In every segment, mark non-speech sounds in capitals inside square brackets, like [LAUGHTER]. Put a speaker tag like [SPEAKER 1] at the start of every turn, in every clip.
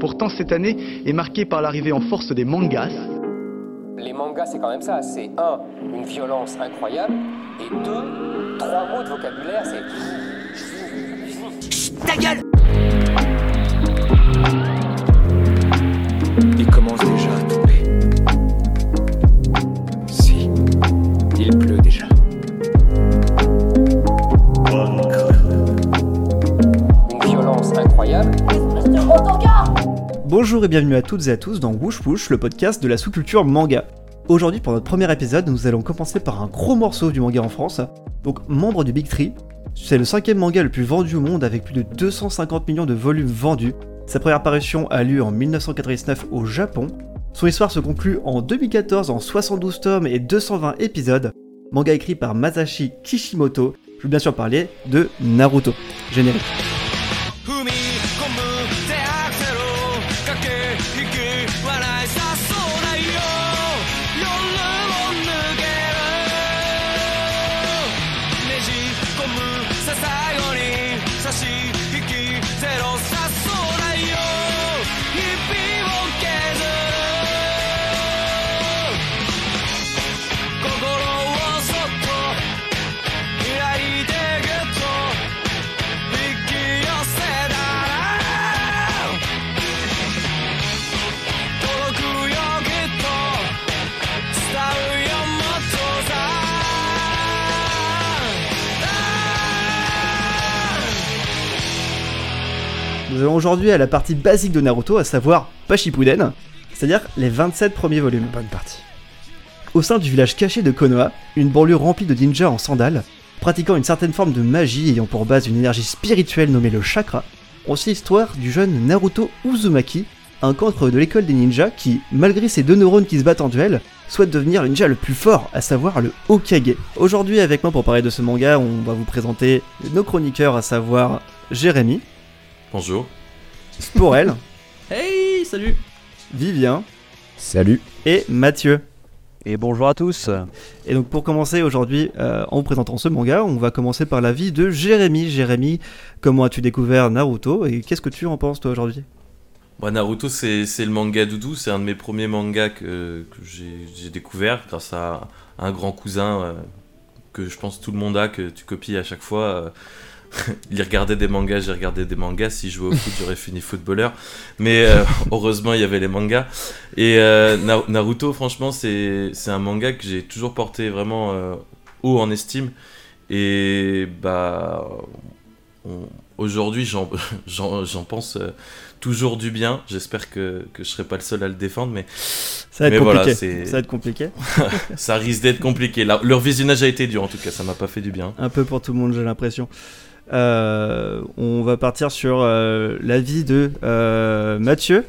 [SPEAKER 1] Pourtant, cette année est marquée par l'arrivée en force des mangas.
[SPEAKER 2] Les mangas, c'est quand même ça. C'est un, une violence incroyable, et deux, trois mots de vocabulaire, c'est.
[SPEAKER 3] Ta gueule
[SPEAKER 4] Il commence déjà
[SPEAKER 5] Bonjour et bienvenue à toutes et à tous dans Woosh Woosh, le podcast de la sous-culture manga. Aujourd'hui, pour notre premier épisode, nous allons commencer par un gros morceau du manga en France. Donc, membre du Big Tree, c'est le cinquième manga le plus vendu au monde avec plus de 250 millions de volumes vendus. Sa première apparition a lieu en 1999 au Japon. Son histoire se conclut en 2014 en 72 tomes et 220 épisodes. Manga écrit par Masashi Kishimoto. Je veux bien sûr parler de Naruto. Générique. Nous allons aujourd'hui à la partie basique de Naruto, à savoir Pashipuden, c'est-à-dire les 27 premiers volumes. Bonne partie. Au sein du village caché de Konoha, une banlieue remplie de ninjas en sandales, pratiquant une certaine forme de magie ayant pour base une énergie spirituelle nommée le chakra, on suit l'histoire du jeune Naruto Uzumaki, un cancre de l'école des ninjas qui, malgré ses deux neurones qui se battent en duel, souhaite devenir le ninja le plus fort, à savoir le Hokage. Aujourd'hui avec moi pour parler de ce manga, on va vous présenter nos chroniqueurs, à savoir Jérémy,
[SPEAKER 6] Bonjour.
[SPEAKER 5] Sporel, [LAUGHS]
[SPEAKER 7] Hey, salut
[SPEAKER 5] Vivien
[SPEAKER 8] Salut.
[SPEAKER 5] et Mathieu.
[SPEAKER 7] Et bonjour à tous.
[SPEAKER 5] Et donc pour commencer aujourd'hui euh, en vous présentant ce manga, on va commencer par la vie de Jérémy. Jérémy, comment as-tu découvert Naruto et qu'est-ce que tu en penses toi aujourd'hui?
[SPEAKER 6] Moi, Naruto, c'est c'est le manga doudou. C'est un de mes premiers mangas que, que j'ai j'ai découvert grâce à un grand cousin euh, que je pense tout le monde a, que tu copies à chaque fois. euh. [LAUGHS] il regardait des mangas, j'ai regardé des mangas. Si je jouais au foot, j'aurais fini footballeur. Mais euh, heureusement, il y avait les mangas. Et euh, Na- Naruto, franchement, c'est un manga que j'ai toujours porté vraiment euh, haut en estime. Et bah, aujourd'hui, j'en [LAUGHS] pense toujours du bien. J'espère que, que je serai pas le seul à le défendre, mais
[SPEAKER 5] Ça va être
[SPEAKER 6] Mais
[SPEAKER 5] compliqué. ça va être compliqué. [LAUGHS]
[SPEAKER 6] ça risque d'être compliqué. Leur visionnage a été dur, en tout cas, ça m'a pas fait du bien.
[SPEAKER 5] Un peu pour tout le monde j'ai l'impression. Euh, on va partir sur euh, la vie de euh, Mathieu.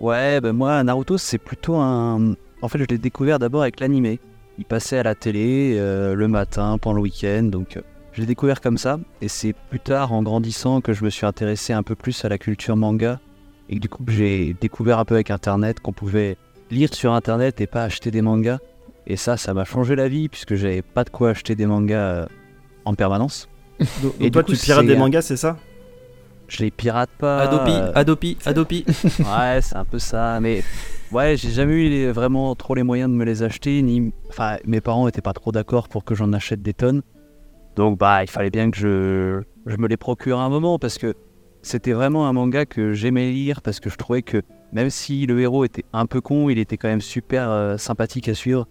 [SPEAKER 7] Ouais, ben moi, Naruto, c'est plutôt un. En fait, je l'ai découvert d'abord avec l'animé. Il passait à la télé le matin, pendant le week-end, donc je l'ai découvert comme ça. Et c'est plus tard, en grandissant, que je me suis intéressé un peu plus à la culture manga. Et que du coup, j'ai découvert un peu avec Internet qu'on pouvait lire sur Internet et pas acheter des mangas. Et ça, ça m'a changé la vie, puisque j'avais pas de quoi acheter des mangas en permanence. [LAUGHS]
[SPEAKER 5] Donc,
[SPEAKER 7] Et
[SPEAKER 5] toi tu pirates des
[SPEAKER 7] un-
[SPEAKER 5] mangas c'est ça?
[SPEAKER 7] Je les pirate pas.
[SPEAKER 9] Adopi,
[SPEAKER 7] euh,
[SPEAKER 9] Adopi, Adopi. [LAUGHS]
[SPEAKER 7] Ouais, c'est un peu ça, mais ouais, j'ai jamais eu les- vraiment trop les moyens de me les acheter, ni enfin mes parents étaient pas trop d'accord pour que j'en achète des tonnes. Donc bah il fallait bien que je, je me les procure à un moment parce que c'était vraiment un manga que j'aimais lire parce que je trouvais que même si le héros était un peu con, il était quand même super euh, sympathique à suivre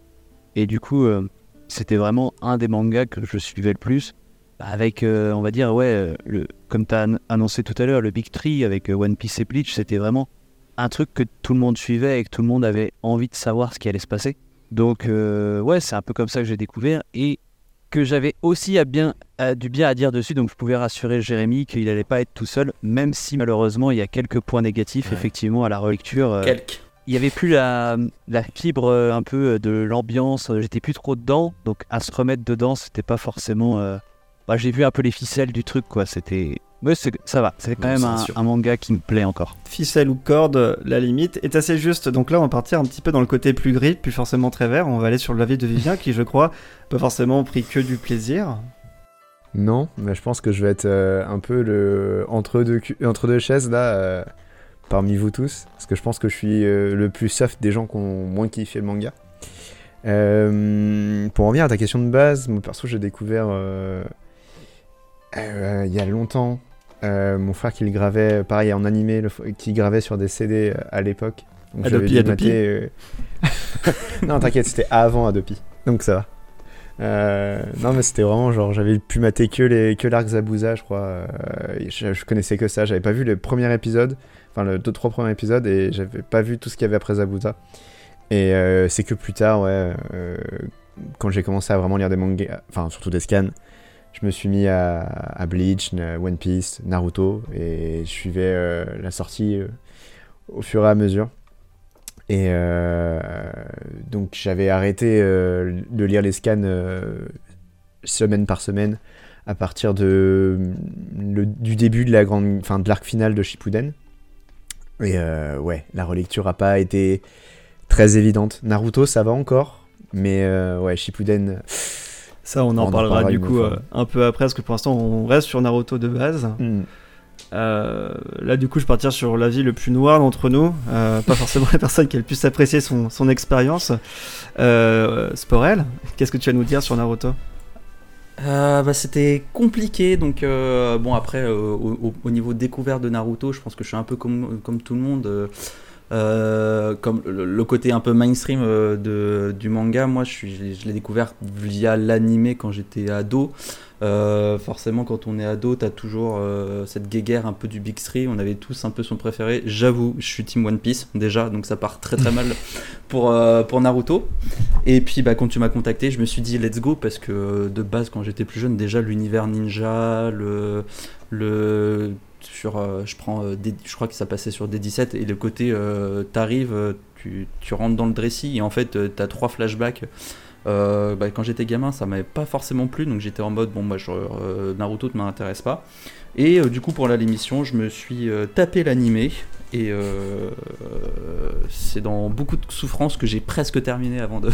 [SPEAKER 7] et du coup euh, c'était vraiment un des mangas que je suivais le plus avec euh, on va dire ouais euh, le comme tu as annoncé tout à l'heure le Big Tree avec euh, One Piece et Bleach, c'était vraiment un truc que tout le monde suivait et que tout le monde avait envie de savoir ce qui allait se passer. Donc euh, ouais, c'est un peu comme ça que j'ai découvert et que j'avais aussi à bien, à- du bien à dire dessus, donc je pouvais rassurer Jérémy qu'il n'allait pas être tout seul, même si malheureusement il y a quelques points négatifs
[SPEAKER 6] Ouais.
[SPEAKER 7] effectivement à la relecture. euh,
[SPEAKER 6] Quelques.
[SPEAKER 7] Il y avait plus la, la fibre euh, un peu euh, de l'ambiance, euh, j'étais plus trop dedans, donc à se remettre dedans, c'était pas forcément. euh, bah, j'ai vu un peu les ficelles du truc, quoi. C'était. Mais c'est- ça va, c'est quand
[SPEAKER 6] Bon,
[SPEAKER 7] même un, manga qui me plaît encore.
[SPEAKER 5] Ficelle ou corde, la limite est assez juste. Donc là, on va partir un petit peu dans le côté plus gris, plus forcément très vert. On va aller sur le lavier de Vivien, qui, je crois, pas forcément pris que du plaisir.
[SPEAKER 8] Non, mais je pense que je vais être euh, un peu le entre deux, cu- entre deux chaises là. euh, parmi vous tous, parce que je pense que je suis euh, le plus soft des gens qui ont moins kiffé le manga. Euh, pour en revenir à ta question de base, mon perso, j'ai découvert euh, euh, il y a longtemps. mon frère qui le gravait, pareil en animé, le qui gravait sur des CD à l'époque.
[SPEAKER 5] Adopi, Adopi.
[SPEAKER 8] mater, [LAUGHS] non, t'inquiète, c'était avant Adopi. Donc ça va. Non, mais c'était vraiment genre, j'avais pu mater que les que l'arc Zabuza, je crois. je connaissais que ça. J'avais pas vu le premier épisode, enfin le deux trois premiers épisodes, et j'avais pas vu tout ce qu'il y avait après Zabuza. Et euh, c'est que plus tard, ouais, euh, quand j'ai commencé à vraiment lire des mangas, enfin surtout des scans, je me suis mis à, Bleach, One Piece, Naruto, et je suivais euh, la sortie au fur et à mesure. Et donc j'avais arrêté de lire les scans semaine par semaine à partir de, le- du début de la grande, enfin de l'arc final de Shippuden. Et euh, ouais, la relecture a pas été très évidente. Naruto, ça va encore, mais euh, ouais, Shippuden.
[SPEAKER 5] Ça, on en
[SPEAKER 8] On en
[SPEAKER 5] parlera du coup euh, un peu après, parce que pour l'instant, on reste sur Naruto de base.
[SPEAKER 8] hmm,
[SPEAKER 5] là, du coup, je vais partir sur l'avis le plus noir d'entre nous. Pas forcément [LAUGHS] la personne qui a le plus apprécié son, son expérience. Sporel, qu'est-ce que tu vas nous dire sur Naruto?
[SPEAKER 9] Euh, bah, c'était compliqué, donc euh, bon après euh, au, au- au niveau découverte de Naruto, je pense que je suis un peu comme, comme tout le monde, euh, comme le, côté un peu mainstream euh, de, du manga, moi je, suis, je l'ai découvert via l'animé quand j'étais ado. Euh, forcément quand on est ado, t'as toujours euh, cette guéguerre un peu du Big Three, on avait tous un peu son préféré. J'avoue, je suis Team One Piece déjà, donc ça part très très mal [LAUGHS] pour, euh, pour Naruto. Et puis bah, quand tu m'as contacté, je me suis dit let's go parce que de base quand j'étais plus jeune, déjà l'univers ninja, le, le euh, je prends, euh, je crois que ça passait sur D17 et le côté euh, t'arrives, tu, tu rentres dans le dressy et en fait t'as trois flashbacks. Bah, quand j'étais gamin, ça m'avait pas forcément plu, donc j'étais en mode bon bah je- Naruto ne m'intéresse pas. Et du coup pour l'émission, je me suis tapé l'animé et c'est dans beaucoup de souffrance que j'ai presque terminé avant de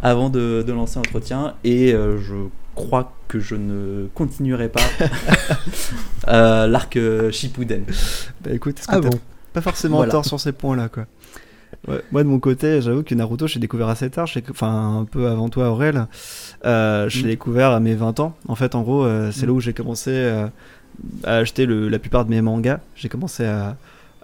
[SPEAKER 9] avant de, de lancer l'entretien et euh, je crois que je ne continuerai pas [LAUGHS] euh, l'arc euh, Shippuden.
[SPEAKER 5] Bah écoute,
[SPEAKER 8] Ah bon
[SPEAKER 5] pas forcément
[SPEAKER 9] Voilà.
[SPEAKER 5] tort sur ces points-là, quoi. Ouais, moi de mon côté, j'avoue que Naruto, j'ai découvert assez tard, enfin un peu avant toi, Aurel. Euh, je l'ai
[SPEAKER 9] Mm.
[SPEAKER 5] découvert à mes 20 ans. En fait, en gros, euh, c'est
[SPEAKER 9] Mm.
[SPEAKER 5] là où j'ai commencé euh, à acheter le- la plupart de mes mangas. J'ai commencé à,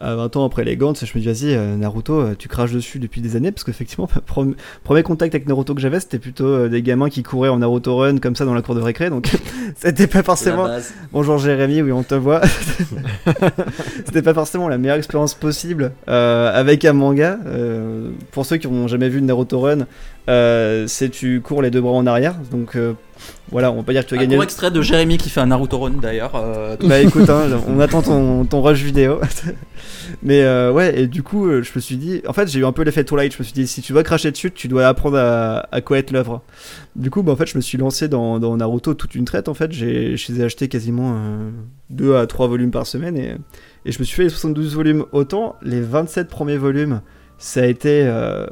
[SPEAKER 5] à 20 ans après les Gantz je me dis, vas-y, euh, Naruto, euh, tu craches dessus depuis des années parce qu'effectivement, [LAUGHS] premier contact avec Naruto que j'avais, c'était plutôt euh, des gamins qui couraient en Naruto Run comme ça dans la cour de récré, donc [LAUGHS] c'était pas forcément. Bonjour Jérémy, oui on te voit. [LAUGHS] C'était pas forcément la meilleure expérience possible avec un manga. Pour ceux qui ont jamais vu Naruto Run, c'est tu cours les deux bras en arrière. Donc voilà, on va pas dire que tu vas
[SPEAKER 9] Un
[SPEAKER 5] gagner.
[SPEAKER 9] court extrait de Jérémy qui fait un Naruto Run d'ailleurs. euh,
[SPEAKER 5] Bah écoute, hein, on attend ton, ton rush vidéo. [LAUGHS] Mais euh, ouais, et du coup, euh, je me suis dit, en fait, j'ai eu un peu l'effet Twilight. Je me suis dit, si tu dois cracher dessus, tu dois apprendre à, à connaître l'œuvre. Du coup, bah, en fait, je me suis lancé dans, dans Naruto toute une traite. En fait, j'ai, je les ai achetés quasiment 2 à 3 volumes par semaine et, et je me suis fait les 72 volumes. Autant les 27 premiers volumes, ça a été, euh,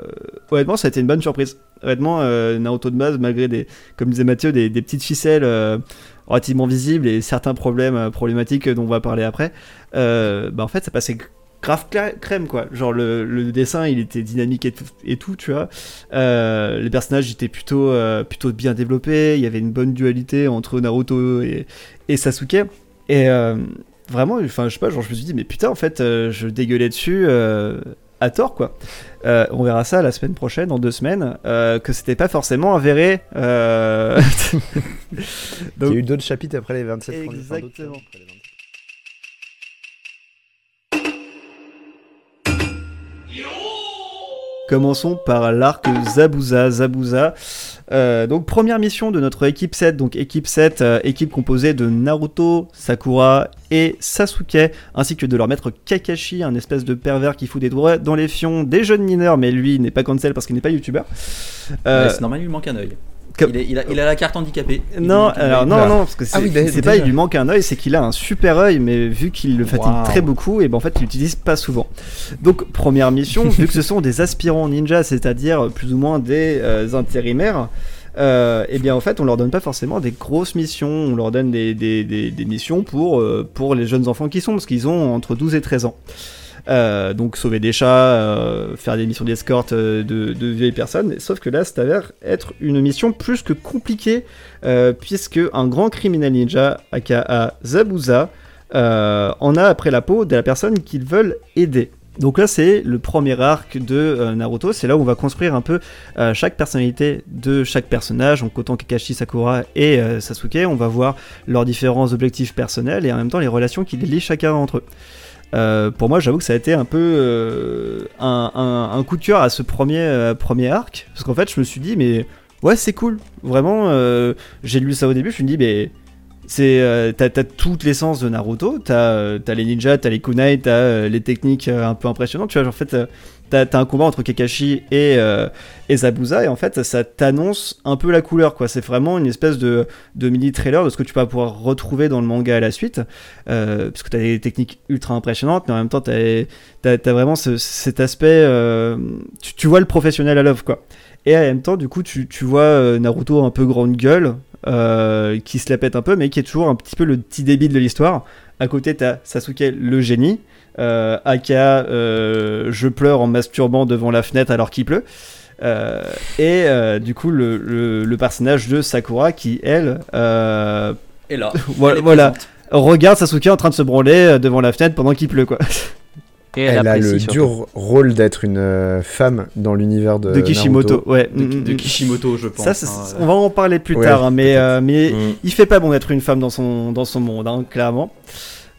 [SPEAKER 5] honnêtement, ça a été une bonne surprise. Honnêtement, euh, Naruto de base, malgré des, comme disait Mathieu, des, petites ficelles. euh, relativement visibles et certains problèmes euh, problématiques dont on va parler après, bah en fait ça passait grave crème quoi. Genre le, dessin il était dynamique et tout, tu vois. Les personnages étaient plutôt, plutôt bien développés, il y avait une bonne dualité entre Naruto et, Sasuke. Et vraiment, enfin je je me suis dit mais putain en fait je dégueulais dessus. À tort quoi. Euh, on verra ça la semaine prochaine, dans deux semaines, euh, que c'était pas forcément avéré. euh, [LAUGHS] [LAUGHS]
[SPEAKER 8] Il y a eu d'autres chapitres après les 27 premiers, enfin, d'autres
[SPEAKER 5] Exactement. Commençons par l'arc Zabuza. Zabuza. Euh, donc première mission de notre équipe 7, donc équipe 7, euh, équipe composée de Naruto, Sakura et Sasuke, ainsi que de leur maître Kakashi, un espèce de pervers qui fout des doigts dans les fions des jeunes mineurs, mais lui n'est pas cancel parce qu'il n'est pas youtubeur. Euh,
[SPEAKER 9] c'est normal, il manque un œil.
[SPEAKER 5] Comme-
[SPEAKER 9] Il, est- il a, il a la carte handicapée.
[SPEAKER 5] Non, alors non, non, parce que c'est
[SPEAKER 8] Ah oui, bah,
[SPEAKER 5] c'est pas il lui manque un œil, c'est qu'il a un super œil, mais vu qu'il le fatigue très beaucoup, et ben en fait il l'utilise pas souvent. Donc première mission, vu que ce sont des aspirants ninja, c'est-à-dire plus ou moins des euh, intérimaires, euh, eh bien en fait on leur donne pas forcément des grosses missions, on leur donne des, des- des- des missions pour, euh, pour les jeunes enfants qui sont, parce qu'ils ont entre 12 et 13 ans. Euh, donc sauver des chats, euh, faire des missions d'escorte euh, de, vieilles personnes, sauf que là ça s'avère être une mission plus que compliquée, puisque un grand criminel ninja, aka Zabuza, en a après la peau de la personne qu'ils veulent aider. Donc là, c'est le premier arc de Naruto. C'est là où on va construire un peu chaque personnalité de chaque personnage. Donc autant Kakashi, Sakura et Sasuke, on va voir leurs différents objectifs personnels et en même temps les relations qui les lient chacun entre eux. Euh, pour moi, j'avoue que ça a été un peu euh, un, un- coup de cœur à ce premier, euh, premier arc. Parce qu'en fait, je me suis dit, mais ouais, c'est cool. Vraiment, j'ai lu ça au début, je me dit, mais c'est t'as t'as toute l'essence de Naruto, t'as les ninjas, t'as les kunai, t'as les techniques un peu impressionnantes. Tu vois, en fait, t'as un combat entre Kakashi et, euh, et Zabuza, et en fait, ça t'annonce un peu la couleur, quoi. C'est vraiment une espèce de, de mini trailer de ce que tu vas pouvoir retrouver dans le manga à la suite, euh, parce que t'as des techniques ultra impressionnantes, mais en même temps, t'as t'as t'as vraiment ce- cet aspect, euh, tu, tu vois le professionnel à l'œuvre, quoi. Et en même temps, du coup, tu, tu vois euh, Naruto un peu grande gueule, euh, qui se la pète un peu, mais qui est toujours un petit peu le petit débile de l'histoire. À côté, t'as Sasuke le génie, euh, aka euh, je pleure en masturbant devant la fenêtre alors qu'il pleut. Euh, et euh, du coup, le, le- le personnage de Sakura qui, elle, euh,
[SPEAKER 9] Et là, [LAUGHS]
[SPEAKER 5] voilà,
[SPEAKER 9] elle est
[SPEAKER 5] voilà,
[SPEAKER 9] présente.
[SPEAKER 5] regarde Sasuke en train de se branler euh, devant la fenêtre pendant qu'il pleut, quoi.
[SPEAKER 7] Et elle,
[SPEAKER 8] Elle a le
[SPEAKER 7] surtout.
[SPEAKER 8] dur rôle d'être une euh, femme dans l'univers de,
[SPEAKER 5] de Kishimoto,
[SPEAKER 8] Naruto.
[SPEAKER 5] ouais.
[SPEAKER 9] de,
[SPEAKER 5] Mm,
[SPEAKER 9] de
[SPEAKER 5] mm,
[SPEAKER 9] Kishimoto, je pense.
[SPEAKER 5] Ça,
[SPEAKER 9] hein.
[SPEAKER 5] on va en parler plus
[SPEAKER 8] Ouais,
[SPEAKER 5] tard, hein, mais, euh, mais
[SPEAKER 6] Mm.
[SPEAKER 5] il fait pas bon d'être une femme dans son, dans son monde, hein, clairement.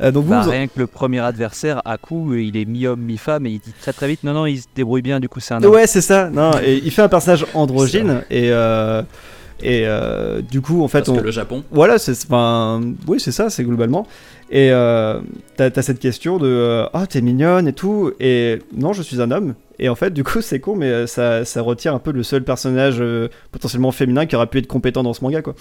[SPEAKER 5] Euh, donc vous,
[SPEAKER 7] Bah,
[SPEAKER 5] vous-
[SPEAKER 7] rien que le premier adversaire, Aku, il est mi-homme, mi-femme, et il dit très très vite, non, non, il se débrouille bien, du coup c'est un homme.
[SPEAKER 5] Ouais, c'est ça. Non, [LAUGHS] et il fait un personnage androgyne et euh, et euh, du coup, en fait,
[SPEAKER 9] Parce
[SPEAKER 5] on...
[SPEAKER 9] que le Japon.
[SPEAKER 5] voilà, c'est enfin, oui, c'est ça, c'est globalement. Et euh, t'as as cette question de euh, ah t'es mignonne et tout, et non, je suis un homme. Et en fait, du coup, c'est con, mais euh, ça, ça retire un peu le seul personnage euh, potentiellement féminin qui aurait pu être compétent dans ce manga, quoi.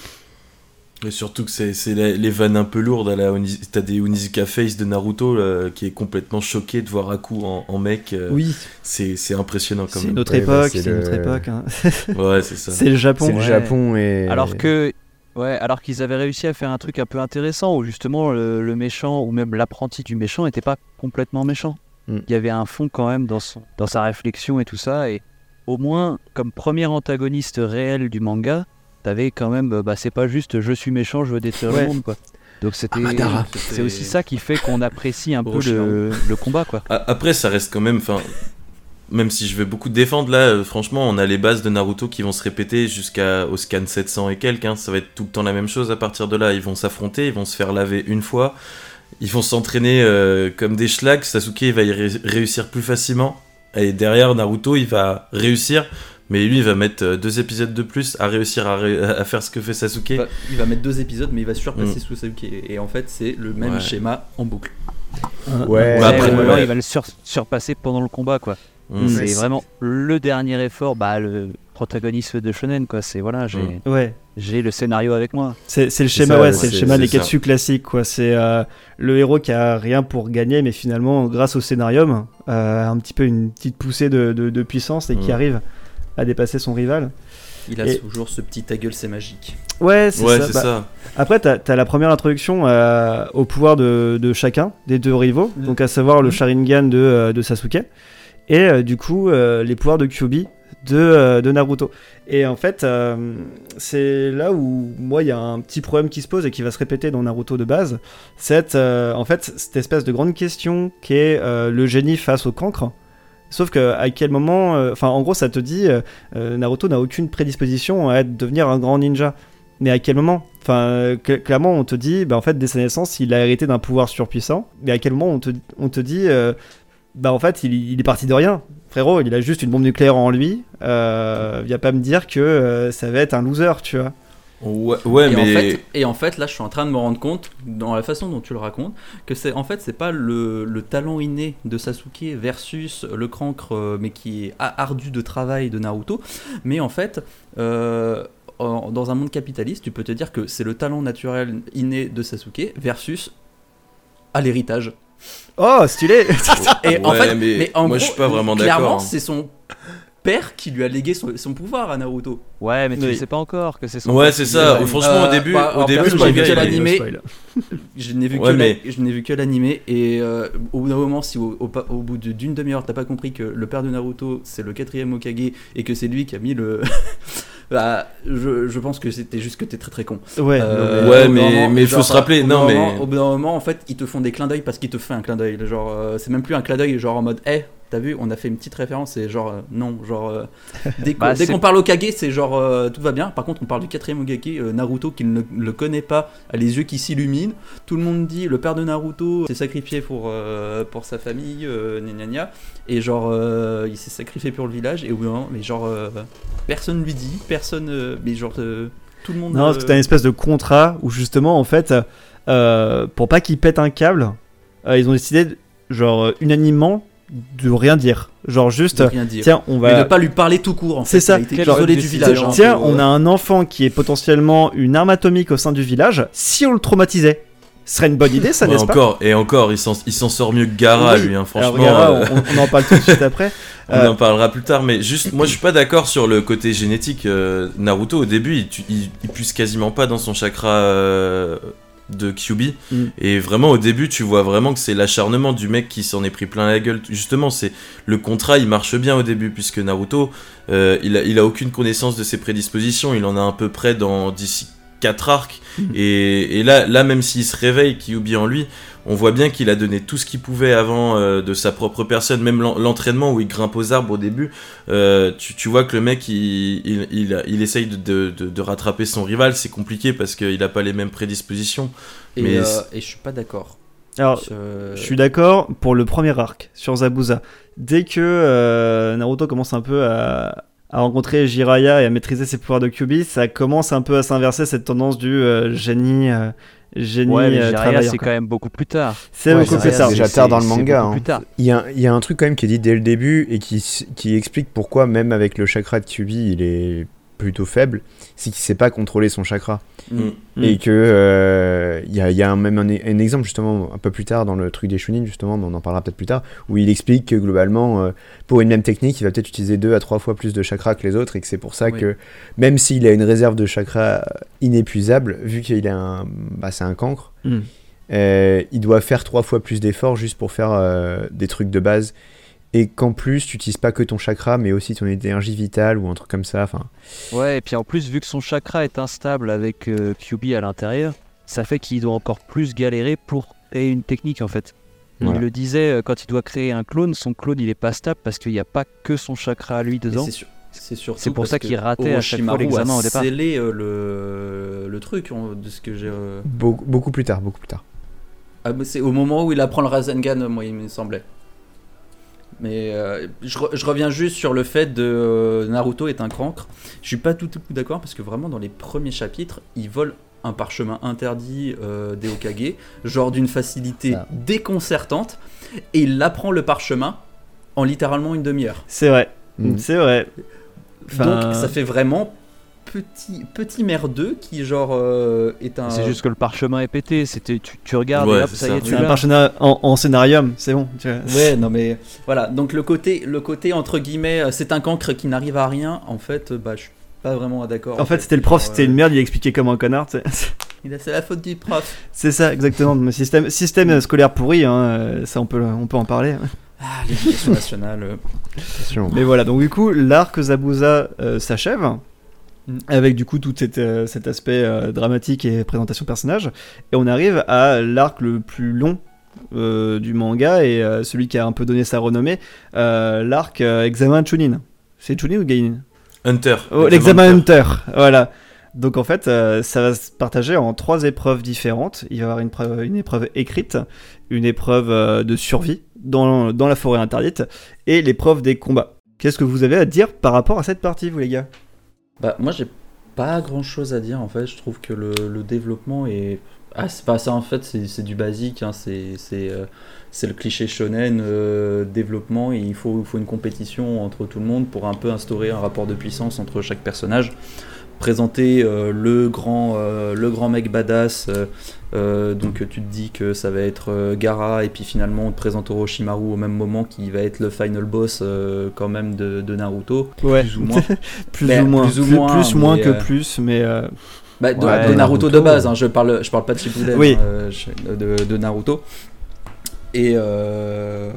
[SPEAKER 6] Et surtout que c'est c'est les vannes un peu lourdes. à la Oni- T'as des Onizuka Face de Naruto là, qui est complètement choqué de voir Aku en, en mec. euh,
[SPEAKER 5] Oui,
[SPEAKER 6] C'est c'est impressionnant quand
[SPEAKER 5] c'est
[SPEAKER 6] même.
[SPEAKER 5] notre
[SPEAKER 8] Ouais, bah,
[SPEAKER 5] époque,
[SPEAKER 8] c'est
[SPEAKER 5] c'est
[SPEAKER 8] le-
[SPEAKER 5] notre époque. hein. [LAUGHS]
[SPEAKER 6] Ouais, c'est ça.
[SPEAKER 5] c'est le Japon.
[SPEAKER 8] C'est le
[SPEAKER 7] Ouais.
[SPEAKER 8] Japon et.
[SPEAKER 7] Alors que, ouais, alors qu'ils avaient réussi à faire un truc un peu intéressant où justement le, le méchant ou même l'apprenti du méchant n'était pas complètement méchant.
[SPEAKER 8] Mm.
[SPEAKER 7] Il y avait un fond quand même dans, son, dans sa réflexion et tout ça. Et au moins, comme premier antagoniste réel du manga, t'avais quand même, euh, bah, c'est pas juste je suis méchant, je veux détruire
[SPEAKER 5] Ouais.
[SPEAKER 7] le monde quoi. Donc c'était,
[SPEAKER 8] Madara.
[SPEAKER 7] c'est aussi ça qui fait qu'on apprécie un peu le, le combat quoi.
[SPEAKER 6] Après, ça reste quand même. Enfin, même si je vais beaucoup défendre là, euh, franchement, on a les bases de Naruto qui vont se répéter jusqu'au scan 700 et quelques. hein. Ça va être tout le temps la même chose à partir de là. Ils vont s'affronter, ils vont se faire laver une fois. Ils vont s'entraîner euh, comme des schlags. Sasuke il va y ré- réussir plus facilement. Et derrière, Naruto, il va réussir. Mais lui, il va mettre euh, deux épisodes de plus à réussir à, ré- à faire ce que fait Sasuke.
[SPEAKER 9] Il va, il va mettre deux épisodes, mais il va surpasser
[SPEAKER 6] Mm.
[SPEAKER 9] Sasuke. Et en fait, c'est le même
[SPEAKER 6] Ouais.
[SPEAKER 9] schéma en boucle.
[SPEAKER 8] Ouais,
[SPEAKER 6] Bah, après, ouais.
[SPEAKER 7] il va le sur- surpasser pendant le combat quoi.
[SPEAKER 6] Mm.
[SPEAKER 7] C'est
[SPEAKER 8] Ouais.
[SPEAKER 7] vraiment le dernier effort, bah le protagoniste de Shonen quoi. C'est voilà, j'ai
[SPEAKER 6] Mm.
[SPEAKER 5] Ouais.
[SPEAKER 7] j'ai le scénario avec moi.
[SPEAKER 5] C'est le schéma,
[SPEAKER 8] ça,
[SPEAKER 5] ouais, c'est le schéma des
[SPEAKER 6] ça.
[SPEAKER 5] Ketsu classiques, quoi. C'est euh, le héros qui a rien pour gagner, mais finalement, grâce au scénarium, euh, un petit peu une petite poussée de, de- de puissance et qui
[SPEAKER 6] Mm.
[SPEAKER 5] arrive à dépasser son rival.
[SPEAKER 9] Il a
[SPEAKER 5] Et-
[SPEAKER 9] toujours ce petit ta gueule, c'est magique.
[SPEAKER 5] Ouais, c'est
[SPEAKER 6] Ouais,
[SPEAKER 5] ça.
[SPEAKER 6] c'est
[SPEAKER 5] Bah,
[SPEAKER 6] ça.
[SPEAKER 5] Après, t'as as la première introduction euh, au pouvoir de, de chacun des deux rivaux, donc à savoir le Sharingan de, euh, de Sasuke et euh, du coup euh, les pouvoirs de Kyuubi de, euh, de Naruto. Et en fait, euh, c'est là où moi il y a un petit problème qui se pose et qui va se répéter dans Naruto de base. C'est euh, en fait cette espèce de grande question qui est euh, le génie face au cancre. Sauf que à quel moment, euh, enfin en gros ça te dit euh, euh, Naruto n'a aucune prédisposition à devenir un grand ninja. Mais à quel moment? Enfin, cl- clairement, on te dit, bah, en fait, dès sa naissance, il a hérité d'un pouvoir surpuissant. Mais à quel moment on te, on te dit, bah, en fait, il, est parti de rien. Frérot, il a juste une bombe nucléaire en lui. Viens pas me dire que ça va être un loser, tu vois.
[SPEAKER 6] Ouais, ouais
[SPEAKER 9] et,
[SPEAKER 6] mais.
[SPEAKER 9] en fait, et en fait, là, je suis en train de me rendre compte, dans la façon dont tu le racontes, que c'est en fait, c'est pas le, le talent inné de Sasuke versus le cancre, euh, mais qui est ardu de travail de Naruto. Mais en fait, euh, en- dans un monde capitaliste, tu peux te dire que c'est le talent naturel inné de Sasuke versus à l'héritage.
[SPEAKER 5] Oh, stylé
[SPEAKER 9] Et en fait,
[SPEAKER 6] mais
[SPEAKER 9] mais en
[SPEAKER 6] moi,
[SPEAKER 9] gros,
[SPEAKER 6] je suis pas vraiment
[SPEAKER 9] Clairement,
[SPEAKER 6] d'accord, hein.
[SPEAKER 9] c'est son père qui lui a légué son, son pouvoir à Naruto.
[SPEAKER 7] Ouais, mais tu
[SPEAKER 5] Oui.
[SPEAKER 7] le sais pas encore que c'est son.
[SPEAKER 6] Ouais, c'est ça.
[SPEAKER 9] Ouais.
[SPEAKER 6] Franchement, au
[SPEAKER 9] Euh,
[SPEAKER 6] début,
[SPEAKER 9] bah,
[SPEAKER 6] au début,
[SPEAKER 9] j'ai vu que l'animé-. [LAUGHS] Je n'ai vu,
[SPEAKER 6] Ouais,
[SPEAKER 9] que
[SPEAKER 6] mais-
[SPEAKER 9] la- je n'ai vu que l'animé et euh, au bout d'un moment, si au, au pa- au bout d'une demi-heure t'as pas compris que le père de Naruto c'est le quatrième Hokage et que c'est lui qui a mis le. [LAUGHS] bah, je, je pense que c'était juste que t'es très très con.
[SPEAKER 5] Ouais,
[SPEAKER 9] Euh,
[SPEAKER 6] Ouais,
[SPEAKER 9] au bout d'un
[SPEAKER 6] mais-
[SPEAKER 9] moment,
[SPEAKER 6] mais il faut se rappeler,
[SPEAKER 9] au bout d'un
[SPEAKER 6] non, mais-
[SPEAKER 9] moment- Au bout d'un moment, en fait, ils te font des clins d'œil parce qu'ils te fait un clin d'œil. Genre, euh, c'est même plus un clin d'œil, genre en mode, hé, t'as vu, on a fait une petite référence et genre, euh, non, genre, euh, [LAUGHS] dès, qu'on-
[SPEAKER 7] Bah, c'est-
[SPEAKER 9] parle au Kage, c'est genre, euh, tout va bien. Par contre, on parle du quatrième Hokage, euh, Naruto, qu'il ne le connaît pas, a les yeux qui s'illuminent. Tout le monde dit, le père de Naruto s'est sacrifié pour, pour sa famille, gna gna gna. Et genre, il s'est sacrifié pour le village. Et moment, mais genre, personne lui dit, personne, mais genre, tout le monde.
[SPEAKER 5] Non, parce que t'as une espèce de contrat où justement, en fait, pour pas qu'ils pètent un câble, ils ont décidé, genre, unanimement, de rien dire. Genre juste,
[SPEAKER 9] de rien dire.
[SPEAKER 5] tiens, on
[SPEAKER 9] Mais
[SPEAKER 5] va...
[SPEAKER 9] de pas lui parler tout court en
[SPEAKER 5] C'est ça.
[SPEAKER 9] Il a isolé du village. hein,
[SPEAKER 5] Tiens, on a un enfant qui est potentiellement une arme atomique au sein du village. Si on le traumatisait, ce serait une bonne idée, ça
[SPEAKER 6] Ouais,
[SPEAKER 5] n'est-ce pas
[SPEAKER 6] encore, et encore, il s'en, sort mieux que Gara,
[SPEAKER 5] Oui.
[SPEAKER 6] lui, hein,
[SPEAKER 5] Alors,
[SPEAKER 6] franchement.
[SPEAKER 5] Gara,
[SPEAKER 6] euh,
[SPEAKER 5] on, on en parle tout de suite après. [LAUGHS]
[SPEAKER 6] On
[SPEAKER 5] Euh,
[SPEAKER 6] en parlera plus tard, mais juste, moi je suis pas d'accord sur le côté génétique. euh, Naruto, au début, il, il, quasiment pas dans son chakra euh, de Kyubi.
[SPEAKER 5] Mm.
[SPEAKER 6] Et vraiment, au début, tu vois vraiment que c'est l'acharnement du mec qui s'en est pris plein la gueule. Justement, c'est le contrat, il marche bien au début, puisque Naruto, euh, il, a, il a aucune connaissance de ses prédispositions. Il en a à peu près dans d'ici 4 arcs.
[SPEAKER 5] Mm.
[SPEAKER 6] Et, et là, là, même s'il se réveille, Kyubi en lui, on voit bien qu'il a donné tout ce qu'il pouvait avant euh, de sa propre personne, même l'en- l'entraînement où il grimpe aux arbres au début. euh, tu, tu vois que le mec il, il, il, a- il essaye de, de, de- de rattraper son rival, c'est compliqué parce qu'il a pas les mêmes prédispositions.
[SPEAKER 9] Et,
[SPEAKER 6] mais
[SPEAKER 9] euh, et je suis pas d'accord.
[SPEAKER 5] Alors,
[SPEAKER 9] Je-
[SPEAKER 5] Je suis d'accord pour le premier arc sur Zabuza. Dès que euh, Naruto commence un peu à, à rencontrer Jiraiya et à maîtriser ses pouvoirs de Kyubi, ça commence un peu à s'inverser cette tendance du euh, génie, euh, génie
[SPEAKER 7] Ouais,
[SPEAKER 5] euh,
[SPEAKER 7] c'est quand même beaucoup plus tard.
[SPEAKER 5] C'est
[SPEAKER 8] Ouais,
[SPEAKER 5] beaucoup plus tard.
[SPEAKER 8] déjà tard dans le manga, hein.
[SPEAKER 7] plus tard.
[SPEAKER 8] Il y, a, il y a un truc quand même qui est dit dès le début et qui, s- qui explique pourquoi même avec le chakra de Kyubi il est plutôt faible, c'est qu'il sait pas contrôler son chakra.
[SPEAKER 9] Mm.
[SPEAKER 5] Mm.
[SPEAKER 8] Et que euh, il y a, il y a un- même un, un exemple justement un peu plus tard dans le truc des Chunin justement, mais on en parlera peut-être plus tard, où il explique que globalement euh, pour une même technique il va peut-être utiliser deux à trois fois plus de chakras que les autres et que c'est pour ça
[SPEAKER 9] Oui.
[SPEAKER 8] que même s'il a une réserve de chakras inépuisable, vu qu'il a un, bah, c'est un cancre,
[SPEAKER 5] Mm.
[SPEAKER 8] euh, il doit faire trois fois plus d'efforts juste pour faire euh, des trucs de base. Et qu'en plus, tu n'utilises pas que ton chakra, mais aussi ton énergie vitale ou un truc comme ça. Enfin,
[SPEAKER 7] Ouais, et puis en plus, vu que son chakra est instable avec euh, Kyubi à l'intérieur, ça fait qu'il doit encore plus galérer pour créer une technique en fait.
[SPEAKER 8] Voilà.
[SPEAKER 7] Il le disait, euh, quand il doit créer un clone, son clone il est pas stable parce qu'il n'y a pas que son chakra à lui dedans.
[SPEAKER 9] c'est sûr. C'est
[SPEAKER 7] pour ça qu'il ratait à chaque fois l'examen
[SPEAKER 9] a
[SPEAKER 7] au départ.
[SPEAKER 9] scellé euh, le, le truc on- de ce que j'ai. euh,
[SPEAKER 8] beaucoup, beaucoup plus tard, beaucoup plus tard.
[SPEAKER 9] Ah, c'est au moment où il apprend le Rasengan, moi, il me semblait. Mais euh, je, re- je reviens juste sur le fait de euh, Naruto est un cancre. Je suis pas tout à fait d'accord parce que vraiment dans les premiers chapitres, il vole un parchemin interdit euh, des Hokage, genre d'une facilité déconcertante, et il apprend le parchemin en littéralement une demi-heure.
[SPEAKER 5] C'est vrai,
[SPEAKER 8] Mm.
[SPEAKER 5] c'est vrai. Enfin,
[SPEAKER 9] Donc ça fait vraiment petit, petit merdeux qui genre euh, est un...
[SPEAKER 7] C'est juste que le parchemin est pété. C'était, tu, tu regardes
[SPEAKER 6] Ouais,
[SPEAKER 7] et hop, ça,
[SPEAKER 6] ça.
[SPEAKER 7] y est, tu
[SPEAKER 5] c'est un parchemin en, en scénarium, c'est bon. tu vois.
[SPEAKER 9] Ouais, non mais voilà. Donc le côté, le côté entre guillemets, euh, c'est un cancre qui n'arrive à rien. En fait, euh, bah je suis pas vraiment d'accord.
[SPEAKER 5] En fait, c'était le prof, c'était une merde, il expliquait comme un connard. [LAUGHS]
[SPEAKER 9] C'est la faute du prof.
[SPEAKER 5] C'est ça, exactement. Le système, système scolaire pourri, hein, ça on peut, on peut en parler.
[SPEAKER 9] Ah, l'éducation nationale.
[SPEAKER 5] Mais voilà, donc du coup, l'arc Zabuza euh, s'achève.
[SPEAKER 9] Mm.
[SPEAKER 5] Avec du coup tout cet, euh, cet aspect euh, dramatique et présentation personnage. Et on arrive à l'arc le plus long euh, du manga et celui qui a un peu donné sa renommée, l'arc Examen Chunin. C'est Chunin ou Gainin
[SPEAKER 6] Hunter.
[SPEAKER 5] Oh, L'examen Hunter, voilà. Donc en fait, ça va se partager en trois épreuves différentes. Il va y avoir une, preuve- une épreuve écrite, une épreuve de survie dans, dans la forêt interdite et l'épreuve des combats. Qu'est-ce que vous avez à dire par rapport à cette partie, vous les gars?
[SPEAKER 9] Bah moi j'ai pas grand chose à dire en fait. Je trouve que le, développement est. Ah c'est pas ça en fait. C'est du basique. hein. Euh, c'est le cliché shonen euh, développement. Et il faut il faut une compétition entre tout le monde pour un peu instaurer un rapport de puissance entre chaque personnage. Présenter euh, le, grand, euh, le grand mec badass. euh, donc tu te dis que ça va être Gara et puis finalement on te présente Orochimaru au même moment qui va être le final boss quand même de, de Naruto.
[SPEAKER 5] Ouais,
[SPEAKER 9] Plus ou moins. [LAUGHS]
[SPEAKER 5] plus, ou moins.
[SPEAKER 9] plus ou moins,
[SPEAKER 5] plus moins
[SPEAKER 9] mais,
[SPEAKER 5] que plus, mais
[SPEAKER 9] Bah, de,
[SPEAKER 7] Ouais,
[SPEAKER 9] de Naruto, de base, hein, je, parle, je parle pas de Shippuden,
[SPEAKER 5] Oui.
[SPEAKER 9] hein, de, de Naruto. Et, euh,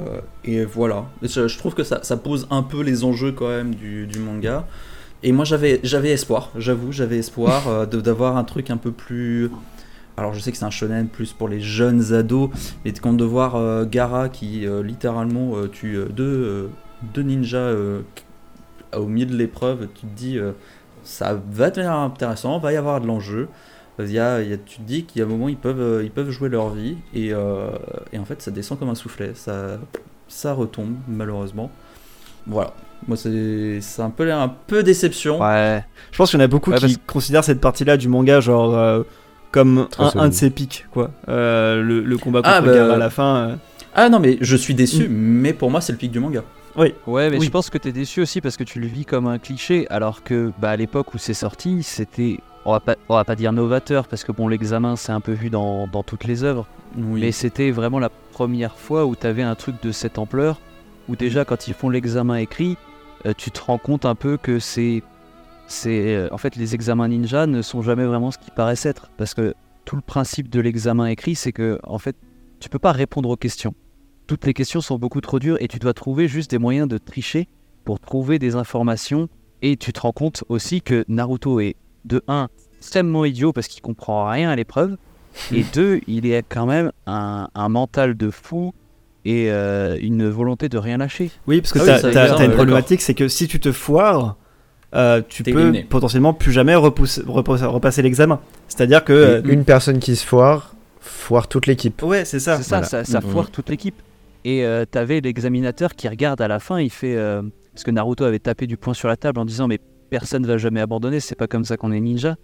[SPEAKER 9] et voilà. Je, je trouve que ça, ça pose un peu les enjeux quand même du, du manga. Et moi j'avais j'avais espoir, j'avoue, j'avais espoir euh, d'avoir un truc un peu plus. Alors je sais que c'est un shonen plus pour les jeunes ados, mais quand de voir euh, Gara qui euh, littéralement tue deux, deux ninjas au milieu de l'épreuve, tu te dis ça va devenir intéressant, va y avoir de l'enjeu. Tu te dis qu'il y a un moment ils peuvent, ils peuvent jouer leur vie et, et en fait ça descend comme un soufflet, ça, ça retombe malheureusement. Voilà, moi c'est c'est un peu, un peu déception.
[SPEAKER 7] Ouais.
[SPEAKER 5] je pense qu'il y en a beaucoup
[SPEAKER 7] Ouais,
[SPEAKER 5] qui
[SPEAKER 7] parce-
[SPEAKER 5] considèrent cette partie-là du manga genre euh, comme un, de ses pics, quoi. Euh, le, le combat contre
[SPEAKER 9] Ah, bah,
[SPEAKER 5] à la fin. euh,
[SPEAKER 9] Ah non mais je suis déçu, mais pour moi c'est le pic du manga.
[SPEAKER 7] Ouais, mais
[SPEAKER 5] Oui.
[SPEAKER 7] je pense que t'es déçu aussi parce que tu le vis comme un cliché, alors que bah, à l'époque où c'est sorti, c'était, on va pas, on va pas dire novateur, parce que bon, l'examen c'est un peu vu dans, dans toutes les œuvres,
[SPEAKER 9] Oui.
[SPEAKER 7] mais c'était vraiment la première fois où t'avais un truc de cette ampleur, où déjà quand ils font l'examen écrit, tu te rends compte un peu que c'est, c'est, euh, en fait, les examens ninja ne sont jamais vraiment ce qu'ils paraissent être, parce que tout le principe de l'examen écrit, c'est que en fait, tu peux pas répondre aux questions toutes les questions sont beaucoup trop dures et tu dois trouver juste des moyens de tricher pour trouver des informations. Et tu te rends compte aussi que Naruto est de 1 extrêmement idiot parce qu'il comprend rien à l'épreuve. Et [LAUGHS] 2, il est quand même un, un mental de fou et euh, une volonté de rien lâcher.
[SPEAKER 5] Oui, parce que
[SPEAKER 9] Ah oui, évidemment,
[SPEAKER 5] t'as une problématique, c'est que si tu te foires, euh, tu peux
[SPEAKER 9] éliminé.
[SPEAKER 5] potentiellement plus jamais repousser- repasser, repasser l'examen. C'est-à-dire que. euh,
[SPEAKER 8] une personne qui se foire, foire toute l'équipe.
[SPEAKER 5] ouais, c'est ça.
[SPEAKER 7] C'est ça,
[SPEAKER 8] Voilà.
[SPEAKER 7] ça, ça
[SPEAKER 6] Mhm.
[SPEAKER 7] foire toute l'équipe. Et euh, t'avais l'examinateur qui regarde à la fin, il fait. euh, parce que Naruto avait tapé du poing sur la table en disant Mais personne va jamais abandonner, c'est pas comme ça qu'on est ninja.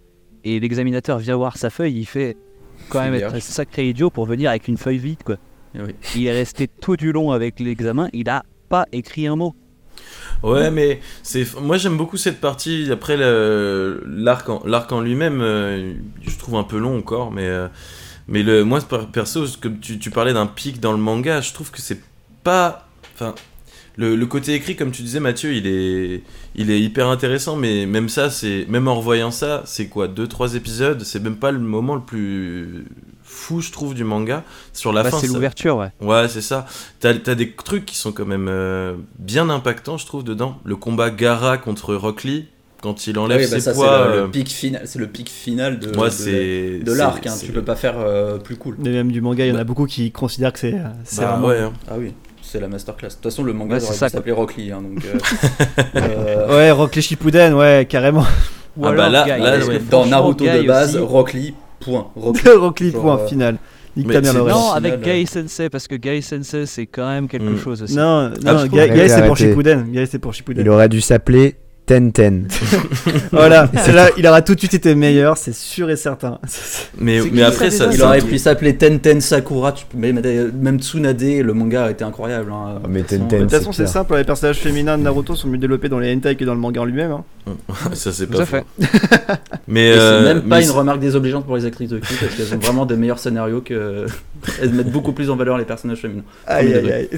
[SPEAKER 7] Et l'examinateur vient voir sa feuille, il fait quand même être sacré idiot pour venir avec une feuille vide, quoi.
[SPEAKER 9] Eh oui. [LAUGHS]
[SPEAKER 7] Il est resté tout du long avec l'examen, il a pas écrit un mot.
[SPEAKER 6] Ouais, mais c'est moi j'aime beaucoup cette partie. Après l'arc en, l'arc en lui-même, euh, je trouve un peu long encore, mais euh, mais le moi per- perso, comme tu, tu parlais d'un pic dans le manga, je trouve que c'est pas, enfin. Le, le côté écrit, comme tu disais Mathieu, il est, il est hyper intéressant, mais même ça, c'est même en revoyant ça, c'est quoi, deux trois épisodes, c'est même pas le moment le plus fou, je trouve, du manga. Sur la
[SPEAKER 7] Bah,
[SPEAKER 6] fin,
[SPEAKER 7] c'est
[SPEAKER 6] ça-
[SPEAKER 7] l'ouverture, ouais.
[SPEAKER 6] Ouais, c'est ça. T'as as des trucs qui sont quand même euh, bien impactants, je trouve, dedans. Le combat Gara contre Rock Lee, quand il enlève
[SPEAKER 9] Oui, bah
[SPEAKER 6] ses
[SPEAKER 9] ça,
[SPEAKER 6] poids.
[SPEAKER 9] c'est le,
[SPEAKER 6] euh,
[SPEAKER 9] le pic final, c'est le pic final de,
[SPEAKER 6] moi,
[SPEAKER 9] de-
[SPEAKER 6] c'est.
[SPEAKER 9] de l'arc. Hein, tu peux pas faire euh, plus cool.
[SPEAKER 5] Mais même du manga, il y en a
[SPEAKER 6] Bah-
[SPEAKER 5] beaucoup qui considèrent que c'est euh, c'est
[SPEAKER 6] Bah,
[SPEAKER 5] vraiment.
[SPEAKER 6] ouais, hein.
[SPEAKER 9] Ah oui, c'est la masterclass. De toute façon, le manga
[SPEAKER 7] Ouais, ça,
[SPEAKER 9] dû s'appeler Rock Lee. hein, donc, euh, [LAUGHS] euh,
[SPEAKER 5] Ouais, Rock Lee Shippuden, ouais, carrément.
[SPEAKER 7] Ou
[SPEAKER 6] Ah bah là-
[SPEAKER 7] Guy,
[SPEAKER 6] là,
[SPEAKER 7] parce
[SPEAKER 6] ouais.
[SPEAKER 7] que
[SPEAKER 9] dans Naruto de base,
[SPEAKER 7] aussi-
[SPEAKER 9] Rock Lee, point. Rock
[SPEAKER 5] Rock Lee,
[SPEAKER 9] Genre,
[SPEAKER 5] point,
[SPEAKER 9] euh,
[SPEAKER 5] final. Nique ta mère.
[SPEAKER 7] Non, avec
[SPEAKER 9] final,
[SPEAKER 7] Guy Sensei, parce que Guy Sensei, c'est quand même quelque
[SPEAKER 6] Mm.
[SPEAKER 7] chose aussi.
[SPEAKER 5] Non, non,
[SPEAKER 6] trouve-
[SPEAKER 5] Guy,
[SPEAKER 8] Arrêtez,
[SPEAKER 5] c'est pour. Shippuden. Guy, c'est pour Shippuden.
[SPEAKER 8] Il aurait dû s'appeler Ten-Ten. [LAUGHS]
[SPEAKER 5] Voilà, là, il aura tout de suite été meilleur, c'est sûr et certain. [LAUGHS]
[SPEAKER 6] Mais, après,
[SPEAKER 7] ça,
[SPEAKER 6] ça.
[SPEAKER 9] Il
[SPEAKER 6] ça-
[SPEAKER 9] aurait pu s'appeler Tenten Sakura, tu peux- même Tsunade, le manga a été incroyable. hein.
[SPEAKER 8] Ah, mais
[SPEAKER 9] De toute façon,
[SPEAKER 8] Tenten,
[SPEAKER 5] De toute façon, c'est simple, les personnages féminins de Naruto sont mieux développés dans les hentai que dans le manga en lui-même. hein. [LAUGHS]
[SPEAKER 6] ça, c'est
[SPEAKER 7] Tout
[SPEAKER 6] pas
[SPEAKER 7] à fait.
[SPEAKER 6] faux. Mais. Euh,
[SPEAKER 9] c'est même pas
[SPEAKER 6] mais
[SPEAKER 9] une remarque désobligeante pour les actrices de cul parce qu'elles ont vraiment des meilleurs scénarios que. Elles mettent beaucoup plus en valeur les personnages féminins.
[SPEAKER 5] Aïe, aïe, aïe.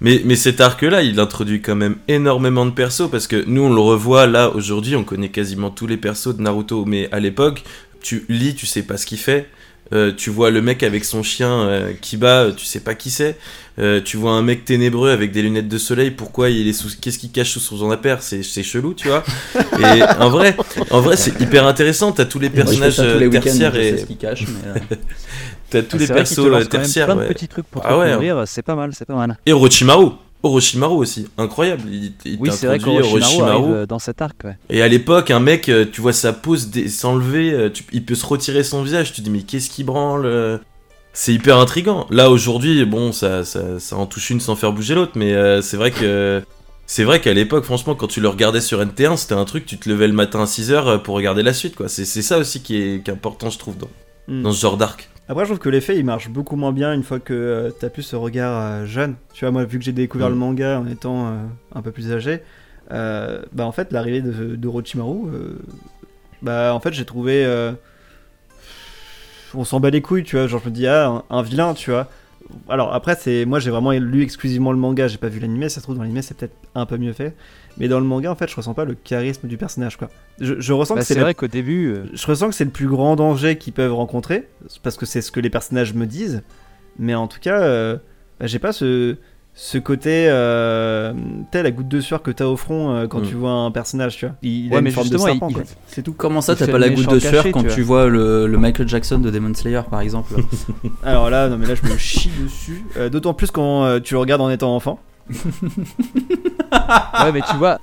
[SPEAKER 6] Mais, mais cet arc-là, il introduit quand même énormément de persos parce que nous, on le revoit là aujourd'hui, on connaît quasiment tous les persos de Naruto. Mais à l'époque, tu lis, tu sais pas ce qu'il fait. Euh, tu vois le mec avec son chien euh, qui bat, euh, tu sais pas qui c'est. Euh, tu vois un mec ténébreux avec des lunettes de soleil. Pourquoi il est sous Qu'est-ce qu'il cache sous son appert C'est c'est chelou, tu vois. [LAUGHS] Et en vrai, en vrai, c'est hyper intéressant. T'as tous les
[SPEAKER 9] je fais
[SPEAKER 6] personnages
[SPEAKER 9] tous
[SPEAKER 6] euh,
[SPEAKER 9] les
[SPEAKER 6] tertiaires et
[SPEAKER 9] mais, euh, [LAUGHS]
[SPEAKER 6] t'as tous
[SPEAKER 7] Ah,
[SPEAKER 6] les persos
[SPEAKER 7] même
[SPEAKER 6] tertiaires.
[SPEAKER 7] plein de
[SPEAKER 6] ouais.
[SPEAKER 7] petits trucs pour te
[SPEAKER 6] Ah ouais,
[SPEAKER 7] découvrir, c'est pas mal, c'est pas mal.
[SPEAKER 6] Et Orochimaru. Orochimaru aussi, incroyable. Il, il
[SPEAKER 7] Oui, c'est vrai qu'Orochimaru euh, dans cet arc, ouais.
[SPEAKER 6] Et à l'époque, un mec, euh, tu vois sa pose s'enlever, euh, il peut se retirer son visage, tu te dis mais qu'est-ce qui branle C'est hyper intriguant. Là aujourd'hui, bon, ça, ça, ça en touche une sans faire bouger l'autre, mais euh, c'est vrai que c'est vrai qu'à l'époque, franchement, quand tu le regardais sur NT1, c'était un truc, tu te levais le matin à 6h pour regarder la suite, quoi. C'est ça aussi qui est, qui est important, je trouve, dans,
[SPEAKER 5] Hmm.
[SPEAKER 6] dans ce genre d'arc.
[SPEAKER 5] Après, je trouve que l'effet il marche beaucoup moins bien une fois que euh, t'as plus ce regard euh, jeune. Tu vois, moi, vu que j'ai découvert
[SPEAKER 6] Mm.
[SPEAKER 5] le manga en étant euh, un peu plus âgé, bah en fait l'arrivée de, de Orochimaru, euh, bah en fait j'ai trouvé, on s'en bat les couilles, tu vois, genre je me dis ah un, un vilain, tu vois. Alors après c'est, moi j'ai vraiment lu exclusivement le manga, j'ai pas vu l'animé, ça se trouve dans l'animé c'est peut-être un peu mieux fait, mais dans le manga en fait je ressens pas le charisme du personnage quoi. Je, je ressens
[SPEAKER 7] Bah,
[SPEAKER 5] que c'est
[SPEAKER 7] vrai qu'au début, euh,
[SPEAKER 5] je ressens que c'est le plus grand danger qu'ils peuvent rencontrer, parce que c'est ce que les personnages me disent. Mais en tout cas, euh, bah, j'ai pas ce, ce côté, euh, t'as la goutte de sueur que t'as au front euh, quand
[SPEAKER 6] Mm.
[SPEAKER 5] tu vois un personnage, tu vois. Il, il
[SPEAKER 7] Ouais,
[SPEAKER 5] a
[SPEAKER 7] mais
[SPEAKER 5] une forme de
[SPEAKER 7] justement,
[SPEAKER 5] serpent,
[SPEAKER 7] il-
[SPEAKER 5] quoi. C'est tout.
[SPEAKER 9] Comment ça,
[SPEAKER 7] Il
[SPEAKER 9] t'as pas la goutte de sueur
[SPEAKER 7] caché,
[SPEAKER 9] quand
[SPEAKER 7] tu
[SPEAKER 9] tu vois le, le Michael Jackson de Demon Slayer, par exemple [LAUGHS]
[SPEAKER 5] Alors là, non mais là je me chie dessus. Euh, D'autant plus quand euh, tu le regardes en étant enfant.
[SPEAKER 7] Ouais, mais tu vois,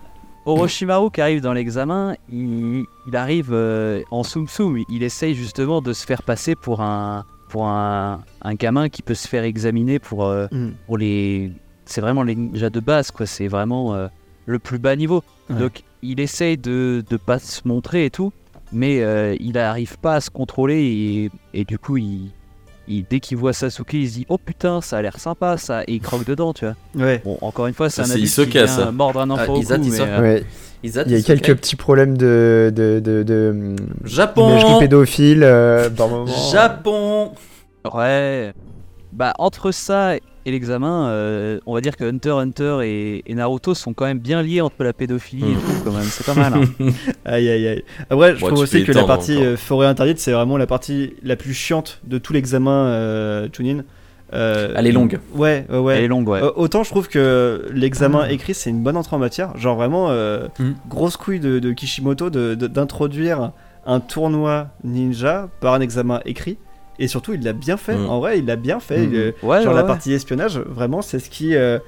[SPEAKER 7] Orochimaru qui arrive dans l'examen, il, il arrive euh, en soum soum. Il essaye justement de se faire passer pour un pour un, un gamin qui peut se faire examiner pour euh,
[SPEAKER 5] Mm.
[SPEAKER 7] pour les. C'est vraiment les ninjas de base, quoi. C'est vraiment euh, le plus bas niveau.
[SPEAKER 5] Ouais.
[SPEAKER 7] Donc il essaye de de pas se montrer et tout, mais il n'arrive pas à se contrôler et, et du coup il, il- dès qu'il voit Sasuke, il se dit oh putain ça a l'air sympa ça et il croque dedans, tu vois.
[SPEAKER 5] Ouais.
[SPEAKER 7] Bon encore une fois c'est
[SPEAKER 6] Ça,
[SPEAKER 7] un adulte qui vient
[SPEAKER 6] ça.
[SPEAKER 7] mordre un enfant
[SPEAKER 9] Ah,
[SPEAKER 7] au
[SPEAKER 9] Isat,
[SPEAKER 7] cou,
[SPEAKER 9] Hisoka.
[SPEAKER 7] mais, euh,
[SPEAKER 8] Ouais.
[SPEAKER 9] Isat,
[SPEAKER 8] Il y a quelques petits problèmes de, de, de, de,
[SPEAKER 9] Japon
[SPEAKER 8] pédophile euh, par moment.
[SPEAKER 9] Japon
[SPEAKER 7] Ouais. Bah, entre ça et l'examen, euh, on va dire que Hunter x Hunter et, et Naruto sont quand même bien liés entre la pédophilie et
[SPEAKER 6] Hmm.
[SPEAKER 7] tout, quand même. C'est pas mal. hein. [LAUGHS]
[SPEAKER 5] Aïe aïe aïe. Après, je trouve aussi que la partie
[SPEAKER 6] encore.
[SPEAKER 5] euh, forêt interdite, c'est vraiment la partie la plus chiante de tout l'examen euh, Chunin. Euh,
[SPEAKER 9] Elle est longue.
[SPEAKER 5] Ouais, ouais, ouais.
[SPEAKER 7] Elle est longue, ouais.
[SPEAKER 5] Euh, autant je trouve que l'examen écrit c'est une bonne entrée en matière. Genre vraiment euh,
[SPEAKER 9] Mm.
[SPEAKER 5] grosse couille de, de Kishimoto de- de- d'introduire un tournoi ninja par un examen écrit. Et surtout il l'a bien fait.
[SPEAKER 6] Mm.
[SPEAKER 5] En vrai il l'a bien fait.
[SPEAKER 9] Mm.
[SPEAKER 5] Il, euh,
[SPEAKER 7] Ouais,
[SPEAKER 5] genre
[SPEAKER 7] ouais,
[SPEAKER 5] la
[SPEAKER 7] ouais.
[SPEAKER 5] partie espionnage vraiment c'est ce qui euh,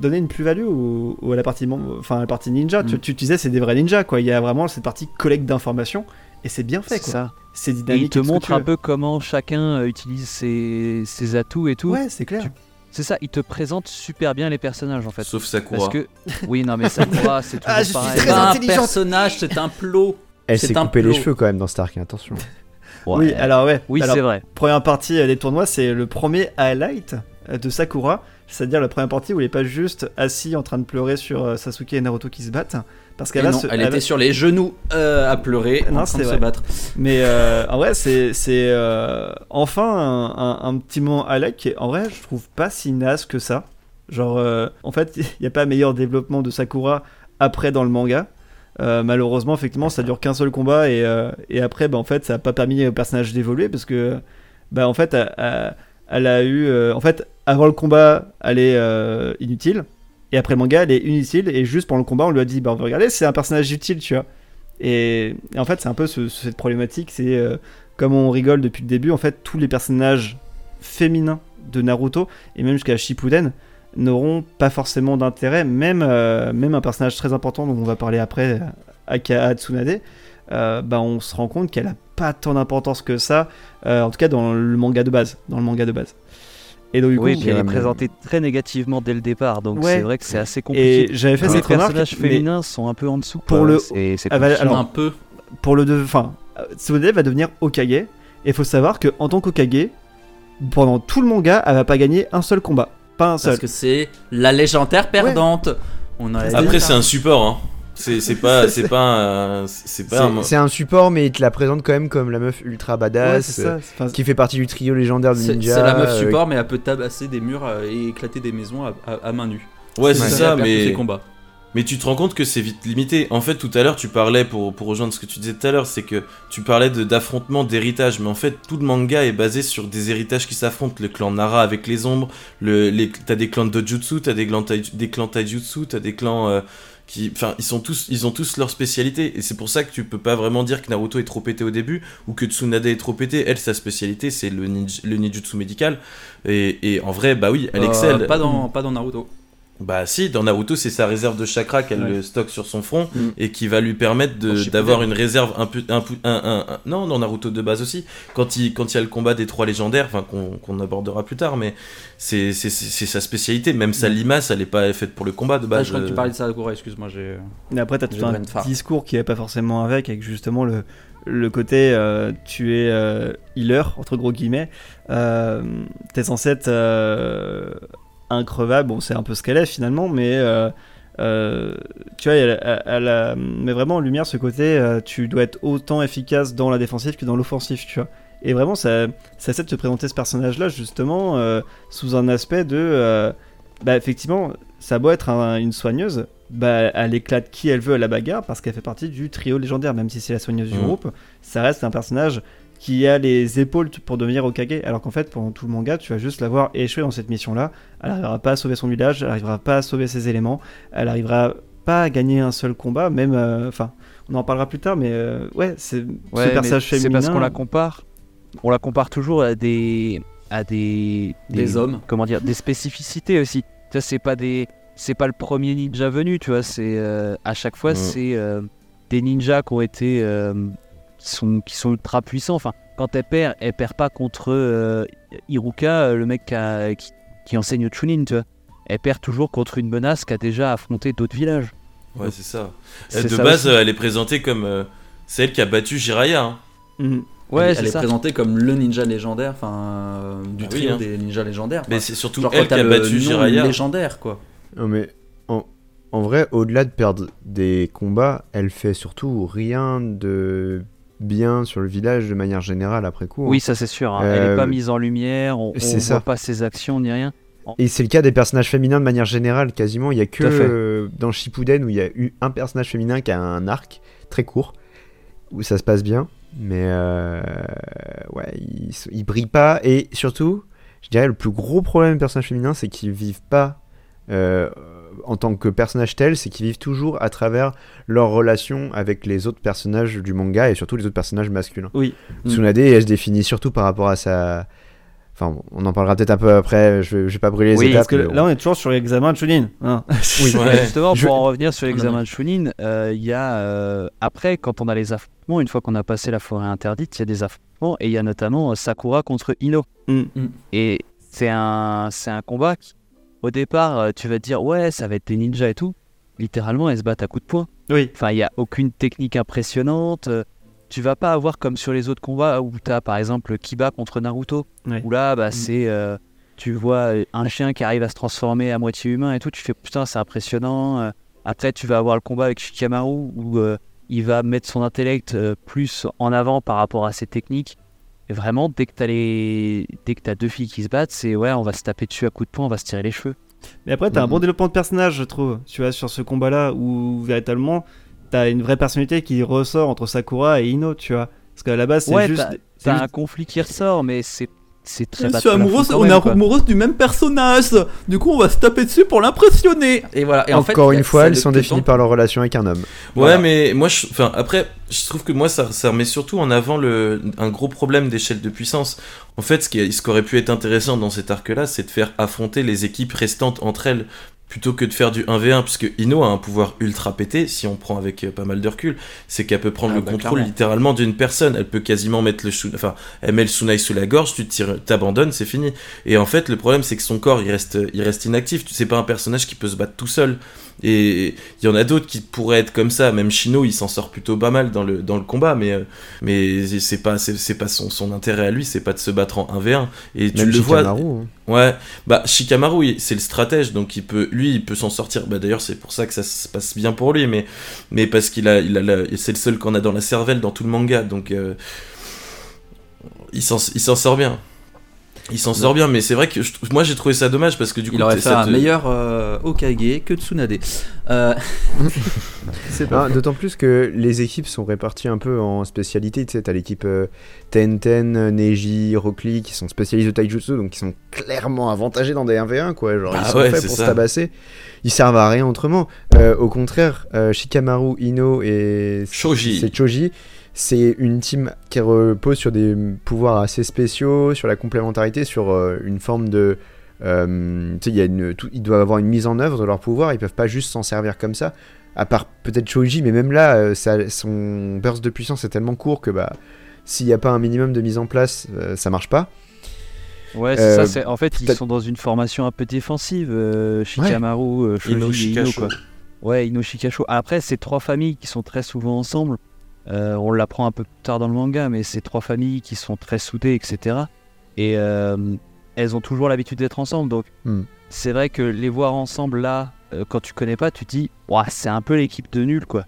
[SPEAKER 5] donnait une plus-value ou, ou à la partie enfin à la partie ninja. Tu,
[SPEAKER 9] Mm.
[SPEAKER 5] tu disais c'est des vrais ninjas quoi. Il y a vraiment cette partie collecte d'informations et c'est bien fait quoi.
[SPEAKER 7] ça.
[SPEAKER 5] C'est
[SPEAKER 7] Et
[SPEAKER 5] dynamique.
[SPEAKER 7] il te montre un peu comment chacun euh, utilise ses, ses atouts et tout.
[SPEAKER 5] Ouais c'est clair.
[SPEAKER 7] Tu- C'est ça, il te présente super bien les personnages en fait.
[SPEAKER 6] Sauf Sakura.
[SPEAKER 7] Parce que. Oui, non, mais Sakura, [LAUGHS] c'est toujours
[SPEAKER 5] Ah, je suis
[SPEAKER 7] pareil.
[SPEAKER 9] C'est
[SPEAKER 5] très
[SPEAKER 9] pas un personnage, c'est un plot
[SPEAKER 8] Elle s'est
[SPEAKER 9] un
[SPEAKER 8] coupé les cheveux quand même dans Stark, attention. [LAUGHS]
[SPEAKER 5] Oui alors ouais.
[SPEAKER 7] Oui, c'est vrai.
[SPEAKER 5] première partie euh, des tournois, c'est le premier highlight euh, de Sakura, c'est-à-dire la première partie où il est pas juste assis en train de pleurer sur euh, Sasuke et Naruto qui se battent, parce qu'elle
[SPEAKER 9] elle
[SPEAKER 5] elle
[SPEAKER 9] était sur les genoux euh, à pleurer
[SPEAKER 5] Non,
[SPEAKER 9] en train se battre.
[SPEAKER 5] Mais euh, en vrai, c'est c'est euh, enfin un, un- un petit moment highlight qui est en vrai, je trouve pas si naze que ça. Genre, en fait, [LAUGHS] il n'y a pas meilleur développement de Sakura après dans le manga. Euh, malheureusement, effectivement, ça dure qu'un seul combat et, euh, et après, bah, en fait, ça n'a pas permis au personnage d'évoluer parce que, bah, en fait, elle, a eu, euh, en fait, avant le combat, elle est inutile et après le manga, elle est inutile et juste pendant le combat, on lui a dit, bah, regardez, c'est un personnage utile, tu vois. Et, en fait, c'est un peu ce- cette problématique, c'est comme on rigole depuis le début, en fait, tous les personnages féminins de Naruto et même jusqu'à Shippuden n'auront pas forcément d'intérêt, même, euh, même un personnage très important dont on va parler après, Aka Tsunade, euh, bah, on se rend compte qu'elle a pas tant d'importance que ça, euh, en tout cas dans le manga de base, dans le manga de base. Et donc du
[SPEAKER 7] Oui,
[SPEAKER 5] coup,
[SPEAKER 7] puis elle est
[SPEAKER 8] euh,
[SPEAKER 7] présentée très négativement dès le départ, donc
[SPEAKER 5] Ouais.
[SPEAKER 7] c'est vrai que c'est assez compliqué.
[SPEAKER 5] et j'avais fait
[SPEAKER 7] les
[SPEAKER 5] cette remarque,
[SPEAKER 7] personnages féminins sont un peu en dessous.
[SPEAKER 5] pour
[SPEAKER 7] quoi.
[SPEAKER 5] le-
[SPEAKER 7] c'est c'est
[SPEAKER 5] Ah, bah, alors-
[SPEAKER 9] un peu.
[SPEAKER 5] pour le de, enfin, euh, Tsunade va devenir Okage, et il faut savoir que en tant qu'Okage, pendant tout le manga, elle va pas gagner un seul combat, pas un seul.
[SPEAKER 9] Parce que c'est la légendaire perdante. On a
[SPEAKER 6] Après, c'est un support, hein. C'est pas, [LAUGHS] c'est pas, un- c'est pas. un-
[SPEAKER 8] c'est un support, mais il te la présente quand même comme la meuf ultra badass,
[SPEAKER 5] c'est ça.
[SPEAKER 8] Euh, qui fait partie du trio légendaire de
[SPEAKER 9] C'est
[SPEAKER 8] ninja.
[SPEAKER 9] c'est la meuf
[SPEAKER 8] euh,
[SPEAKER 9] support, mais elle peut tabasser des murs euh, et éclater des maisons à, à- à main nue.
[SPEAKER 6] Ouais, c'est ça,
[SPEAKER 9] tous
[SPEAKER 6] mais.
[SPEAKER 9] combats.
[SPEAKER 6] Mais tu te rends compte que c'est vite limité. En fait, tout à l'heure, tu parlais, pour, pour rejoindre ce que tu disais tout à l'heure, c'est que tu parlais de- d'affrontement, d'héritage. Mais en fait, tout le manga est basé sur des héritages qui s'affrontent. Le clan Nara avec les ombres, le, les, t'as des clans de Dojutsu, t'as des clans, tai, des clans Taijutsu, t'as des clans euh, qui. Enfin, ils, sont tous, ils ont tous leur spécialité. Et c'est pour ça que tu peux pas vraiment dire que Naruto est trop pété au début ou que Tsunade est trop pété. Elle, sa spécialité, c'est le, ninj, le ninjutsu médical. Et, et en vrai, bah oui, elle
[SPEAKER 9] Euh,
[SPEAKER 6] excelle.
[SPEAKER 9] Pas dans, pas dans Naruto.
[SPEAKER 6] Bah si, dans Naruto, c'est sa réserve de chakra qu'elle
[SPEAKER 9] Ouais.
[SPEAKER 6] le stocke sur son front
[SPEAKER 8] Mm.
[SPEAKER 6] et qui va lui permettre
[SPEAKER 9] Shippuden.
[SPEAKER 6] d'avoir une réserve un peu un, peu- un, un- un- non dans Naruto de base aussi quand il quand il y a le combat des trois légendaires enfin qu'on qu'on abordera plus tard mais c'est c'est- c'est c'est sa spécialité même sa
[SPEAKER 9] Mm.
[SPEAKER 6] limace elle est pas faite pour le combat de
[SPEAKER 9] Ah,
[SPEAKER 6] base
[SPEAKER 9] je crois que tu
[SPEAKER 6] euh,
[SPEAKER 9] parlais de Sakura, excuse-moi, j'ai.
[SPEAKER 5] Mais après, t'as tout un discours qui est pas forcément avec, avec justement le, le côté euh, tu es euh, healer, entre gros guillemets. Euh, T'es censé être euh, increvable, bon, c'est un peu ce qu'elle est finalement, mais euh, euh, tu vois, elle, elle- met vraiment en lumière ce côté, euh, tu dois être autant efficace dans la défensive que dans l'offensif, tu vois. Et vraiment, ça, ça essaie de te présenter ce personnage-là, justement, euh, sous un aspect de. bah, effectivement, ça beau être un- une soigneuse, bah, elle éclate qui elle veut à la bagarre parce qu'elle fait partie du trio légendaire, même si c'est la soigneuse du
[SPEAKER 6] Mhm.
[SPEAKER 5] groupe. Ça reste un personnage qui a les épaules pour devenir Okage, alors qu'en fait, pendant tout le manga, tu vas juste la voir échouer dans cette mission-là. Elle n'arrivera pas à sauver son village, elle n'arrivera pas à sauver ses éléments, elle n'arrivera pas à gagner un seul combat, même. euh, Enfin, on en parlera plus tard, mais euh, ouais, c'est
[SPEAKER 7] Ouais,
[SPEAKER 5] ce personnage
[SPEAKER 7] C'est parce qu'on la compare. On la compare toujours à des. à des.
[SPEAKER 9] Des hommes.
[SPEAKER 7] Comment dire Des spécificités aussi. Tu vois, c'est pas des. C'est pas le premier ninja venu, tu vois. C'est. euh, à chaque fois, c'est euh, des ninjas qui ont été. Qui, sont, qui sont ultra puissants. Enfin, quand elle perd, elle perd pas contre euh, Iruka, euh, le mec qui, a- qui, qui enseigne au Chunin, tu vois. Elle perd toujours contre une menace qui a déjà affronté d'autres villages.
[SPEAKER 6] Ouais, c'est ça. Euh, de
[SPEAKER 7] ça
[SPEAKER 6] base,
[SPEAKER 7] aussi.
[SPEAKER 6] euh, elle est présentée comme euh, celle qui a battu Jiraiya. hein.
[SPEAKER 5] Mhm.
[SPEAKER 7] Ouais,
[SPEAKER 9] elle, est
[SPEAKER 7] ça.
[SPEAKER 9] présentée comme le ninja légendaire, enfin euh, du
[SPEAKER 6] Ah oui, hein.
[SPEAKER 9] des ninjas légendaires.
[SPEAKER 6] Mais c'est surtout
[SPEAKER 9] Genre
[SPEAKER 6] elle qui a battu
[SPEAKER 9] nom
[SPEAKER 6] Jiraiya.
[SPEAKER 9] légendaire quoi.
[SPEAKER 8] Non, mais en, en vrai, au-delà de perdre des combats, elle fait surtout rien de bien sur le village de manière générale après coup. hein.
[SPEAKER 7] Oui, ça c'est sûr. hein. Elle
[SPEAKER 8] Euh,
[SPEAKER 7] est pas mise en lumière, on,
[SPEAKER 8] c'est
[SPEAKER 7] voit pas ses actions ni rien.
[SPEAKER 8] Et c'est le cas des personnages féminins de manière générale, quasiment. Il y a que euh, dans Shippuden où il y a eu un personnage féminin qui a un arc très court, où ça se passe bien. Mais euh, ouais, ils, ils brillent pas. Et surtout, je dirais le plus gros problème des personnages féminins, c'est qu'ils vivent pas euh, en tant que personnages tels, c'est qu'ils vivent toujours à travers leur relation avec les autres personnages du manga et surtout les autres personnages masculins.
[SPEAKER 5] Oui.
[SPEAKER 9] Mm.
[SPEAKER 8] Tsunade, elle se définit surtout par rapport à sa. Enfin, on en parlera peut-être un peu après. Je vais, je vais pas brûler les
[SPEAKER 7] Oui,
[SPEAKER 8] étapes.
[SPEAKER 5] Parce que là, on est toujours sur l'examen de Chunin. hein.
[SPEAKER 8] Oui. [LAUGHS]
[SPEAKER 6] Ouais.
[SPEAKER 7] justement,
[SPEAKER 8] Je-
[SPEAKER 7] pour en revenir sur l'examen de Chunin, euh, il y a euh, après, quand on a les affrontements, une fois qu'on a passé la forêt interdite, il y a des affrontements et il y a notamment euh, Sakura contre Ino.
[SPEAKER 5] Mm.
[SPEAKER 7] Et c'est un, c'est un combat qui, au départ, euh, tu vas te dire ouais, ça va être des ninjas et tout. Littéralement, elles se battent à coups de poing.
[SPEAKER 5] Oui.
[SPEAKER 7] Enfin, il y a aucune technique impressionnante. euh, Tu vas pas avoir comme sur les autres combats où tu as par exemple Kiba contre Naruto. Où là, bah, c'est. euh, tu vois un chien qui arrive à se transformer à moitié humain et tout. Tu fais putain, c'est impressionnant. Après, tu vas avoir le combat avec Shikamaru où euh, il va mettre son intellect euh, plus en avant par rapport à ses techniques. Et vraiment, dès que t'as les... dès que t'as deux filles qui se battent, c'est ouais, on va se taper dessus à coups de poing, on va se tirer les cheveux.
[SPEAKER 5] Mais après, t'as un
[SPEAKER 9] Mhm.
[SPEAKER 5] bon développement de personnage, je trouve. Tu vois, sur ce combat-là, où véritablement, t'as une vraie personnalité qui ressort entre Sakura et Ino, tu vois. Parce qu'à la base, c'est
[SPEAKER 7] Ouais,
[SPEAKER 5] juste.
[SPEAKER 7] t'as-
[SPEAKER 5] c'est
[SPEAKER 7] T'as
[SPEAKER 5] juste-
[SPEAKER 7] un conflit qui ressort, mais c'est c'est très
[SPEAKER 9] Je
[SPEAKER 7] bas
[SPEAKER 9] on
[SPEAKER 7] même,
[SPEAKER 9] est
[SPEAKER 7] quoi.
[SPEAKER 9] amoureuse du même personnage. Du coup, on va se taper dessus pour l'impressionner. Et voilà. Et en fait,
[SPEAKER 8] Encore une fois, elles sont définies
[SPEAKER 9] temps.
[SPEAKER 8] par leur relation avec un homme.
[SPEAKER 6] Ouais,
[SPEAKER 9] Voilà.
[SPEAKER 6] mais moi, je, enfin, après, je trouve que moi, ça, ça remet surtout en avant le, un gros problème d'échelle de puissance. En fait, ce qui, ce qui aurait pu être intéressant dans cet arc-là, c'est de faire affronter les équipes restantes entre elles plutôt que de faire du 1v1, puisque Ino a un pouvoir ultra pété, si on prend avec euh, pas mal de recul, c'est qu'elle peut prendre
[SPEAKER 9] Ah
[SPEAKER 6] le
[SPEAKER 9] bah,
[SPEAKER 6] contrôle
[SPEAKER 9] clairement.
[SPEAKER 6] littéralement d'une personne. Elle peut quasiment mettre le enfin, elle met le sunai sous la gorge, tu t'abandonnes, c'est fini. Et en fait, le problème, c'est que son corps, il reste, il reste inactif. Tu sais pas un personnage qui peut se battre tout seul. Et il y en a d'autres qui pourraient être comme ça. Même Shino, il s'en sort plutôt pas mal dans le, dans le combat, mais, euh, mais c'est pas, c'est, pas son, son intérêt à lui, c'est pas de se battre en 1v1. Et tu
[SPEAKER 8] Même
[SPEAKER 6] le vois.
[SPEAKER 8] Shikamaru, hein.
[SPEAKER 6] Ouais, bah Shikamaru, c'est le stratège, donc il peut, lui, il peut s'en sortir. Bah d'ailleurs, c'est pour ça que ça se passe bien pour lui, mais, mais parce qu'il a, il a, c'est le seul qu'on a dans la cervelle dans tout le manga, donc euh, il s'en, il s'en sort bien. Il s'en sort bien, mais c'est vrai que je- moi j'ai trouvé ça dommage parce que du coup,
[SPEAKER 9] Il aurait fait un
[SPEAKER 6] te-
[SPEAKER 9] meilleur euh, Okage que Tsunade. Euh, [LAUGHS]
[SPEAKER 8] Ah, D'autant plus que les équipes sont réparties un peu en spécialités. Tu sais, t'as l'équipe euh, Tenten, Neji, Rock Lee qui sont spécialistes de Taijutsu, donc qui sont clairement avantagés dans des 1v1, quoi. Genre,
[SPEAKER 6] Bah
[SPEAKER 8] ils sont
[SPEAKER 6] ouais,
[SPEAKER 8] faits pour
[SPEAKER 6] ça.
[SPEAKER 8] se tabasser. Ils servent à rien autrement. Euh, au contraire, euh, Shikamaru, Ino et
[SPEAKER 6] Choji.
[SPEAKER 8] c'est Choji. C'est une team qui repose sur des pouvoirs assez spéciaux, sur la complémentarité, sur euh, une forme de. euh, tu sais, il y a une- tout- ils doivent avoir une mise en œuvre de leur pouvoir, ils peuvent pas juste s'en servir comme ça. À part peut-être Choji, mais même là, euh, ça- son burst de puissance est tellement court que bah, s'il n'y a pas un minimum de mise en place, euh, ça marche pas.
[SPEAKER 7] Ouais, c'est
[SPEAKER 8] Euh,
[SPEAKER 7] ça. c'est- En fait, ils sont dans une formation un peu défensive. euh, Shikamaru, euh, Shoji
[SPEAKER 6] Ino
[SPEAKER 7] et Ino,
[SPEAKER 6] Shikasho.
[SPEAKER 7] quoi. Ouais, Ino Shikasho. Après, c'est trois familles qui sont très souvent ensemble. Euh, on l'apprend un peu plus tard dans le manga, mais c'est trois familles qui sont très soudées, etc. Et euh, elles ont toujours l'habitude d'être ensemble. Donc,
[SPEAKER 8] Hmm.
[SPEAKER 7] c'est vrai que les voir ensemble là, euh, quand tu connais pas, tu te dis, Ouah, c'est un peu l'équipe de nul, quoi.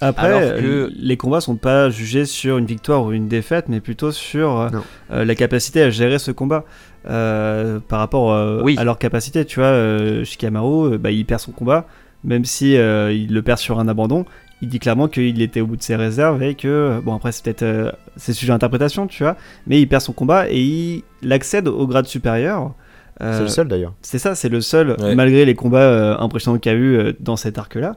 [SPEAKER 5] Après,
[SPEAKER 7] Alors que-
[SPEAKER 5] les combats sont pas jugés sur une victoire ou une défaite, mais plutôt sur la capacité à gérer ce combat euh, par rapport euh,
[SPEAKER 7] Oui.
[SPEAKER 5] à leur capacité. Tu vois, euh, Shikamaru, euh, bah, il perd son combat, même si euh, il le perd sur un abandon. Il dit clairement qu'il était au bout de ses réserves et que, bon, après, c'est peut-être euh, c'est sujet à interprétation, tu vois, mais il perd son combat et il accède au grade supérieur. Euh,
[SPEAKER 8] C'est le seul d'ailleurs.
[SPEAKER 5] c'est ça, c'est le seul,
[SPEAKER 6] Ouais.
[SPEAKER 5] malgré les combats euh, impressionnants qu'il y a eu euh, dans cet arc-là.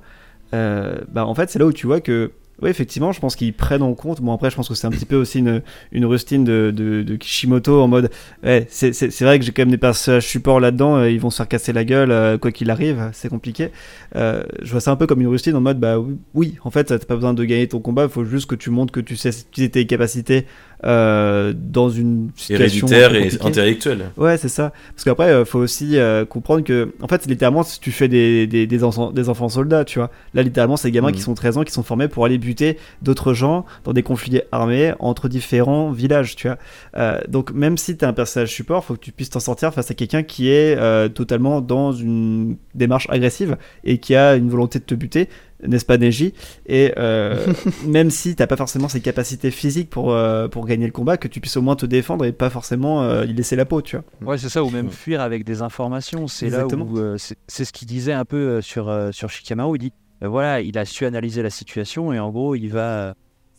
[SPEAKER 5] euh, bah, en fait, c'est là où tu vois que, oui, effectivement, je pense qu'ils prennent en compte. Bon, après, je pense que c'est un petit peu aussi une, une rustine de, de, de Kishimoto en mode, ouais, c'est- c'est vrai que j'ai quand même des personnages support là-dedans, euh, ils vont se faire casser la gueule, euh, quoi qu'il arrive, c'est compliqué. Euh, je vois ça un peu comme une rustine en mode, bah oui, oui, en fait, t'as pas besoin de gagner ton combat, il faut juste que tu montres que tu sais utiliser tes capacités euh, dans une situation
[SPEAKER 6] Héréditaire et
[SPEAKER 5] compliquée.
[SPEAKER 6] intellectuel.
[SPEAKER 5] Ouais, c'est ça. Parce qu'après, euh, faut aussi euh, comprendre que, en fait, littéralement, si tu fais des, des, des, enfants, des enfants soldats, tu vois. Là, littéralement, c'est des gamins
[SPEAKER 8] Mhm.
[SPEAKER 5] qui sont 13 ans, qui sont formés pour aller buter d'autres gens dans des conflits armés entre différents villages, tu vois. Euh, donc, même si t'es un personnage support, faut que tu puisses t'en sortir face à quelqu'un qui est euh, totalement dans une démarche agressive et qui a une volonté de te buter. N'est-ce pas Neji Et euh, [LAUGHS] même si t'as pas forcément ces capacités physiques pour, euh, pour gagner le combat, que tu puisses au moins te défendre et pas forcément euh, y laisser la peau, tu vois.
[SPEAKER 7] Ouais, c'est ça, ou même fuir avec des informations. C'est là où euh, c'est ce qu'il disait un peu euh, sur, euh, sur Shikamaru. Il dit euh, voilà, il a su analyser la situation et en gros, il va. euh,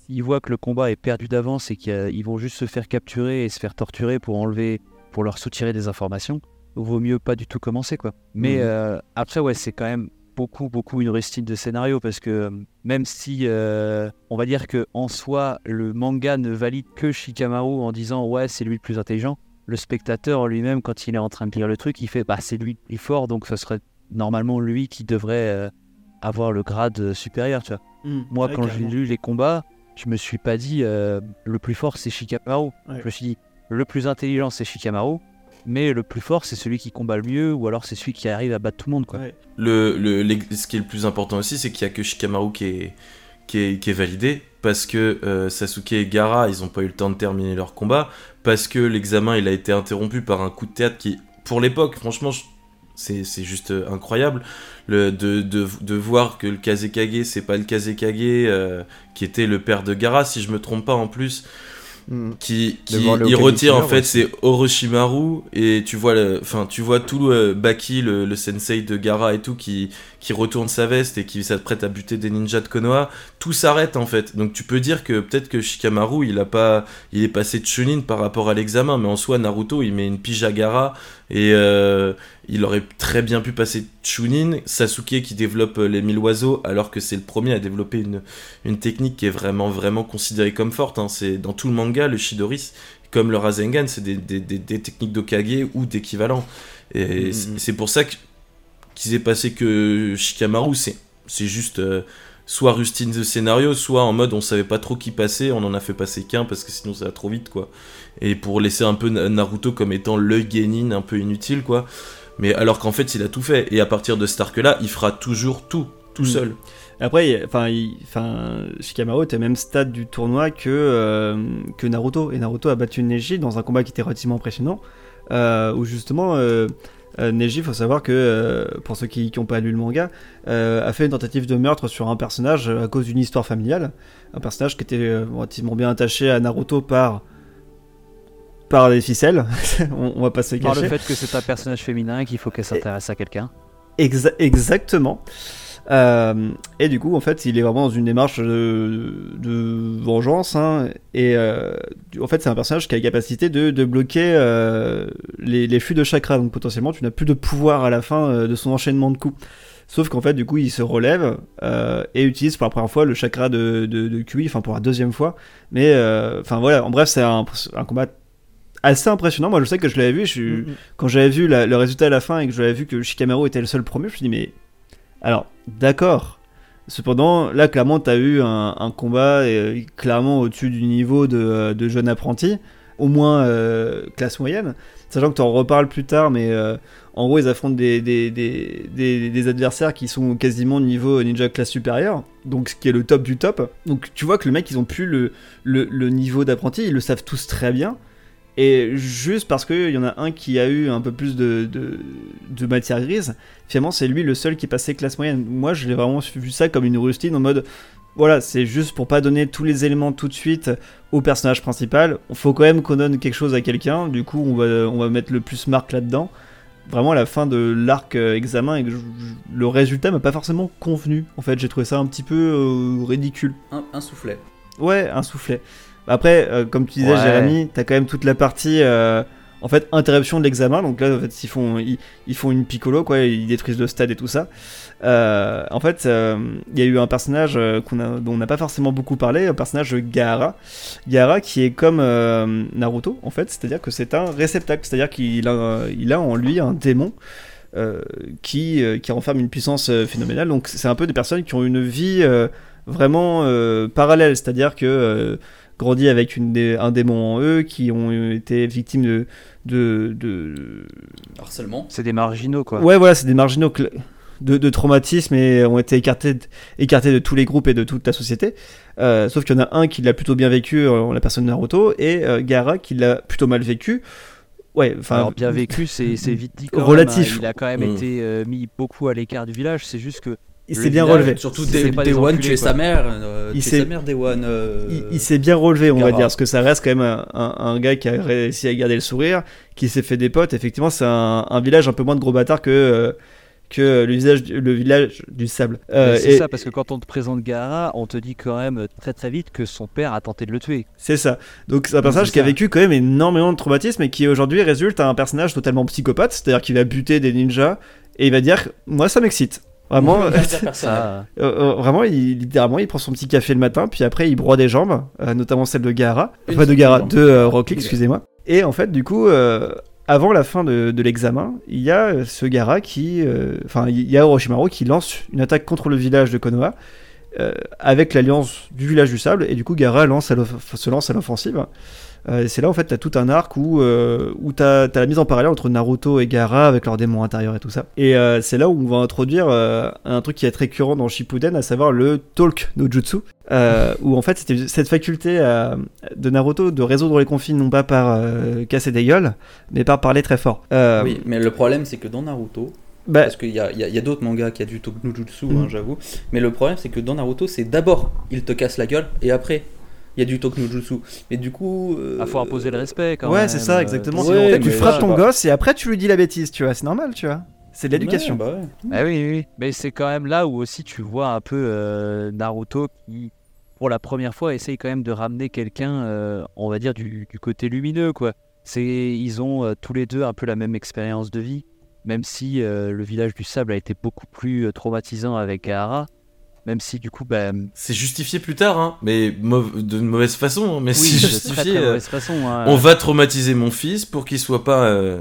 [SPEAKER 7] il voit que le combat est perdu d'avance et qu'ils vont juste se faire capturer et se faire torturer pour enlever, pour leur soutirer des informations. Vaut mieux pas du tout commencer, quoi. Mais euh, après, ouais, c'est quand même beaucoup, beaucoup une rustine de scénario parce que euh, même si euh, on va dire que en soi, le manga ne valide que Shikamaru en disant ouais, c'est lui le plus intelligent le spectateur lui-même, quand il est en train de lire le truc, il fait bah c'est lui le plus fort, donc ce serait normalement lui qui devrait euh, avoir le grade supérieur, tu vois. Moi,
[SPEAKER 5] Ouais,
[SPEAKER 7] quand j'ai lu les combats, je me suis pas dit euh, le plus fort c'est Shikamaru.
[SPEAKER 5] Ouais.
[SPEAKER 7] Je me suis dit le plus intelligent c'est Shikamaru, mais le plus fort c'est celui qui combat le mieux ou alors c'est celui qui arrive à battre tout le monde, quoi.
[SPEAKER 5] Ouais.
[SPEAKER 6] Le, le- ce qui est le plus important aussi, c'est qu'il y a que Shikamaru qui est, qui est, qui est validé, parce que euh, Sasuke et Gara, ils n'ont pas eu le temps de terminer leur combat, parce que l'examen, il a été interrompu par un coup de théâtre qui, pour l'époque, franchement, je- c'est c'est juste euh, incroyable le, de, de, de voir que le Kazekage, c'est pas le Kazekage euh, qui était le père de Gara, si je me trompe pas en plus
[SPEAKER 8] Mhm.
[SPEAKER 6] qui, qui il retire en fait c'est Orochimaru et tu vois le enfin tu vois tout le Baki le, le sensei de Gara et tout qui qui retourne sa veste et qui s'apprête à buter des ninjas de Konoha. Tout s'arrête en fait. Donc tu peux dire que peut-être que Shikamaru il a pas il est passé de Chunin par rapport à l'examen mais en soi Naruto il met une pige à Gara et euh, il aurait très bien pu passer Chunin Sasuke qui développe euh, les mille oiseaux alors que c'est le premier à développer une une technique qui est vraiment vraiment considérée comme forte. hein. C'est dans tout le manga, le Shidoris, comme le Rasengan, c'est des, des, des- des techniques d'Okage ou d'équivalent. Et
[SPEAKER 8] Mhm.
[SPEAKER 6] c'est- c'est pour ça que- qu'ils aient passé que Shikamaru, c'est juste euh, soit rustine de scénario, soit en mode on savait pas trop qui passer, on en a fait passer qu'un parce que sinon ça va trop vite quoi. Et pour laisser un peu Na- Naruto comme étant le genin un peu inutile quoi. Mais alors qu'en fait il a tout fait et à partir de cet arc là, il fera toujours tout tout
[SPEAKER 5] Mhm.
[SPEAKER 6] seul.
[SPEAKER 5] Après, enfin, enfin, Shikamaru était au même stade du tournoi que, euh, que Naruto. Et Naruto a battu Neji dans un combat qui était relativement impressionnant. euh, où justement, euh, euh, Neji, il faut savoir que, pour ceux qui n'ont pas lu le manga, a fait une tentative de meurtre sur un personnage à cause d'une histoire familiale. Un personnage qui était relativement bien attaché à Naruto par, par des ficelles. [LAUGHS] on, on va pas se
[SPEAKER 7] Par le fait que c'est un personnage féminin et qu'il faut qu'elle s'intéresse à quelqu'un.
[SPEAKER 5] Exa- exactement. Euh, et du coup, en fait, il est vraiment dans une démarche de, de vengeance. hein, et euh, en fait, c'est un personnage qui a la capacité de, de bloquer euh, les, les flux de chakra. Donc potentiellement, tu n'as plus de pouvoir à la fin de son enchaînement de coups. Sauf qu'en fait, du coup, il se relève et utilise pour la première fois le chakra de, de, de QI, enfin pour la deuxième fois. Mais enfin voilà, en bref, c'est un, un combat assez impressionnant. Moi, je sais que je l'avais vu. Je suis, quand j'avais vu la- le résultat à la fin et que j'avais vu que Shikamaru était le seul premier, je me suis dit, mais. Alors, d'accord. Cependant, là, clairement, tu as eu un, un combat euh, clairement au-dessus du niveau de, euh, de jeune apprenti, au moins euh, classe moyenne. Sachant que tu en reparles plus tard, mais euh, en gros, ils affrontent des, des, des, des- des adversaires qui sont quasiment niveau ninja classe supérieure, donc ce qui est le top du top. Donc tu vois que le mec, ils ont plus le, le, le niveau d'apprenti, ils le savent tous très bien. Et juste parce qu'il y en a un qui a eu un peu plus de, de, de matière grise, finalement c'est lui le seul qui passé classe moyenne. Moi je l'ai vraiment vu ça comme une rustine en mode voilà, c'est juste pour pas donner tous les éléments tout de suite au personnage principal. Il faut quand même qu'on donne quelque chose à quelqu'un, du coup on va, on va mettre le plus marque là-dedans. Vraiment à la fin de l'arc euh, examen, et que je- je- le résultat m'a pas forcément convenu. En fait, j'ai trouvé ça un petit peu euh, ridicule.
[SPEAKER 9] Un, un soufflet.
[SPEAKER 5] Ouais, un soufflet. Après, euh, comme tu disais,
[SPEAKER 7] Ouais.
[SPEAKER 5] Jérémy, t'as quand même toute la partie euh, en fait interruption de l'examen. Donc là, en fait, ils font ils, ils font une piccolo, quoi, ils détruisent le stade et tout ça. Euh, en fait, il y a eu un personnage qu'on a, dont on n'a pas forcément beaucoup parlé, un personnage Gaara. Gaara qui est comme Naruto, en fait, c'est-à-dire que c'est un réceptacle, c'est-à-dire qu'il a, il a en lui un démon. qui, qui renferme une puissance phénoménale. Donc c'est un peu des personnes qui ont une vie vraiment parallèle, c'est-à-dire que grandi avec une dé- un démon en eux, qui ont été victimes de, de, de...
[SPEAKER 9] Harcèlement.
[SPEAKER 7] C'est des marginaux, quoi.
[SPEAKER 5] ouais voilà, c'est des marginaux de, de traumatisme et ont été écartés, de- écartés de tous les groupes et de toute la société. Euh, sauf qu'il y en a un qui l'a plutôt bien vécu, euh, la personne de Naruto, et euh, Gaara qui l'a plutôt mal vécu. Ouais, enfin,
[SPEAKER 7] Alors bien vécu, c'est c'est vite dit. quand même,
[SPEAKER 5] Relatif.
[SPEAKER 7] hein. Il a quand même
[SPEAKER 6] Mm.
[SPEAKER 7] été euh, mis beaucoup à l'écart du village. C'est juste que
[SPEAKER 5] il s'est bien relevé.
[SPEAKER 9] Surtout Day, Day
[SPEAKER 7] des
[SPEAKER 9] One,
[SPEAKER 7] enculés,
[SPEAKER 9] tu es
[SPEAKER 7] quoi.
[SPEAKER 9] sa mère. euh,
[SPEAKER 5] Il
[SPEAKER 9] tu es
[SPEAKER 5] s'est-
[SPEAKER 9] sa mère, Day One. euh,
[SPEAKER 5] il, il s'est bien relevé, on va dire, parce que ça reste quand même un, un- un gars qui a réussi à garder le sourire, qui s'est fait des potes. Effectivement, c'est un, un village un peu moins de gros bâtards que, euh, que le, visage, le village du sable. Euh,
[SPEAKER 7] c'est ça, parce que quand on te présente Gaara, on te dit quand même très très vite que son père a tenté de le tuer.
[SPEAKER 5] C'est ça. Donc c'est un personnage qui a vécu quand même énormément de traumatisme et qui aujourd'hui résulte à un personnage totalement psychopathe, c'est-à-dire qu'il va buter des ninjas et il va dire moi ça m'excite. Vraiment, [LAUGHS]
[SPEAKER 7] Ça,
[SPEAKER 5] euh, euh, vraiment, il, littéralement, il prend son petit café le matin, puis après il broie des jambes, euh, notamment celle de Gaara,
[SPEAKER 9] Une
[SPEAKER 5] enfin de
[SPEAKER 9] jambe.
[SPEAKER 5] de euh, Rock excusez-moi. Et en fait, du coup, avant la fin de, de l'examen, il y a ce Gaara qui, enfin, il y a Orochimaru qui lance une attaque contre le village de Konoha. avec l'alliance du village du sable et du coup Gaara lance à se lance à l'offensive Euh, c'est là en fait t'as tout un arc où, euh, où t'as as la mise en parallèle entre Naruto et Gaara avec leurs démons intérieurs et tout ça. Et euh, c'est là où on va introduire euh, un truc qui est très récurrent dans Shippuden à savoir le talk no jutsu. Où en fait c'était cette faculté de Naruto de résoudre les conflits non pas par casser des gueules mais par parler très fort.
[SPEAKER 9] Oui, mais le problème, c'est que dans Naruto,
[SPEAKER 5] bah,
[SPEAKER 9] parce qu'il y a, a- a d'autres mangas qui a du Tokujutsu,
[SPEAKER 5] Mhm.
[SPEAKER 9] hein, j'avoue, mais le problème, c'est que dans Naruto, c'est d'abord, il te casse la gueule, et après, il y a du Tokujutsu. Mais du coup. euh,
[SPEAKER 7] ah, faut imposer le respect quand
[SPEAKER 5] ouais
[SPEAKER 7] même.
[SPEAKER 5] c'est ça exactement
[SPEAKER 9] ouais,
[SPEAKER 5] Sinon, en fait, tu frappes ton
[SPEAKER 9] pas.
[SPEAKER 5] gosse et après tu lui dis la bêtise tu vois c'est normal tu vois c'est de l'éducation
[SPEAKER 9] ouais, bah ouais.
[SPEAKER 7] Ah oui, oui, oui. Mais c'est quand même là où aussi tu vois un peu euh, Naruto qui, pour la première fois, essaye quand même de ramener quelqu'un, euh, on va dire, du, du côté lumineux, quoi. C'est, ils ont euh, tous les deux un peu la même expérience de vie, même si euh, le village du sable a été beaucoup plus traumatisant avec Gaara, même si du coup, bah, oui,
[SPEAKER 6] C'est justifié plus tard, hein, mais de mauvaise façon. hein, mais c'est
[SPEAKER 7] de très,
[SPEAKER 6] justifié.
[SPEAKER 7] très
[SPEAKER 6] euh,
[SPEAKER 7] mauvaise façon. hein.
[SPEAKER 6] On va traumatiser mon fils pour qu'il soit pas euh,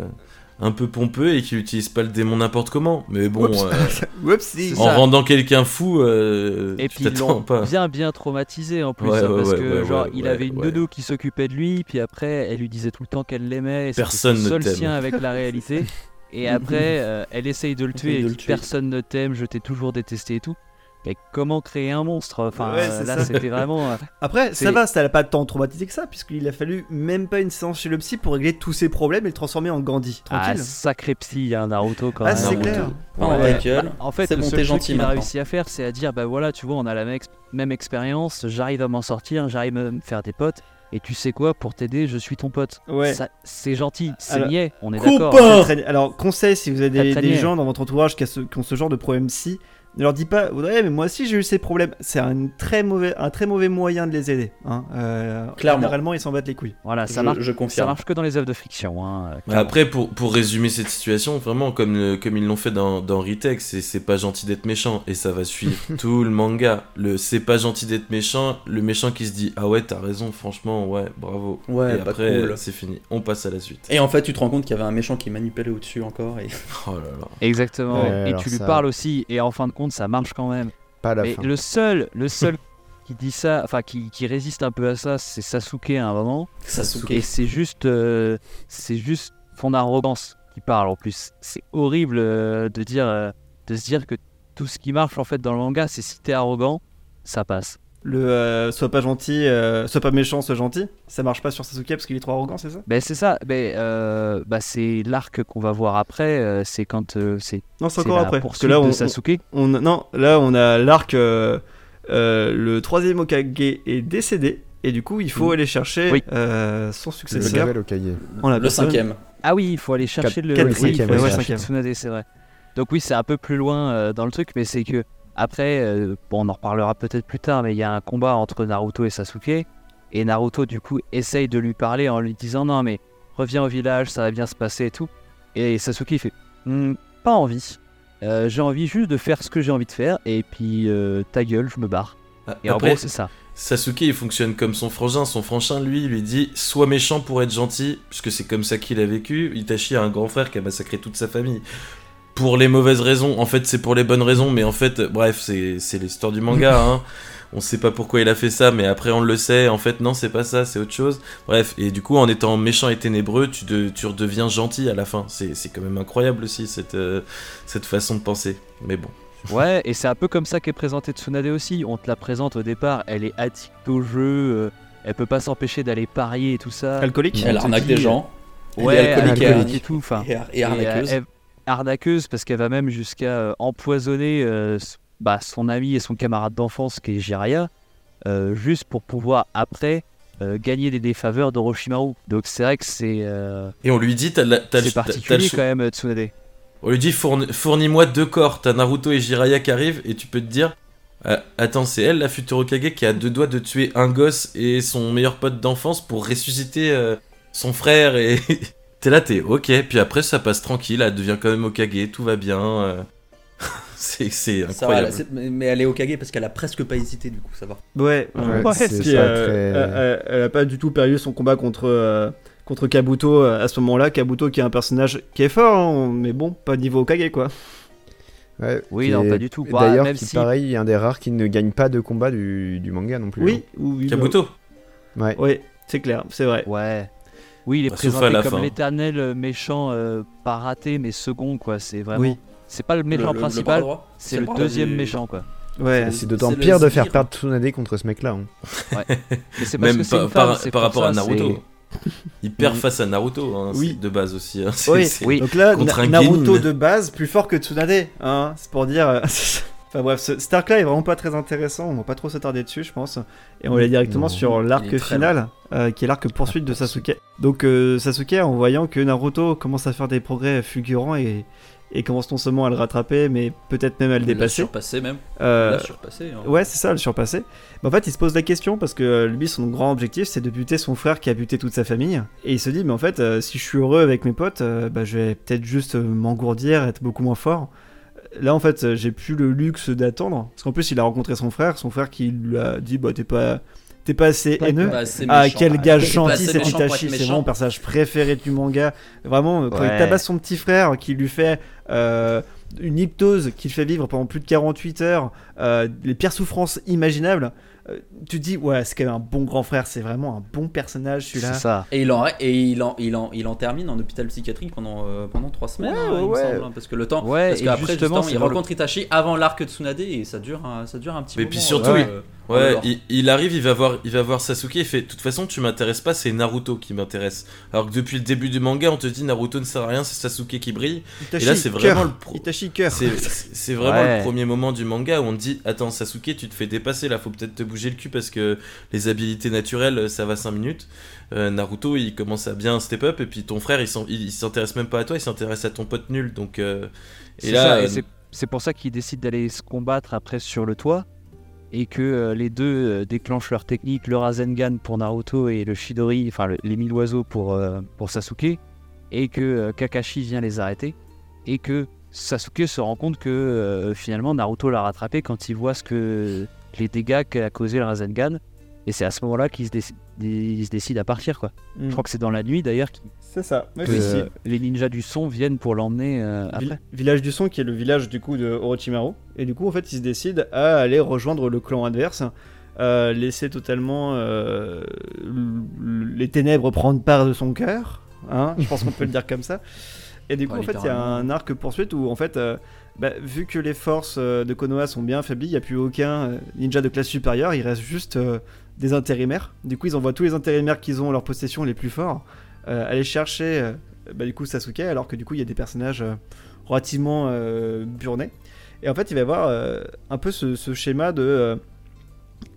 [SPEAKER 6] un peu pompeux et qu'il utilise pas le démon n'importe comment. Mais bon,
[SPEAKER 5] Oups.
[SPEAKER 6] euh, [LAUGHS]
[SPEAKER 5] Whoopsie.
[SPEAKER 7] C'est
[SPEAKER 6] en
[SPEAKER 7] ça.
[SPEAKER 6] rendant quelqu'un fou, euh,
[SPEAKER 7] Et
[SPEAKER 6] tu
[SPEAKER 7] puis ils
[SPEAKER 6] t'attends
[SPEAKER 7] l'ont
[SPEAKER 6] pas.
[SPEAKER 7] bien bien traumatisé en plus
[SPEAKER 6] Ouais,
[SPEAKER 7] hein,
[SPEAKER 6] ouais,
[SPEAKER 7] parce
[SPEAKER 6] ouais,
[SPEAKER 7] que
[SPEAKER 6] ouais,
[SPEAKER 7] genre
[SPEAKER 6] ouais,
[SPEAKER 7] il avait une
[SPEAKER 6] ouais.
[SPEAKER 7] nounou qui s'occupait de lui puis après elle lui disait tout le temps qu'elle l'aimait et c'était
[SPEAKER 6] Personne
[SPEAKER 7] son
[SPEAKER 6] ne
[SPEAKER 7] seul sien avec la réalité [LAUGHS] et après euh, elle essaye de le tuer et
[SPEAKER 9] de
[SPEAKER 7] dit
[SPEAKER 9] le tuer.
[SPEAKER 7] personne ne t'aime je t'ai toujours détesté et tout mais comment créer un monstre enfin
[SPEAKER 5] Ouais,
[SPEAKER 7] euh,
[SPEAKER 5] c'est
[SPEAKER 7] là c'était vraiment euh, [LAUGHS]
[SPEAKER 5] Après, ça
[SPEAKER 7] C'est-
[SPEAKER 5] va, ça n'a pas tant traumatisé que ça, puisqu'il a fallu même pas une séance chez le psy pour régler tous ses problèmes et le transformer en Gandhi.
[SPEAKER 7] ah,
[SPEAKER 5] Tranquille.
[SPEAKER 7] sacré psy hein, Naruto quand
[SPEAKER 5] Ah,
[SPEAKER 7] même
[SPEAKER 5] c'est
[SPEAKER 9] Naruto.
[SPEAKER 5] clair. Ouais.
[SPEAKER 7] Bah, En fait,
[SPEAKER 9] C'est
[SPEAKER 7] le
[SPEAKER 9] bon,
[SPEAKER 7] seul
[SPEAKER 9] t'es
[SPEAKER 7] truc
[SPEAKER 9] gentil
[SPEAKER 7] qu'il a réussi à faire, c'est à dire bah voilà, tu vois, on a la même, ex- même expérience, j'arrive à m'en sortir, j'arrive à me faire des potes, et tu sais quoi, pour t'aider, je suis ton pote.
[SPEAKER 5] Ouais.
[SPEAKER 7] C'est gentil, c'est niais, on est d'accord.
[SPEAKER 5] Alors, conseil, si vous avez des, gens dans votre entourage qui, a ce- qui ont ce genre de problème psy, ne leur dites pas, ouais, mais moi aussi j'ai eu ces problèmes. C'est un très mauvais, un très mauvais moyen de les aider. Hein. Euh,
[SPEAKER 9] Clairement.
[SPEAKER 5] Généralement, ils s'en battent les couilles.
[SPEAKER 7] Voilà, ça
[SPEAKER 9] Je-
[SPEAKER 7] marche.
[SPEAKER 9] je
[SPEAKER 7] Ça
[SPEAKER 9] confirme.
[SPEAKER 7] marche que dans les œuvres de fiction. Hein, clairement.
[SPEAKER 6] après, pour, pour résumer cette situation, vraiment, comme, le- comme ils l'ont fait dans, dans Ritex, c'est c'est pas gentil d'être méchant, et ça va suivre [LAUGHS] tout le manga. Le c'est pas gentil d'être méchant, le méchant qui se dit Ah ouais, t'as raison, franchement, ouais, bravo.
[SPEAKER 9] Ouais,
[SPEAKER 6] et après,
[SPEAKER 9] cool.
[SPEAKER 6] c'est fini, on passe à la suite.
[SPEAKER 9] Et en fait, tu te rends compte qu'il y avait un méchant qui manipulait au-dessus encore. Et... [LAUGHS]
[SPEAKER 6] Oh là là.
[SPEAKER 7] Exactement.
[SPEAKER 8] Ouais,
[SPEAKER 7] et tu lui
[SPEAKER 8] ça-
[SPEAKER 7] parles aussi, et en fin de compte, ça marche quand même.
[SPEAKER 8] Pas à la
[SPEAKER 7] Mais
[SPEAKER 8] fin.
[SPEAKER 7] le seul, le [LAUGHS] seul qui dit ça, enfin qui, qui résiste un peu à ça, c'est Sasuke à un moment.
[SPEAKER 9] Sasuke.
[SPEAKER 7] Et c'est juste, euh, c'est juste son arrogance qui parle en plus. C'est horrible euh, de dire, euh, de se dire que tout ce qui marche en fait dans le manga, c'est si t'es arrogant, ça passe.
[SPEAKER 5] Le euh, sois pas gentil, euh, sois pas méchant, sois gentil. Ça marche pas sur Sasuke parce qu'il est trop arrogant, c'est ça?
[SPEAKER 7] Ben c'est ça, ben, euh, bah, c'est l'arc qu'on va voir après, euh, c'est quand euh, c'est
[SPEAKER 5] Non, c'est encore
[SPEAKER 7] la
[SPEAKER 5] après. Parce que là, on,
[SPEAKER 7] de Sasuke.
[SPEAKER 5] on- non, là, on a l'arc. euh, euh, le troisième Okage est décédé. Et du coup, il faut aller chercher
[SPEAKER 7] Oui.
[SPEAKER 5] euh, son
[SPEAKER 8] Le
[SPEAKER 5] successeur.
[SPEAKER 9] Le
[SPEAKER 5] personne-
[SPEAKER 9] cinquième.
[SPEAKER 7] Ah oui, il faut aller chercher le,
[SPEAKER 8] quat-
[SPEAKER 7] oui, il
[SPEAKER 8] cinquième,
[SPEAKER 7] faut aller
[SPEAKER 5] ouais,
[SPEAKER 7] chercher
[SPEAKER 5] cinquième.
[SPEAKER 7] Tsunade, c'est vrai. Donc oui, c'est un peu plus loin euh, dans le truc, mais c'est que après, euh, bon, on en reparlera peut-être plus tard, mais il y a un combat entre Naruto et Sasuke, et Naruto du coup essaye de lui parler en lui disant non mais reviens au village, ça va bien se passer et tout, et Sasuke fait Hmm, pas envie, Euh, j'ai envie juste de faire ce que j'ai envie de faire, et puis euh, ta gueule, je me barre. Et en
[SPEAKER 6] Après,
[SPEAKER 7] gros c'est ça.
[SPEAKER 6] Sasuke il fonctionne comme son frangin. Son frangin lui lui dit sois méchant pour être gentil, puisque c'est comme ça qu'il a vécu. Itachi a un grand frère qui a massacré toute sa famille. Pour les mauvaises raisons, en fait c'est pour les bonnes raisons, mais en fait, euh, bref, c'est c'est l'histoire du manga. [LAUGHS] hein. On sait pas pourquoi il a fait ça, mais après on le sait. En fait, non, c'est pas ça, c'est autre chose. Bref, et du coup, en étant méchant et ténébreux, tu, de- tu redeviens gentil à la fin. C'est c'est quand même incroyable aussi cette, euh, cette façon de penser. Mais bon.
[SPEAKER 7] Ouais, et c'est un peu comme ça qu'est présenté Tsunade aussi. On te la présente au départ, elle est addict au jeu, euh, elle peut pas s'empêcher d'aller parier et tout ça.
[SPEAKER 5] Alcoolique
[SPEAKER 9] Elle arnaque
[SPEAKER 7] dit-
[SPEAKER 9] des gens.
[SPEAKER 7] Ouais,
[SPEAKER 9] elle est alcoolique et
[SPEAKER 7] et tout. Enfin,
[SPEAKER 9] Et, et arnaqueuse.
[SPEAKER 7] euh, elle- arnaqueuse parce qu'elle va même jusqu'à euh, empoisonner euh, bah, son ami et son camarade d'enfance qui est Jiraiya, euh, juste pour pouvoir après euh, gagner des défaveurs d'Orochimaru. Donc c'est vrai que c'est euh,
[SPEAKER 6] Et on lui dit t'as
[SPEAKER 7] c'est particulier quand même Tsunade.
[SPEAKER 6] On lui dit fourni- fournis-moi deux corps, t'as Naruto et Jiraiya qui arrivent et tu peux te dire euh, attends c'est elle la future Hokage qui a deux doigts de tuer un gosse et son meilleur pote d'enfance pour ressusciter son frère et [LAUGHS] t'es là t'es ok puis après ça passe tranquille elle devient quand même Hokage tout va bien euh. [LAUGHS] c'est c'est
[SPEAKER 9] Ça va,
[SPEAKER 6] incroyable.
[SPEAKER 9] elle- mais elle est au Kage parce qu'elle a presque pas hésité du coup, ça va.
[SPEAKER 5] Ouais,
[SPEAKER 8] Ouais,
[SPEAKER 5] ouais,
[SPEAKER 8] c'est
[SPEAKER 5] ce
[SPEAKER 8] ça,
[SPEAKER 5] euh,
[SPEAKER 8] très-
[SPEAKER 5] elle, elle- a pas du tout perdu son combat contre, euh, contre Kabuto à ce moment-là. Kabuto qui est un personnage qui est fort, hein, mais bon, pas niveau Okage quoi.
[SPEAKER 8] Ouais,
[SPEAKER 7] Oui, non,
[SPEAKER 8] est-
[SPEAKER 7] pas du tout. Bah,
[SPEAKER 8] D'ailleurs,
[SPEAKER 7] si-
[SPEAKER 8] pareil, est un des rares qui ne gagne pas de combat du, du manga non plus.
[SPEAKER 5] Oui, oui,
[SPEAKER 6] Kabuto
[SPEAKER 8] hein. Ouais.
[SPEAKER 5] Oui, c'est clair, c'est vrai.
[SPEAKER 7] Ouais. Oui, il est
[SPEAKER 6] Bah,
[SPEAKER 7] présenté comme l'éternel euh, méchant, euh, pas raté, mais second, quoi. C'est vraiment.
[SPEAKER 5] Oui.
[SPEAKER 7] C'est pas le méchant
[SPEAKER 9] Le-
[SPEAKER 7] principal, c'est
[SPEAKER 9] le
[SPEAKER 7] deuxième
[SPEAKER 9] du-
[SPEAKER 7] méchant, quoi.
[SPEAKER 5] Ouais.
[SPEAKER 8] C'est d'autant pire de faire perdre Tsunade contre ce mec-là. hein. [LAUGHS]
[SPEAKER 7] Mais c'est parce
[SPEAKER 6] même
[SPEAKER 7] que
[SPEAKER 6] par,
[SPEAKER 7] femme,
[SPEAKER 6] rapport à Naruto [LAUGHS] il perd
[SPEAKER 7] Mm.
[SPEAKER 6] face à Naruto hein,
[SPEAKER 5] Oui.
[SPEAKER 6] de base aussi hein. [LAUGHS]
[SPEAKER 5] Oui. Donc là,
[SPEAKER 6] Contre
[SPEAKER 5] Na-
[SPEAKER 6] un
[SPEAKER 5] Naruto de base plus fort que Tsunade, hein, c'est pour dire. Enfin bref, ce cet arc-là est vraiment pas très intéressant, on va pas trop s'attarder dessus, je pense. Et on va aller directement
[SPEAKER 8] Non,
[SPEAKER 5] sur l'arc final, euh, qui est l'arc poursuite de Sasuke. Donc euh, Sasuke, en voyant que Naruto commence à faire des progrès fulgurants et, et commence non seulement à le rattraper, mais peut-être même à le dépasser.
[SPEAKER 9] surpassé même. Il
[SPEAKER 5] euh,
[SPEAKER 9] l'a surpassé. hein.
[SPEAKER 5] Ouais, c'est ça, le surpasser. Mais en fait, il se pose la question parce que euh, lui, son grand objectif, c'est de buter son frère qui a buté toute sa famille. Et il se dit, mais en fait, si je suis heureux avec mes potes, bah, je vais peut-être juste m'engourdir, être beaucoup moins fort. Là, en fait, j'ai plus le luxe d'attendre. Parce qu'en plus, il a rencontré son frère, son frère qui lui a dit, bah, t'es pas, t'es pas assez haineux.
[SPEAKER 9] C'est
[SPEAKER 5] Ah, quel gars gentil
[SPEAKER 9] être
[SPEAKER 5] Itachi, c'est mon personnage préféré du manga. Vraiment, euh, quand il tabasse son petit frère, qui lui fait euh, une hypnose, qui le fait vivre pendant plus de 48 heures, euh, les pires souffrances imaginables, euh, tu te dis, ouais, c'est quand même un bon grand frère, c'est vraiment un bon personnage celui-là.
[SPEAKER 7] C'est ça.
[SPEAKER 9] Et il en et il en il en il en termine en hôpital psychiatrique pendant euh, pendant trois semaines
[SPEAKER 5] Ouais,
[SPEAKER 9] hein, il me semble, hein, parce que le temps
[SPEAKER 7] Ouais,
[SPEAKER 9] parce
[SPEAKER 7] et
[SPEAKER 9] qu'après
[SPEAKER 7] justement,
[SPEAKER 9] il
[SPEAKER 7] dans le-
[SPEAKER 9] rencontre Itachi avant l'arc de Tsunade et ça dure un, ça dure un petit
[SPEAKER 6] Mais
[SPEAKER 9] moment.
[SPEAKER 6] puis surtout,
[SPEAKER 9] euh,
[SPEAKER 6] il-
[SPEAKER 9] euh,
[SPEAKER 6] Ouais, il, il arrive, il va voir, il va voir Sasuke, il fait, de toute façon, tu m'intéresses pas, c'est Naruto qui m'intéresse. Alors que depuis le début du manga, on te dit Naruto ne sert à rien, c'est Sasuke qui brille.
[SPEAKER 5] Itachi,
[SPEAKER 6] Et là, c'est vraiment le pro-
[SPEAKER 5] Itachi cœur.
[SPEAKER 6] C'est vraiment
[SPEAKER 7] Ouais.
[SPEAKER 6] le premier moment du manga où on te dit, attends Sasuke, tu te fais dépasser là, faut peut-être te bouger le cul parce que les habilités naturelles, ça va 5 minutes. Euh, Naruto, il commence à bien step up et puis ton frère, il s'intéresse même pas à toi, il s'intéresse à ton pote nul. Donc euh, et
[SPEAKER 7] C'est
[SPEAKER 6] là,
[SPEAKER 7] et
[SPEAKER 6] euh,
[SPEAKER 7] c'est- pour ça qu'ils décident d'aller se combattre après sur le toit et que euh, les deux euh, déclenchent leur technique, le Rasengan pour Naruto et le Shidori, enfin le- les mille oiseaux pour, euh, pour Sasuke, et que Kakashi vient les arrêter, et que Sasuke se rend compte que finalement Naruto l'a rattrapé quand il voit ce que les dégâts qu'a causé le Rasengan, et c'est à ce moment-là qu'il se, décide- il se décide à partir quoi.
[SPEAKER 5] Mm.
[SPEAKER 7] Je crois que c'est dans la nuit d'ailleurs qu'il-
[SPEAKER 5] C'est ça.
[SPEAKER 7] Que euh, les ninjas du son viennent pour l'emmener euh, après.
[SPEAKER 5] village du son qui est le village du coup de Orochimaru et du coup en fait il se décide à aller rejoindre le clan adverse euh, laisser totalement euh, les ténèbres prendre part de son cœur hein, je pense qu'on peut le dire comme ça Et du [LAUGHS] coup,
[SPEAKER 9] Ouais,
[SPEAKER 5] en fait, il y a un arc poursuite où, en fait, euh, bah, vu que les forces euh, de Konoha sont bien affaiblies, il n'y a plus aucun ninja de classe supérieure, il reste juste euh, des intérimaires. Du coup, ils envoient tous les intérimaires qu'ils ont en leur possession les plus forts aller chercher euh, bah, du coup Sasuke, alors que du coup, il y a des personnages euh, relativement euh, burnés. Et en fait, il va y avoir euh, un peu ce, ce schéma de euh,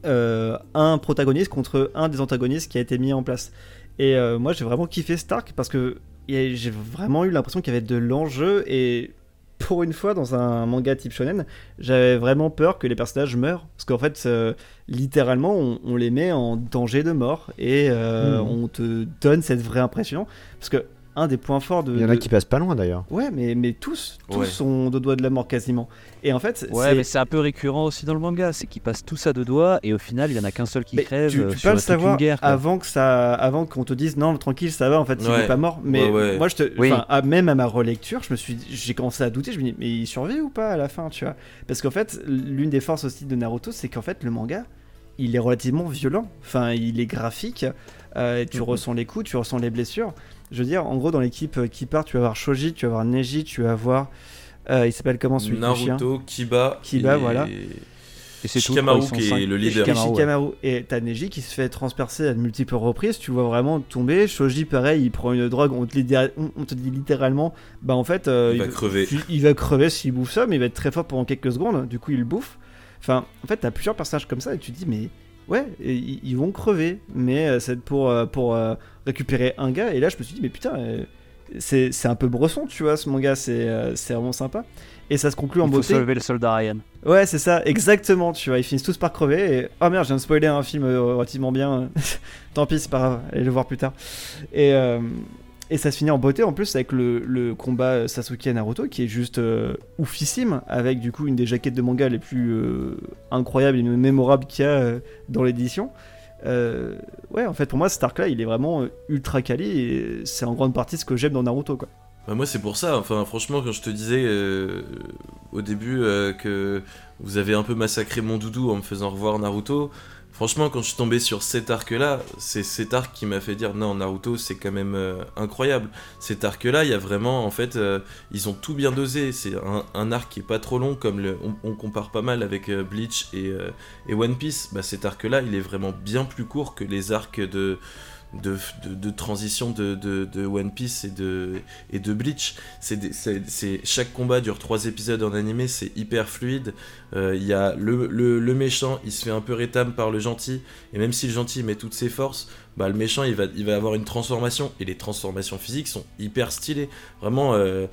[SPEAKER 5] euh, un protagoniste contre un des antagonistes qui a été mis en place. Et euh, moi, j'ai vraiment kiffé Stark parce que j'ai vraiment eu l'impression qu'il y avait de l'enjeu et pour une fois dans un manga type shonen, j'avais vraiment peur que les personnages meurent. Parce qu'en fait, euh, littéralement, on, on les met en danger de mort. Et euh,
[SPEAKER 8] Mhm.
[SPEAKER 5] on te donne cette vraie impression. Parce que un des points forts de
[SPEAKER 8] Il y en a
[SPEAKER 5] de-
[SPEAKER 8] qui passent pas loin d'ailleurs.
[SPEAKER 5] Ouais, mais, mais tous, tous
[SPEAKER 6] Ouais.
[SPEAKER 5] sont de doigts de la mort quasiment. Et en fait,
[SPEAKER 7] Ouais,
[SPEAKER 5] c'est-
[SPEAKER 7] mais c'est un peu récurrent aussi dans le manga, c'est qu'ils passent tous à deux doigts et au final il y en a qu'un seul qui
[SPEAKER 5] Mais
[SPEAKER 7] crève
[SPEAKER 5] tu,
[SPEAKER 7] euh,
[SPEAKER 5] tu
[SPEAKER 7] sur
[SPEAKER 5] peux le savoir
[SPEAKER 7] guerre.
[SPEAKER 5] avant que ça, avant qu'on te dise non tranquille ça va en fait il
[SPEAKER 6] Ouais.
[SPEAKER 5] est pas mort. Mais
[SPEAKER 6] Ouais, ouais.
[SPEAKER 5] moi je te,
[SPEAKER 7] Oui.
[SPEAKER 5] enfin, à- même à ma relecture je me suis, j'ai commencé à douter. Je me dis mais il survit ou pas à la fin tu vois? Parce qu'en fait l'une des forces aussi de Naruto c'est qu'en fait le manga il est relativement violent. Enfin il est graphique. euh, tu
[SPEAKER 9] Mhm.
[SPEAKER 5] ressens les coups, tu ressens les blessures. Je veux dire en gros dans l'équipe euh, qui part tu vas avoir Shoji, tu vas avoir Neji, tu vas avoir euh, il s'appelle comment celui
[SPEAKER 6] Naruto, Kiba,
[SPEAKER 5] Kiba,
[SPEAKER 6] et-
[SPEAKER 5] voilà.
[SPEAKER 7] Et c'est tout,
[SPEAKER 6] Shikamaru qui est le
[SPEAKER 5] Et
[SPEAKER 6] leader.
[SPEAKER 7] Shikamaru, ouais.
[SPEAKER 5] Et t'as Neji qui se fait transpercer à de multiples reprises, tu vois vraiment tomber. Shoji, pareil, il prend une drogue, on te, on- dit littéralement, bah en fait, euh,
[SPEAKER 6] Il va crever.
[SPEAKER 5] tu- il va crever s'il bouffe ça, mais il va être très fort pendant quelques secondes, du coup il le bouffe. Enfin, en fait, t'as plusieurs personnages comme ça et tu te dis, mais ouais, et ils vont crever, mais euh, c'est pour, euh, pour euh, récupérer un gars. Et là, je me suis dit, mais putain, c'est c'est un peu bresson, tu vois, ce manga, c'est c'est vraiment sympa. Et ça se conclut en
[SPEAKER 7] Il faut
[SPEAKER 5] beauté.
[SPEAKER 7] sauver le soldat Ryan.
[SPEAKER 5] Ouais, c'est ça, exactement, tu vois, ils finissent tous par crever et... Oh merde, je viens de spoiler un film relativement bien. [LAUGHS] Tant pis, c'est pas grave, allez le voir plus tard. Et, euh, et ça se finit en beauté en plus avec le, combat Sasuke Naruto qui est juste euh, oufissime, avec du coup une des jaquettes de manga les plus euh, incroyables et mémorables qu'il y a euh, dans l'édition. Ouais, en fait, pour moi, cet arc-là, il est vraiment ultra quali et c'est en grande partie ce que j'aime dans Naruto, quoi.
[SPEAKER 6] Bah, moi c'est pour ça, enfin franchement quand je te disais au début que vous avez un peu massacré mon doudou en me faisant revoir Naruto, franchement quand je suis tombé sur cet arc là, c'est cet arc qui m'a fait dire non Naruto c'est quand même euh, incroyable. Cet arc là il y a vraiment en fait euh, ils ont tout bien dosé, c'est un, arc qui est pas trop long comme on, compare pas mal avec euh, Bleach et, et One Piece, bah cet arc là il est vraiment bien plus court que les arcs de... De, de- transition de, de- One Piece et de, et de Bleach. C'est chaque combat dure trois épisodes en animé, c'est hyper fluide. Euh, Il y a le, le- méchant, il se fait un peu rétame par le gentil, et même si le gentil met toutes ses forces, bah, le méchant il va, il va avoir une transformation, et les transformations physiques sont hyper stylées. Vraiment, euh,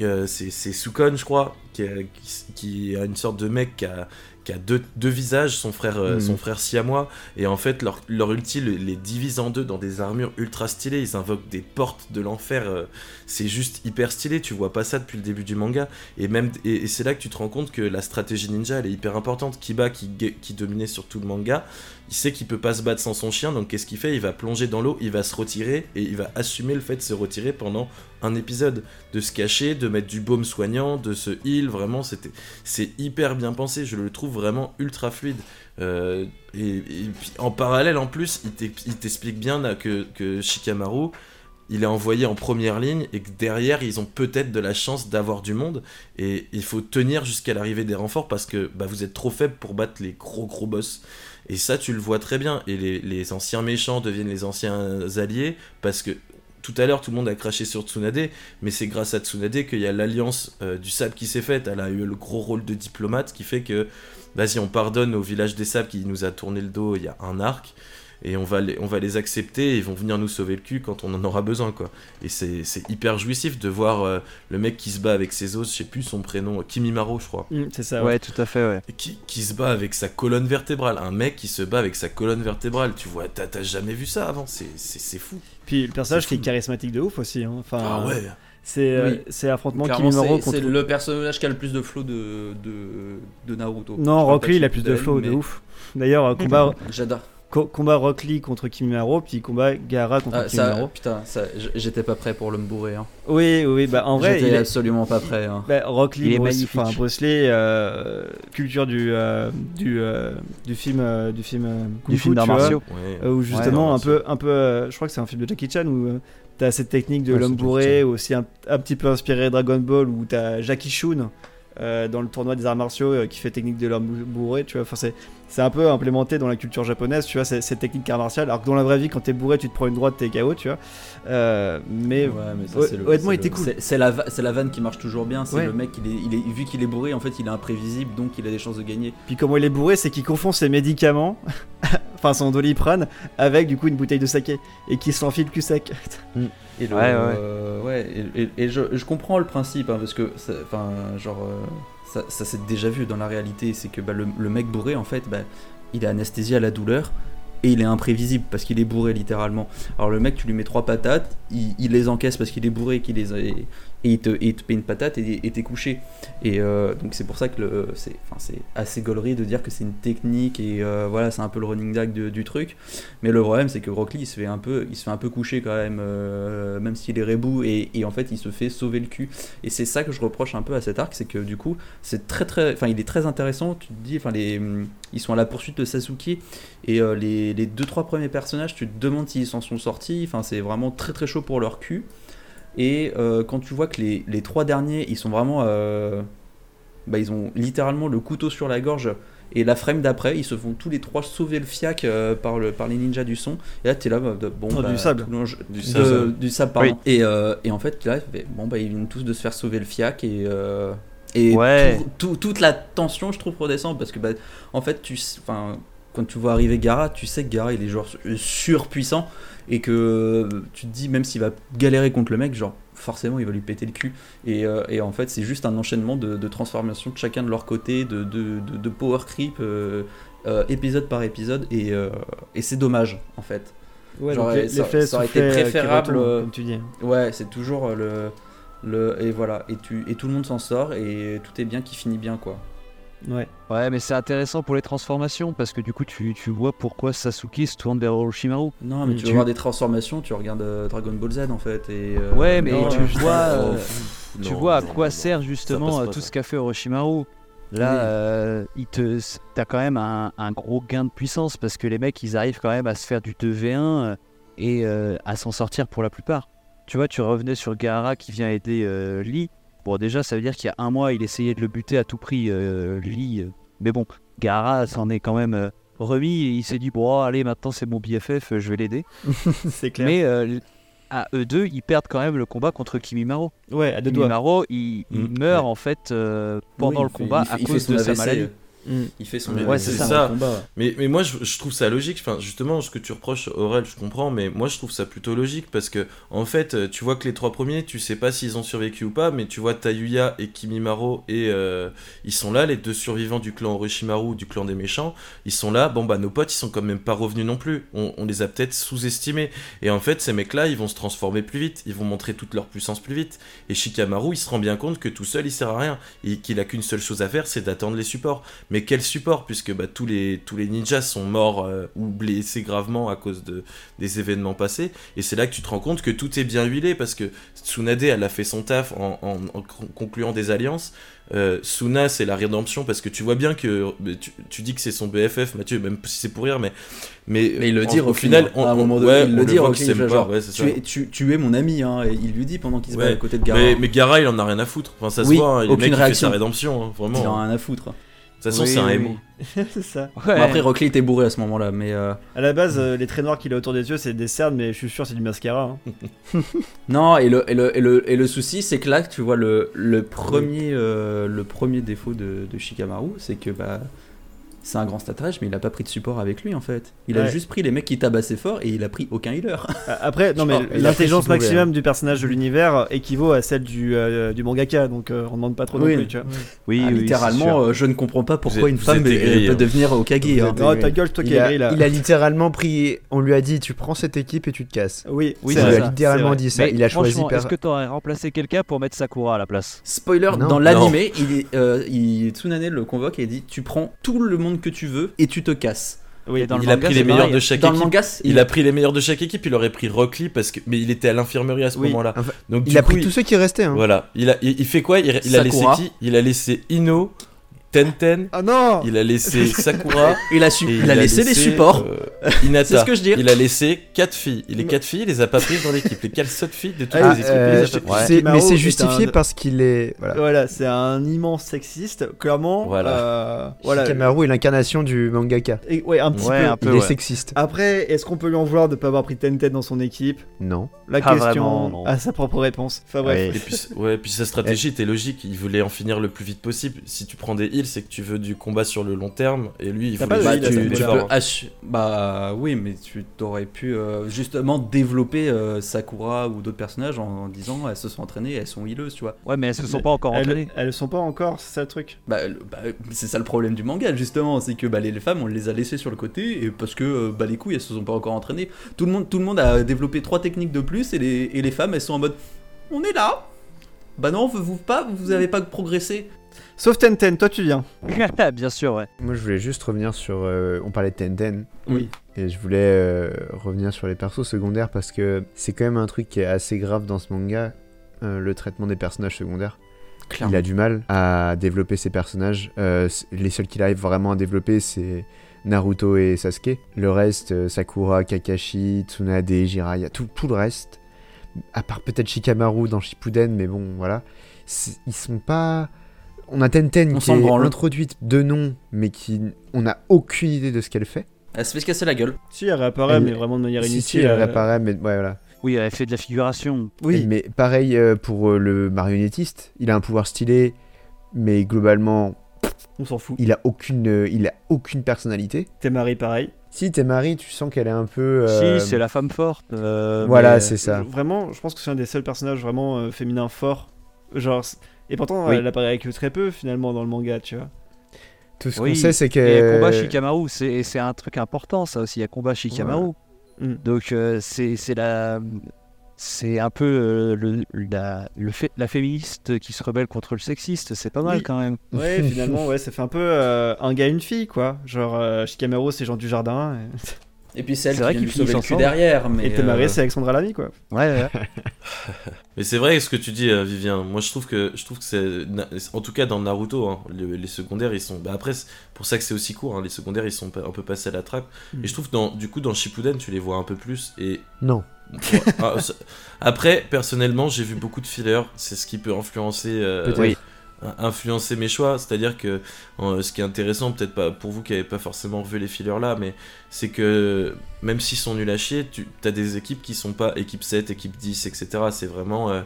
[SPEAKER 6] euh, c'est c'est Sukon, je crois, qui a, qui- qui a une sorte de mec qui a, qui a deux, deux visages, son frère, euh, son frère siamois, et en fait leur, leur ulti les, les divise en deux dans des armures ultra stylées, ils invoquent des portes de l'enfer, euh, c'est juste hyper stylé, tu vois pas ça depuis le début du manga, et même et, et c'est là que tu te rends compte que la stratégie ninja elle est hyper importante, Kiba qui, qui dominait sur tout le manga, il sait qu'il peut pas se battre sans son chien, donc qu'est-ce qu'il fait? Il va plonger dans l'eau, il va se retirer, et il va assumer le fait de se retirer pendant un épisode, de se cacher, de mettre du baume soignant, de se heal, vraiment c'était c'est hyper bien pensé, je le trouve vraiment ultra fluide. Euh, et, en parallèle, en plus, il t'ex- il t'explique bien que, que Shikamaru, il est envoyé en première ligne et que derrière, ils ont peut-être de la chance d'avoir du monde. Et il faut tenir jusqu'à l'arrivée des renforts parce que bah, vous êtes trop faible pour battre les gros gros boss. Et ça, tu le vois très bien. Et les anciens méchants deviennent les anciens alliés parce que tout à l'heure, tout le monde a craché sur Tsunade, mais c'est grâce à Tsunade qu'il y a l'alliance euh, du sable qui s'est faite. Elle a eu le gros rôle de diplomate qui fait que, vas-y, on pardonne au village des sables qui nous a tourné le dos il y a un arc, et on va les, on va les accepter, et ils vont venir nous sauver le cul quand on en aura besoin, quoi. Et c'est c'est hyper jouissif de voir euh, le mec qui se bat avec ses os, je sais plus son prénom, Kimimaro, je crois.
[SPEAKER 5] Mm, c'est ça,
[SPEAKER 7] Ouais,
[SPEAKER 5] ouais.
[SPEAKER 7] tout à fait, ouais.
[SPEAKER 6] Et Qui, qui se bat avec sa colonne vertébrale. Un mec qui se bat avec sa colonne vertébrale. Tu vois, t'as t'as jamais vu ça avant. C'est- C'est c'est fou.
[SPEAKER 5] Puis le personnage qui est charismatique de ouf aussi. hein. Enfin,
[SPEAKER 6] Ah ouais.
[SPEAKER 5] C'est euh,
[SPEAKER 9] Oui.
[SPEAKER 5] c'est l'affrontement
[SPEAKER 9] Clairement,
[SPEAKER 5] Kimimaro
[SPEAKER 9] c'est
[SPEAKER 5] contre.
[SPEAKER 9] c'est le personnage qui a le plus de flow de, de, de Naruto.
[SPEAKER 5] Non, Rock Lee, il a plus de flow de ouf. D'ailleurs, euh, combat, [LAUGHS]
[SPEAKER 9] J'adore.
[SPEAKER 5] Co- combat Rock Lee contre Kimimaro, puis combat Gaara contre
[SPEAKER 9] Ah, ça,
[SPEAKER 5] Kimimaro.
[SPEAKER 9] putain, ça, j'étais pas prêt pour le me bourrer. Hein.
[SPEAKER 5] Oui, oui, bah en vrai,
[SPEAKER 9] j'étais absolument pas prêt. hein.
[SPEAKER 5] bah, Rock Lee, Bruce,
[SPEAKER 7] magnifique.
[SPEAKER 5] enfin Bruce Lee, euh, culture du euh, du euh, du film euh, du film euh,
[SPEAKER 7] Du film d'arts martiaux.
[SPEAKER 6] Ouais.
[SPEAKER 5] euh, où justement
[SPEAKER 6] Ouais,
[SPEAKER 5] un peu un peu, euh, je crois que c'est un film de Jackie Chan où euh, t'as cette technique de
[SPEAKER 8] Ouais,
[SPEAKER 5] l'homme bourré, aussi un, un petit peu inspiré Dragon Ball où t'as Jackie Chun. euh, dans le tournoi des arts martiaux euh, qui fait technique de l'homme bourré tu vois enfin c'est c'est un peu implémenté dans la culture japonaise tu vois c'est- cette technique art martial alors que dans la vraie vie quand t'es bourré tu te prends une droite t'es KO tu vois Euh, mais,
[SPEAKER 9] Ouais, mais ça,
[SPEAKER 5] hon-
[SPEAKER 9] c'est le-
[SPEAKER 5] honnêtement
[SPEAKER 9] c'est
[SPEAKER 5] il était cool
[SPEAKER 9] C'est la, vanne qui marche toujours bien. C'est
[SPEAKER 5] Ouais.
[SPEAKER 9] le mec, il est, il est, vu qu'il est bourré, en fait, il est imprévisible, donc il a des chances de gagner.
[SPEAKER 5] Puis comment il est bourré, c'est qu'il confond ses médicaments, [LAUGHS] enfin son doliprane, avec du coup une bouteille de saké et qu'il s'enfile cul sec.
[SPEAKER 9] Et le-
[SPEAKER 7] Ouais, ouais.
[SPEAKER 9] euh, ouais, et, et- et je, je comprends le principe, hein, parce que, enfin, genre, euh, ça, s'est déjà vu dans la réalité, c'est que bah, le, mec bourré, en fait, bah, il est anesthésié à la douleur. Et il est imprévisible parce qu'il est bourré littéralement. Alors le mec, tu lui mets trois patates, il, il les encaisse parce qu'il est bourré, qu'il les a- et, il te, et une patate et t'es couché. Et euh, donc c'est pour ça que c'est assez gaulerie de dire que c'est une technique et euh, voilà, c'est un peu le running gag du truc. Mais le problème, c'est que Rock Lee, il se fait un peu, il se fait un peu coucher quand même, euh, même s'il est rebou, et, en fait, il se fait sauver le cul. Et c'est ça que je reproche un peu à cet arc, c'est que du coup, c'est très très, enfin, il est très intéressant. Tu te dis, enfin, ils sont à la poursuite de Sasuke, et les, les deux trois premiers personnages, tu te demandes s'ils s'en sont sortis. Enfin, c'est vraiment très très chaud pour leur cul. Et euh, quand tu vois que les, les trois derniers, ils sont vraiment, euh, bah, ils ont littéralement le couteau sur la gorge. Et la frame d'après, ils se font tous les trois sauver le fiac euh, par, le, par les ninjas du son. Et là, t'es là, bah, de- bon,
[SPEAKER 5] Oh,
[SPEAKER 9] bah,
[SPEAKER 5] du sable.
[SPEAKER 9] tout le long, je-
[SPEAKER 6] Du
[SPEAKER 9] de-
[SPEAKER 6] sable.
[SPEAKER 9] du sable, pardon. Et, euh, et en fait, là, bon, bah, ils viennent tous de se faire sauver le fiac et. euh, et
[SPEAKER 7] Ouais.
[SPEAKER 9] tout- tout- toute la tension, je trouve, redescend parce que, bah, en fait, tu, quand tu vois arriver Gara, tu sais que Gara il est genre surpuissant et que euh, tu te dis, même s'il va galérer contre le mec, genre forcément il va lui péter le cul. Et, euh, et en fait, c'est juste un enchaînement de, de transformations de chacun de leur côté, de, de, de- de power creep, euh, euh, épisode par épisode, et, euh, et c'est dommage en fait.
[SPEAKER 5] Ouais,
[SPEAKER 9] Genre,
[SPEAKER 5] les-
[SPEAKER 9] ça- ça aurait été
[SPEAKER 5] euh,
[SPEAKER 9] préférable, euh,
[SPEAKER 5] comme tu dis.
[SPEAKER 9] Ouais, c'est toujours euh, le, le. Et voilà, et, tu, et tout le monde s'en sort, et tout est bien qui finit bien quoi.
[SPEAKER 5] Ouais.
[SPEAKER 7] Ouais, mais c'est intéressant pour les transformations parce que du coup, tu, tu vois pourquoi Sasuke se tourne vers Orochimaru.
[SPEAKER 9] Non, mais tu
[SPEAKER 7] Tu-
[SPEAKER 9] voir des transformations, tu regardes euh, Dragon Ball Z en fait. Et, euh,
[SPEAKER 7] Ouais, mais
[SPEAKER 9] non,
[SPEAKER 7] tu vois, euh, tu
[SPEAKER 6] Non,
[SPEAKER 7] vois à quoi
[SPEAKER 6] non,
[SPEAKER 7] sert justement
[SPEAKER 6] pas,
[SPEAKER 7] tout
[SPEAKER 6] ça.
[SPEAKER 7] ce qu'a fait Orochimaru. Là,
[SPEAKER 9] Oui.
[SPEAKER 7] euh, il te, t'as quand même un, un gros gain de puissance parce que les mecs, ils arrivent quand même à se faire du 2v1 euh, et euh, à s'en sortir pour la plupart. Tu vois, tu revenais sur Gaara qui vient aider euh, Lee. Bon, déjà, ça veut dire qu'il y a un mois, il essayait de le buter à tout prix, euh, euh. Mais bon, Gaara s'en est quand même euh, remis et il s'est dit, bon, allez, maintenant c'est mon BFF, je vais l'aider. [LAUGHS]
[SPEAKER 5] c'est clair.
[SPEAKER 7] Mais euh, à eux deux, ils perdent quand même le combat contre Kimimaro.
[SPEAKER 5] ouais, à deux doigts.
[SPEAKER 7] Il, il
[SPEAKER 6] Mm.
[SPEAKER 7] meurt en fait euh, pendant
[SPEAKER 9] oui,
[SPEAKER 7] le combat
[SPEAKER 9] fait-
[SPEAKER 7] à cause de sa maladie.
[SPEAKER 5] Mm.
[SPEAKER 9] Il fait son
[SPEAKER 6] Ouais, c'est ça.
[SPEAKER 9] combat.
[SPEAKER 6] Mais, mais moi, je, je trouve ça logique. Enfin, justement, ce que tu reproches, Aurel, je comprends, mais moi, je trouve ça plutôt logique parce que, en fait, euh, tu vois que les trois premiers, tu sais pas s'ils ont survécu ou pas, mais tu vois Tayuya et Kimimaro, et euh, ils sont là, les deux survivants du clan Orochimaru, du clan des méchants, ils sont là. Bon, bah, nos potes, ils sont quand même pas revenus non plus. On, on les a peut-être sous-estimés. Et en fait, ces mecs-là, ils vont se transformer plus vite, ils vont montrer toute leur puissance plus vite. Et Shikamaru, il se rend bien compte que tout seul, il sert à rien, et qu'il a qu'une seule chose à faire, c'est d'attendre les supports. Mais quel support Puisque bah, tous, les, tous les ninjas sont morts euh, ou blessés gravement à cause de, des événements passés. Et c'est là que tu te rends compte que tout est bien huilé parce que Tsunade, elle a fait son taf en, en- en con- concluant des alliances. Euh, Suna, c'est la rédemption parce que tu vois bien que. mais Tu, tu dis que c'est son BFF, Mathieu, même si c'est pour rire, mais. Mais,
[SPEAKER 9] Mais il le dit
[SPEAKER 6] au final,
[SPEAKER 9] hein.
[SPEAKER 6] on,
[SPEAKER 9] à un moment donné,
[SPEAKER 6] ouais,
[SPEAKER 9] il le dit tu, es, tu, tu es mon ami, hein, et il lui dit pendant qu'il se bat
[SPEAKER 6] Ouais.
[SPEAKER 9] à côté de Gara.
[SPEAKER 6] Mais, mais Gara, il en a rien à foutre. Enfin, ça se voit, hein, le
[SPEAKER 9] aucune
[SPEAKER 6] mec, il fait
[SPEAKER 9] réaction.
[SPEAKER 6] sa rédemption, hein, vraiment.
[SPEAKER 9] il en a
[SPEAKER 6] De
[SPEAKER 9] rien à foutre.
[SPEAKER 6] Toute façon,
[SPEAKER 7] Oui,
[SPEAKER 6] c'est un
[SPEAKER 7] oui,
[SPEAKER 6] émo. [LAUGHS]
[SPEAKER 5] c'est ça.
[SPEAKER 7] Ouais.
[SPEAKER 9] Bon, après, Rock Lee était bourré à ce moment-là, mais. euh,
[SPEAKER 5] À la base, euh, les traits noirs qu'il a autour des yeux, c'est des cernes, mais je suis sûr c'est du mascara. hein. [LAUGHS]
[SPEAKER 9] Non, et le, et le, et le, et le souci, c'est que là, tu vois, le, le, premier, euh, le premier défaut de, de Shikamaru, c'est que bah, c'est un grand stratège, mais il a pas pris de support avec lui en fait. Il a juste pris les mecs qui tabassaient fort et il a pris aucun healer.
[SPEAKER 5] A- [LAUGHS] Après, non mais l'intelligence maximum du personnage de l'univers équivaut à celle du, euh, du mangaka, donc euh, on demande pas trop non
[SPEAKER 9] Oui.
[SPEAKER 5] plus, tu vois.
[SPEAKER 7] Oui,
[SPEAKER 9] Ah,
[SPEAKER 7] oui,
[SPEAKER 9] littéralement, euh, je ne comprends pas pourquoi une
[SPEAKER 6] vous
[SPEAKER 9] femme peut
[SPEAKER 6] hein.
[SPEAKER 9] devenir Okage. Hein.
[SPEAKER 5] Non, ta gueule, toi qui
[SPEAKER 8] Il
[SPEAKER 5] es
[SPEAKER 8] a,
[SPEAKER 5] là.
[SPEAKER 8] il a littéralement pris. On lui a dit tu prends cette équipe et tu te casses.
[SPEAKER 5] Oui,
[SPEAKER 7] Oui,
[SPEAKER 5] c'est
[SPEAKER 8] il a littéralement dit ça.
[SPEAKER 7] Mais
[SPEAKER 8] il a choisi.
[SPEAKER 7] Est-ce que t'aurais remplacé quelqu'un pour mettre Sakura à la place?
[SPEAKER 9] Spoiler, dans l'animé, il, est, euh, il- Tsunade le convoque et dit Tu prends tout le monde que tu veux et tu te casses.
[SPEAKER 5] Oui,
[SPEAKER 7] le
[SPEAKER 6] il a
[SPEAKER 7] manga,
[SPEAKER 6] pris les meilleurs
[SPEAKER 7] pareil.
[SPEAKER 6] de chaque
[SPEAKER 9] Dans le
[SPEAKER 6] équipe.
[SPEAKER 9] manga,
[SPEAKER 6] Il a pris les meilleurs de chaque équipe, il aurait pris Rock Lee parce que mais il était à l'infirmerie à ce
[SPEAKER 5] Oui.
[SPEAKER 6] moment-là.
[SPEAKER 8] Enfin,
[SPEAKER 6] Donc
[SPEAKER 8] Il
[SPEAKER 6] du
[SPEAKER 8] a
[SPEAKER 6] coup,
[SPEAKER 8] pris tous ceux qui restaient. Hein.
[SPEAKER 6] Voilà, il a il, il fait quoi? Il, il a laissé qui? Il a laissé Ino, Tenten,
[SPEAKER 5] Ah non
[SPEAKER 6] il a laissé [LAUGHS] Sakura.
[SPEAKER 9] Il a, su-
[SPEAKER 6] et
[SPEAKER 9] il a laissé les supports.
[SPEAKER 6] euh, Hinata. [LAUGHS]
[SPEAKER 9] C'est ce que je dis.
[SPEAKER 6] Il a laissé quatre filles. Et les quatre filles, il les a pas prises dans l'équipe. Les quatre autres filles de toutes
[SPEAKER 5] Ah,
[SPEAKER 6] les équipes,
[SPEAKER 8] Euh,
[SPEAKER 6] les a
[SPEAKER 8] mais c'est
[SPEAKER 5] est
[SPEAKER 8] justifié
[SPEAKER 5] un-
[SPEAKER 8] parce qu'il est. Voilà.
[SPEAKER 5] Voilà, c'est un immense sexiste, clairement.
[SPEAKER 6] Voilà.
[SPEAKER 5] euh, voilà.
[SPEAKER 8] Shikamaru est l'incarnation du mangaka.
[SPEAKER 5] Et- ouais, un petit
[SPEAKER 7] Ouais,
[SPEAKER 5] peu.
[SPEAKER 7] un peu.
[SPEAKER 8] Il est
[SPEAKER 7] ouais.
[SPEAKER 8] sexiste.
[SPEAKER 5] Après, est-ce qu'on peut lui en vouloir de ne pas avoir pris Tenten dans son équipe?
[SPEAKER 8] Non.
[SPEAKER 5] La
[SPEAKER 7] Pas
[SPEAKER 5] question
[SPEAKER 7] vraiment,
[SPEAKER 5] a sa propre réponse. Enfin bref.
[SPEAKER 6] Et puis, ouais, puis sa stratégie était logique. Il voulait en finir le plus vite possible. Si tu prends des heals, c'est que tu veux du combat sur le long terme. Et lui, il voulait
[SPEAKER 5] pas ce
[SPEAKER 9] tu, tu peux assu- Bah oui, mais tu t'aurais pu euh, justement développer euh, Sakura ou d'autres personnages en, en disant elles se sont entraînées, elles sont healeuses, tu vois.
[SPEAKER 7] Ouais, mais elles se sont pas encore
[SPEAKER 5] elles,
[SPEAKER 7] entraînées.
[SPEAKER 5] elles sont pas encore, c'est ça le truc?
[SPEAKER 9] Bah, bah, c'est ça le problème du manga justement, c'est que bah, les, les femmes on les a laissées sur le côté et parce que euh, bah, les couilles elles se sont pas encore entraînées. Tout le monde, tout le monde a développé trois techniques de plus et les, et les femmes elles sont en mode on est là. Bah non, vous, vous pas, vous avez pas progressé.
[SPEAKER 5] Sauf Tenten, toi tu viens. [LAUGHS]
[SPEAKER 7] Bien sûr, ouais.
[SPEAKER 8] Moi, je voulais juste revenir sur. euh, on parlait de Tenten.
[SPEAKER 5] Oui.
[SPEAKER 8] Et je voulais euh, revenir sur les persos secondaires parce que c'est quand même un truc qui est assez grave dans ce manga, euh, le traitement des personnages secondaires. Il a du mal à développer ses personnages. Euh, c- les seuls qu'il arrive vraiment à développer, c'est Naruto et Sasuke. Le reste, euh, Sakura, Kakashi, Tsunade, Jiraiya, tout, tout le reste, à part peut-être Shikamaru dans Shippuden, mais bon, voilà. C'est- Ils sont pas... On a Tenten
[SPEAKER 9] On
[SPEAKER 8] qui est
[SPEAKER 9] branle.
[SPEAKER 8] introduite de nom, mais qui... On n'a aucune idée de ce qu'elle fait.
[SPEAKER 9] Elle se fait se casser la gueule.
[SPEAKER 5] Si, elle réapparaît,
[SPEAKER 8] Elle-
[SPEAKER 5] mais vraiment de manière
[SPEAKER 8] Si, si,
[SPEAKER 5] inutile.
[SPEAKER 8] elle
[SPEAKER 5] euh,
[SPEAKER 8] réapparaît, mais ouais, voilà.
[SPEAKER 7] Oui, elle fait de la figuration.
[SPEAKER 5] Oui,
[SPEAKER 8] Mais pareil euh, pour euh, le marionnettiste, il a un pouvoir stylé, mais globalement,
[SPEAKER 5] on s'en fout.
[SPEAKER 8] il a aucune, euh, il a aucune personnalité.
[SPEAKER 5] T'es mari pareil.
[SPEAKER 8] Si t'es mari, tu sens qu'elle est un peu. euh,
[SPEAKER 7] Si, c'est la femme forte. euh,
[SPEAKER 8] Voilà, c'est ça.
[SPEAKER 5] Vraiment, je pense que c'est un des seuls personnages vraiment euh, féminins forts. Genre, et pourtant,
[SPEAKER 8] Oui.
[SPEAKER 5] elle apparaît que très peu finalement dans le manga, tu vois.
[SPEAKER 8] Tout ce
[SPEAKER 7] Oui,
[SPEAKER 8] qu'on sait, c'est que.
[SPEAKER 7] Et combat Shikamaru, c'est c'est un truc important, ça aussi. Il y a combat Shikamaru.
[SPEAKER 5] Mm.
[SPEAKER 7] Donc, euh, c'est c'est la. C'est un peu euh, le, la, le fait, la féministe qui se rebelle contre le sexiste, c'est pas mal
[SPEAKER 5] Oui.
[SPEAKER 7] quand même.
[SPEAKER 5] Ouais, finalement, ouais, ça fait un peu euh, un gars, une fille, quoi. Genre, euh, Shikamaru, c'est Jean du Jardin.
[SPEAKER 9] Et [LAUGHS] puis c'est elle
[SPEAKER 7] C'est
[SPEAKER 9] qui lui sauver le cul derrière. Mais
[SPEAKER 5] Et, Temari,
[SPEAKER 9] euh,
[SPEAKER 5] c'est Alexandra Lamy, quoi.
[SPEAKER 7] Ouais, ouais. [LAUGHS]
[SPEAKER 6] Mais c'est vrai ce que tu dis, euh, Vivien. Moi, je trouve que je trouve que c'est, en tout cas dans Naruto, hein, le- les secondaires, ils sont. Bah après, c'est pour ça que c'est aussi court. hein, les secondaires, ils sont un peu passés à la trappe.
[SPEAKER 5] Mm.
[SPEAKER 6] Et je trouve que dans, du coup, dans Shippuden, tu les vois un peu plus. Et
[SPEAKER 8] Non.
[SPEAKER 6] Ouais, ah, après, personnellement, j'ai vu beaucoup de fillers. C'est ce qui peut influencer. euh.
[SPEAKER 7] Oui.
[SPEAKER 6] Influencer mes choix. C'est-à-dire que euh, ce qui est intéressant, peut-être pas pour vous qui n'avez pas forcément vu les fillers là, mais c'est que même s'ils sont nuls à chier, tu as des équipes qui sont pas équipe 7, équipe 10, etc. C'est vraiment. euh,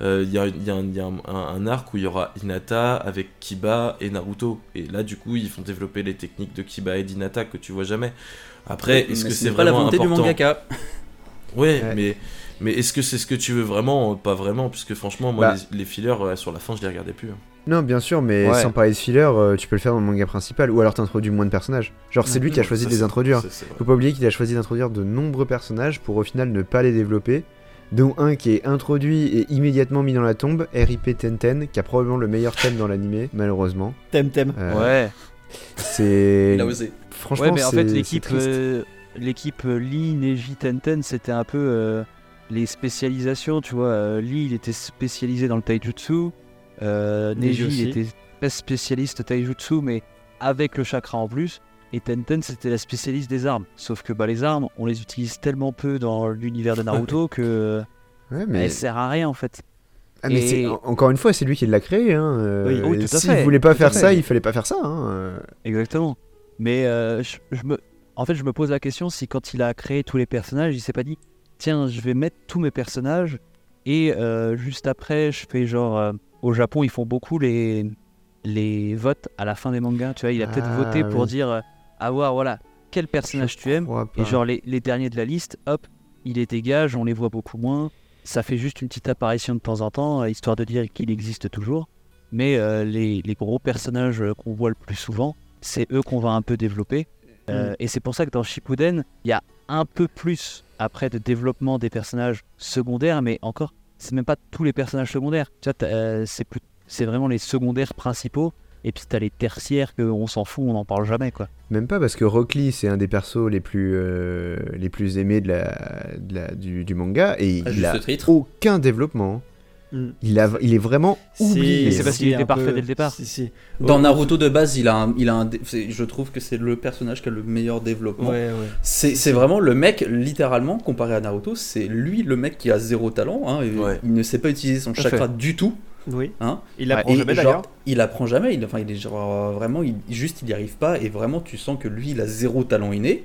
[SPEAKER 6] euh, Il y a, il y a un- y a un, arc où il y aura Hinata avec Kiba et Naruto. Et là, du coup, ils font développer les techniques de Kiba et d'Hinata que tu vois jamais. Après, est-ce que
[SPEAKER 9] ce
[SPEAKER 6] c'est
[SPEAKER 9] n'est pas la
[SPEAKER 6] vraiment
[SPEAKER 9] volonté
[SPEAKER 6] important
[SPEAKER 9] du mangaka. [LAUGHS]
[SPEAKER 6] Ouais,
[SPEAKER 8] Ouais.
[SPEAKER 6] mais, mais est-ce que c'est ce que tu veux vraiment Pas vraiment, puisque franchement, moi,
[SPEAKER 8] Bah.
[SPEAKER 6] les, les fillers, euh, sur la fin, je les regardais plus. hein.
[SPEAKER 8] Non, bien sûr, mais
[SPEAKER 7] Ouais.
[SPEAKER 8] sans parler de filler, euh, tu peux le faire dans le manga principal, ou alors t'introduis moins de personnages. Genre, c'est lui qui a choisi
[SPEAKER 6] Ça,
[SPEAKER 8] de les introduire. Faut pas oublier qu'il a choisi d'introduire de nombreux personnages pour au final ne pas les développer. Dont un qui est introduit et immédiatement mis dans la tombe, RIP Tenten, qui a probablement le meilleur thème dans l'animé, [LAUGHS] malheureusement.
[SPEAKER 5] Thème, thème.
[SPEAKER 8] Euh,
[SPEAKER 7] Ouais.
[SPEAKER 8] C'est.
[SPEAKER 9] Il a osé.
[SPEAKER 8] Franchement,
[SPEAKER 7] Ouais, mais en fait, l'équipe euh, l'équipe Lee, Neji, Tenten, c'était un peu euh, les spécialisations, tu vois. Lee, il était spécialisé dans le taijutsu. Euh,
[SPEAKER 5] Neji
[SPEAKER 7] était pas spécialiste taijutsu, mais avec le chakra en plus. Et Tenten, c'était la spécialiste des armes. Sauf que bah, les armes, on les utilise tellement peu dans l'univers de Naruto que
[SPEAKER 8] Ouais,
[SPEAKER 7] elles servent à rien en fait.
[SPEAKER 8] Ah, mais
[SPEAKER 7] Et-
[SPEAKER 8] encore une fois, c'est lui qui l'a créé. Hein. euh,
[SPEAKER 5] Oui,
[SPEAKER 7] oui, tout à
[SPEAKER 8] S'il
[SPEAKER 7] fait,
[SPEAKER 8] voulait pas
[SPEAKER 7] tout
[SPEAKER 8] faire ça, il fallait pas faire ça. Hein. euh.
[SPEAKER 7] Exactement. Mais euh, je, je me, en fait, je me pose la question si quand il a créé tous les personnages, il s'est pas dit tiens, je vais mettre tous mes personnages et euh, juste après, je fais genre euh, au Japon, ils font beaucoup les les votes à la fin des mangas. Tu vois, il a peut-être
[SPEAKER 8] Ah,
[SPEAKER 7] voté pour
[SPEAKER 8] oui.
[SPEAKER 7] dire euh, ouais, voilà quel personnage tu aimes et genre les, les derniers de la liste, hop, il les dégage, on les voit beaucoup moins. Ça fait juste une petite apparition de temps en temps, euh, histoire de dire qu'il existe toujours. Mais euh, les, les gros personnages qu'on voit le plus souvent, c'est eux qu'on va un peu développer. Euh, Et c'est pour ça que dans Shippuden, il y a un peu plus après de développement des personnages secondaires, mais encore, c'est même pas tous les personnages secondaires. Tu vois, t'as, euh, c'est plus, c'est vraiment les secondaires principaux. Et puis t'as les tertiaires qu'on s'en fout, on n'en parle jamais quoi.
[SPEAKER 8] Même pas parce que Rock Lee, c'est un des persos les plus, euh, les plus aimés de la, de la- du, du manga et il a
[SPEAKER 9] titre.
[SPEAKER 8] aucun développement.
[SPEAKER 5] Mm.
[SPEAKER 8] Il, a, il est vraiment oublié.
[SPEAKER 7] Mais c'est parce qu'il
[SPEAKER 5] si,
[SPEAKER 7] était parfait
[SPEAKER 5] peu-
[SPEAKER 7] dès le départ.
[SPEAKER 5] Si, si.
[SPEAKER 9] Dans
[SPEAKER 5] Ouais,
[SPEAKER 9] Naruto de base, il a un, il a un, je trouve que c'est le personnage qui a le meilleur développement.
[SPEAKER 5] Ouais, ouais.
[SPEAKER 9] C'est c'est vraiment le mec, littéralement, comparé à Naruto, c'est lui le mec qui a zéro talent. hein, et
[SPEAKER 6] Ouais.
[SPEAKER 9] Il ne sait pas utiliser son chakra du tout.
[SPEAKER 5] Oui.
[SPEAKER 9] Hein.
[SPEAKER 5] Il apprend
[SPEAKER 9] Et
[SPEAKER 5] jamais d'ailleurs.
[SPEAKER 9] il apprend jamais. Il, enfin, il est genre vraiment, il, juste, il n'y arrive pas. Et vraiment, tu sens que lui, il a zéro talent inné.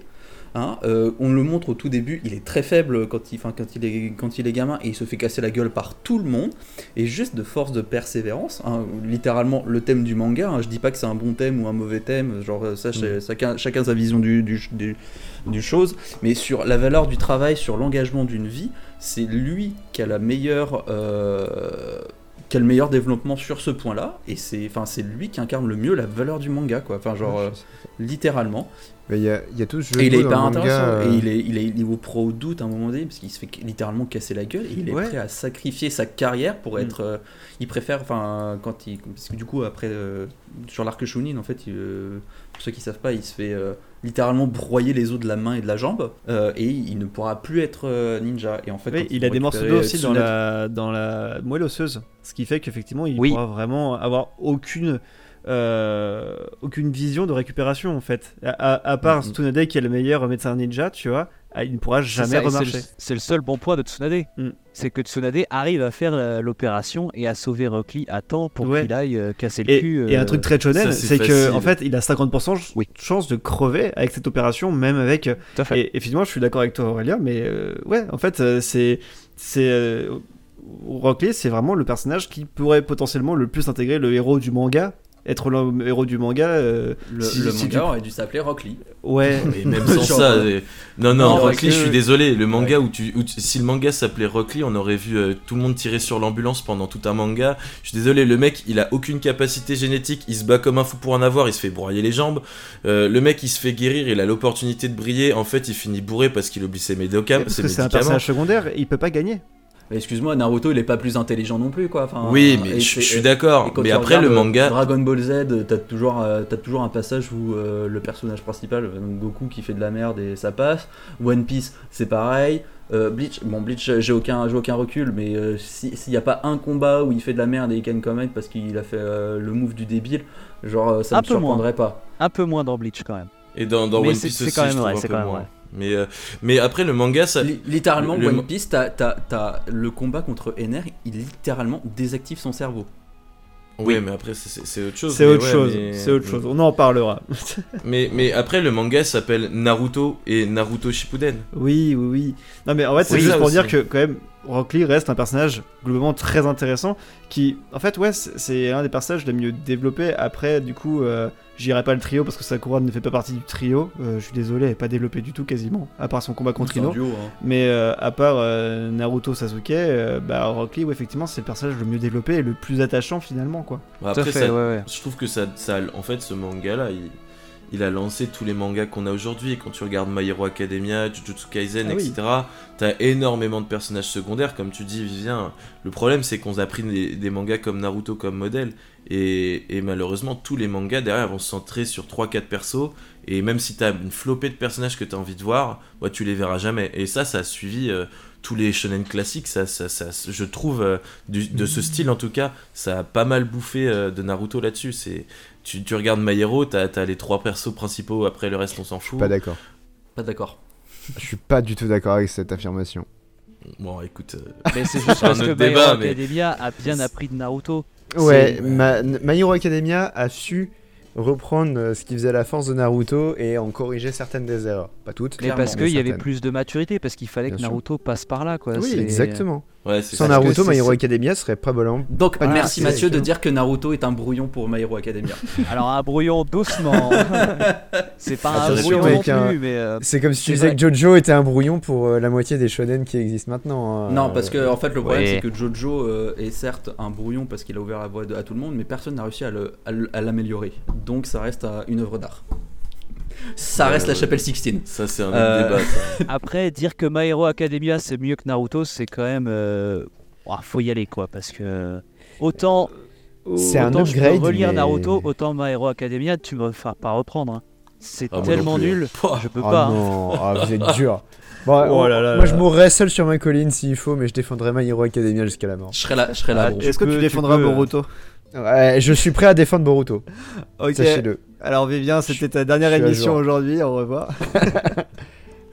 [SPEAKER 9] Hein. Euh, on le montre au tout début, il est très faible quand il, enfin, quand, il est, quand il est gamin et il se fait casser la gueule par tout le monde. Et juste de force de persévérance, hein, littéralement le thème du manga, hein, je dis pas que c'est un bon thème ou un mauvais thème, genre euh, ça, c'est- chacun, chacun sa vision du, du, du, du chose, mais sur la valeur du travail, sur l'engagement d'une vie, c'est lui qui a la meilleure. euh, qui a le meilleur développement sur ce point-là, et c'est enfin c'est lui qui incarne le mieux la valeur du manga, quoi. Enfin, genre, euh, littéralement.
[SPEAKER 8] Il y a, il y a tout ce jeu
[SPEAKER 9] Et il est hyper
[SPEAKER 8] manga,
[SPEAKER 9] intéressant.
[SPEAKER 8] euh,
[SPEAKER 9] Et il est, il est niveau pro au doute à un moment donné, parce qu'il se fait littéralement casser la gueule. Et il est
[SPEAKER 5] Ouais.
[SPEAKER 9] prêt à sacrifier sa carrière pour
[SPEAKER 5] Mm.
[SPEAKER 9] être. euh, il préfère, enfin, quand il. Parce que du coup, après, euh, sur l'arc Shunin, en fait, il, euh, pour ceux qui savent pas, il se fait euh, littéralement broyer les os de la main et de la jambe. euh, et il ne pourra plus être euh, ninja. Et en fait,
[SPEAKER 5] Oui, il a des morceaux d'os aussi dans la, dans la moelle osseuse. Ce qui fait qu'effectivement, il
[SPEAKER 7] Oui.
[SPEAKER 5] pourra vraiment avoir aucune, euh, aucune vision de récupération en fait. À, à- à part. Tsunade qui est le meilleur médecin ninja, tu vois, il ne pourra
[SPEAKER 7] C'est
[SPEAKER 5] jamais
[SPEAKER 7] c'est
[SPEAKER 5] remarcher.
[SPEAKER 7] le- C'est le seul bon point de Tsunade.
[SPEAKER 5] Mm.
[SPEAKER 7] C'est que Tsunade arrive à faire euh, l'opération et à sauver Rock Lee à temps pour
[SPEAKER 5] Ouais.
[SPEAKER 7] qu'il aille euh, casser le
[SPEAKER 5] Et,
[SPEAKER 7] cul.
[SPEAKER 5] et un
[SPEAKER 7] euh,
[SPEAKER 5] truc très shonen,
[SPEAKER 6] c'est
[SPEAKER 5] que en fait, il a 50% ch-
[SPEAKER 7] Oui.
[SPEAKER 5] chance de crever avec cette opération, même avec.
[SPEAKER 7] tout à fait.
[SPEAKER 5] Et effectivement, je suis d'accord avec toi, Aurélien, mais euh, ouais, en fait, c'est c'est euh, Rock Lee, c'est vraiment le personnage qui pourrait potentiellement le plus intégrer le héros du manga, être le héros du manga. euh,
[SPEAKER 9] Le,
[SPEAKER 5] si-
[SPEAKER 9] le
[SPEAKER 5] si
[SPEAKER 9] manga
[SPEAKER 5] tu-
[SPEAKER 9] aurait dû s'appeler Rock Lee.
[SPEAKER 5] Ouais.
[SPEAKER 6] Et même [LAUGHS] sans ça,
[SPEAKER 9] euh,
[SPEAKER 6] euh, non, non,
[SPEAKER 9] non,
[SPEAKER 6] Rock Lee, je
[SPEAKER 9] que-
[SPEAKER 6] suis désolé, le manga où tu, où tu- si le manga s'appelait Rock Lee, on aurait vu euh, tout le monde tirer sur l'ambulance pendant tout un manga. Je suis désolé, le mec, il a aucune capacité génétique, il se bat comme un fou pour en avoir, il se fait broyer les jambes. Euh, le mec, il se fait guérir, il a l'opportunité de briller, en fait, il finit bourré parce qu'il oublie ses, médicam-
[SPEAKER 5] Parce
[SPEAKER 6] ses
[SPEAKER 5] que c'est un
[SPEAKER 6] médicaments.
[SPEAKER 5] personnage secondaire, il peut pas gagner.
[SPEAKER 9] Excuse-moi, Naruto, il est pas plus intelligent non plus, quoi. Enfin,
[SPEAKER 6] Oui, mais je suis d'accord. Mais après, le
[SPEAKER 9] regardes, euh,
[SPEAKER 6] manga.
[SPEAKER 9] Dragon Ball Z, t'as toujours, euh, t'as toujours un passage où euh, le personnage principal, donc Goku, qui fait de la merde et ça passe. One Piece, c'est pareil. Euh, Bleach, bon, Bleach, j'ai aucun, j'ai aucun recul, mais euh, si- s'il n'y a pas un combat où il fait de la merde et il gagne quand même parce qu'il a fait euh, le move du débile, genre ça
[SPEAKER 7] Un
[SPEAKER 9] me
[SPEAKER 7] peu moins.
[SPEAKER 9] surprendrait pas.
[SPEAKER 7] Un peu moins dans Bleach quand même.
[SPEAKER 6] Et dans, One
[SPEAKER 7] c'est-
[SPEAKER 6] Piece
[SPEAKER 7] c'est quand même vrai, c'est quand même
[SPEAKER 6] moins.
[SPEAKER 7] vrai.
[SPEAKER 6] Mais, euh, mais après, le manga, ça.
[SPEAKER 9] Li- littéralement,
[SPEAKER 6] le-
[SPEAKER 9] One Piece, t'as, t'as- t'as le combat contre Ener, il littéralement désactive son cerveau.
[SPEAKER 6] Oui, mais après, c'est- autre chose.
[SPEAKER 5] C'est autre
[SPEAKER 6] ouais,
[SPEAKER 5] chose.
[SPEAKER 6] mais-
[SPEAKER 5] C'est autre chose. On en parlera. [LAUGHS]
[SPEAKER 6] Mais, mais après, le manga s'appelle Naruto et Naruto Shippuden.
[SPEAKER 5] Oui, oui, oui. Non, mais en fait, c'est
[SPEAKER 6] Oui,
[SPEAKER 5] juste pour
[SPEAKER 6] aussi.
[SPEAKER 5] dire que quand même, Rock Lee reste un personnage globalement très intéressant qui, en fait, ouais, c'est- c'est un des personnages les mieux développés. Après, du coup, euh, j'irai pas le trio parce que Sakura ne fait pas partie du trio. Euh, je suis désolé, elle est pas développée du tout quasiment, à part son combat contre Ino.
[SPEAKER 9] duo, hein.
[SPEAKER 5] Mais euh, à part euh, Naruto Sasuke, euh, bah, Rock Lee, ouais, effectivement, c'est le personnage le mieux développé et le plus attachant finalement, quoi.
[SPEAKER 6] Bon,
[SPEAKER 7] Tout à
[SPEAKER 6] après,
[SPEAKER 7] fait,
[SPEAKER 6] ça-
[SPEAKER 7] ouais, ouais.
[SPEAKER 6] je trouve que ça, ça, en fait, ce manga-là, il, il a lancé tous les mangas qu'on a aujourd'hui. Quand tu regardes My Hero Academia, Jujutsu Kaisen,
[SPEAKER 5] Ah oui.
[SPEAKER 6] etc., t'as énormément de personnages secondaires, comme tu dis, Vivien. Le problème, c'est qu'on a pris des, des mangas comme Naruto comme modèle. Et, et malheureusement, tous les mangas derrière vont se centrer sur 3-4 persos. Et même si t'as une flopée de personnages que t'as envie de voir, bah, tu les verras jamais. Et ça, ça a suivi euh, tous les shonen classiques. Ça, ça, ça, je trouve, euh, du- de ce style en tout cas, ça a pas mal bouffé euh, de Naruto là-dessus. C'est tu, tu regardes My Hero, t'as as les trois persos principaux, après le reste on s'en fout.
[SPEAKER 8] Pas d'accord.
[SPEAKER 9] Pas d'accord.
[SPEAKER 8] Je suis pas du tout d'accord avec cette affirmation.
[SPEAKER 6] Bon, écoute, euh, [LAUGHS]
[SPEAKER 7] Mais c'est juste
[SPEAKER 6] C'est un
[SPEAKER 7] parce que
[SPEAKER 6] autre
[SPEAKER 7] My Hero
[SPEAKER 6] débat, mais-
[SPEAKER 7] Academia a bien appris de Naruto.
[SPEAKER 8] Ouais, My Hero Academia a su reprendre euh, ce qui faisait la force de Naruto et en corriger certaines des erreurs. Pas toutes.
[SPEAKER 7] Mais parce qu'il y avait plus de maturité, parce qu'il fallait
[SPEAKER 8] Bien
[SPEAKER 7] que
[SPEAKER 8] sûr.
[SPEAKER 7] Naruto passe par là, quoi.
[SPEAKER 8] Oui, exactement.
[SPEAKER 6] Ouais,
[SPEAKER 8] Sans Naruto, My Hero Academia serait probablement.
[SPEAKER 9] Donc,
[SPEAKER 8] Pas
[SPEAKER 9] merci. Mathieu de dire que Naruto est un brouillon pour My Hero Academia. [LAUGHS]
[SPEAKER 7] Alors un brouillon doucement. [LAUGHS] c'est pas un
[SPEAKER 8] Attention,
[SPEAKER 7] brouillon non
[SPEAKER 8] avec un-
[SPEAKER 7] plus, mais euh,
[SPEAKER 8] C'est comme si tu disais que Jojo était un brouillon pour euh, la moitié des shonen qui existent maintenant. hein.
[SPEAKER 9] Non, parce que en fait, le problème,
[SPEAKER 7] Ouais.
[SPEAKER 9] c'est que Jojo euh, est certes un brouillon parce qu'il a ouvert la voie de- à tout le monde, mais personne n'a réussi à l'améliorer. Donc, ça reste une œuvre d'art. Ça reste la chapelle Sixtine.
[SPEAKER 6] ça c'est un autre
[SPEAKER 9] Euh,
[SPEAKER 6] débat. ça. [LAUGHS]
[SPEAKER 7] après dire que My Hero Academia c'est mieux que Naruto, c'est quand même, euh, faut y aller quoi, parce que autant
[SPEAKER 8] C'est un
[SPEAKER 7] autant je peux
[SPEAKER 8] upgrade,
[SPEAKER 7] relire
[SPEAKER 8] mais-
[SPEAKER 7] Naruto, autant My Hero Academia, tu me feras pas reprendre. hein. C'est
[SPEAKER 6] Ah,
[SPEAKER 7] tellement nul, je peux
[SPEAKER 8] Oh
[SPEAKER 7] pas. hein.
[SPEAKER 8] non, [LAUGHS] ah, vous êtes dur. Bon,
[SPEAKER 5] Oh
[SPEAKER 8] on-
[SPEAKER 5] là là
[SPEAKER 8] moi
[SPEAKER 5] là
[SPEAKER 8] je mourrais seul sur ma colline s'il faut, mais je défendrai My Hero Academia jusqu'à la mort.
[SPEAKER 9] Je serai là, je serai là.
[SPEAKER 7] Ah.
[SPEAKER 5] Est-ce que tu
[SPEAKER 7] tu
[SPEAKER 5] défendras
[SPEAKER 7] euh,
[SPEAKER 5] Boruto?
[SPEAKER 8] Ouais, je suis prêt à défendre Boruto,
[SPEAKER 5] Ok.
[SPEAKER 8] sachez-le.
[SPEAKER 5] Alors Vivien, c'était ta dernière émission
[SPEAKER 8] jour.
[SPEAKER 5] aujourd'hui, au revoir. [LAUGHS]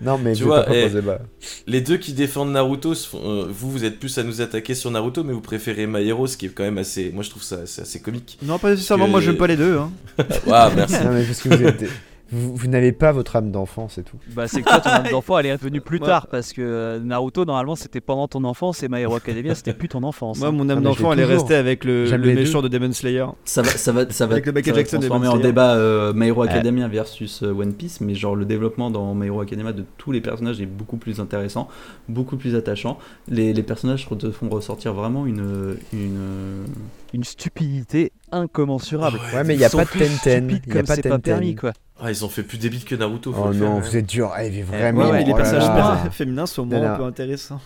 [SPEAKER 8] Non, mais
[SPEAKER 6] Tu
[SPEAKER 8] je
[SPEAKER 6] vois, eh,
[SPEAKER 8] bah.
[SPEAKER 6] Les deux qui défendent Naruto, euh, vous, vous êtes plus à nous attaquer sur Naruto, mais vous préférez My Hero, ce qui est quand même assez. Moi, je trouve ça assez comique.
[SPEAKER 5] Non, pas nécessairement,
[SPEAKER 6] Que-
[SPEAKER 5] moi j'aime pas les deux. Hein. [LAUGHS]
[SPEAKER 6] Ah, merci.
[SPEAKER 8] Non, mais parce que vous êtes. Vous, vous n'avez pas votre âme d'enfant, c'est tout.
[SPEAKER 7] Bah, c'est que toi, ton âme [LAUGHS] d'enfant, elle est revenue plus
[SPEAKER 5] Ouais.
[SPEAKER 7] tard parce que euh, Naruto, normalement, c'était pendant ton enfance et My Hero Academia, [LAUGHS] c'était plus ton enfance.
[SPEAKER 5] Moi,
[SPEAKER 7] hein.
[SPEAKER 5] mon âme
[SPEAKER 8] Ah,
[SPEAKER 5] d'enfant, elle est restée avec le, le méchant de Demon Slayer.
[SPEAKER 9] Ça va, ça va, ça va,
[SPEAKER 5] Avec le
[SPEAKER 9] ça va transformer en débat euh, My Hero
[SPEAKER 7] Ouais.
[SPEAKER 9] Academia versus euh, One Piece, mais genre le développement dans My Hero Academia de tous les personnages est beaucoup plus intéressant, beaucoup plus attachant. Les, les personnages te font ressortir vraiment une, une
[SPEAKER 7] Une stupidité incommensurable.
[SPEAKER 8] Ouais, mais il y a pas de Tenten. Il y a
[SPEAKER 7] comme
[SPEAKER 8] pas de
[SPEAKER 7] pas
[SPEAKER 8] Tenten.
[SPEAKER 7] permis, quoi.
[SPEAKER 6] Ah, ils ont fait plus débile que Naruto. faut
[SPEAKER 8] Oh
[SPEAKER 6] le
[SPEAKER 8] non,
[SPEAKER 6] hein.
[SPEAKER 8] vous êtes dur. Mais vraiment.
[SPEAKER 5] Ouais, mais les
[SPEAKER 8] oh là
[SPEAKER 5] personnages
[SPEAKER 8] là.
[SPEAKER 5] féminins sont moins un peu intéressants.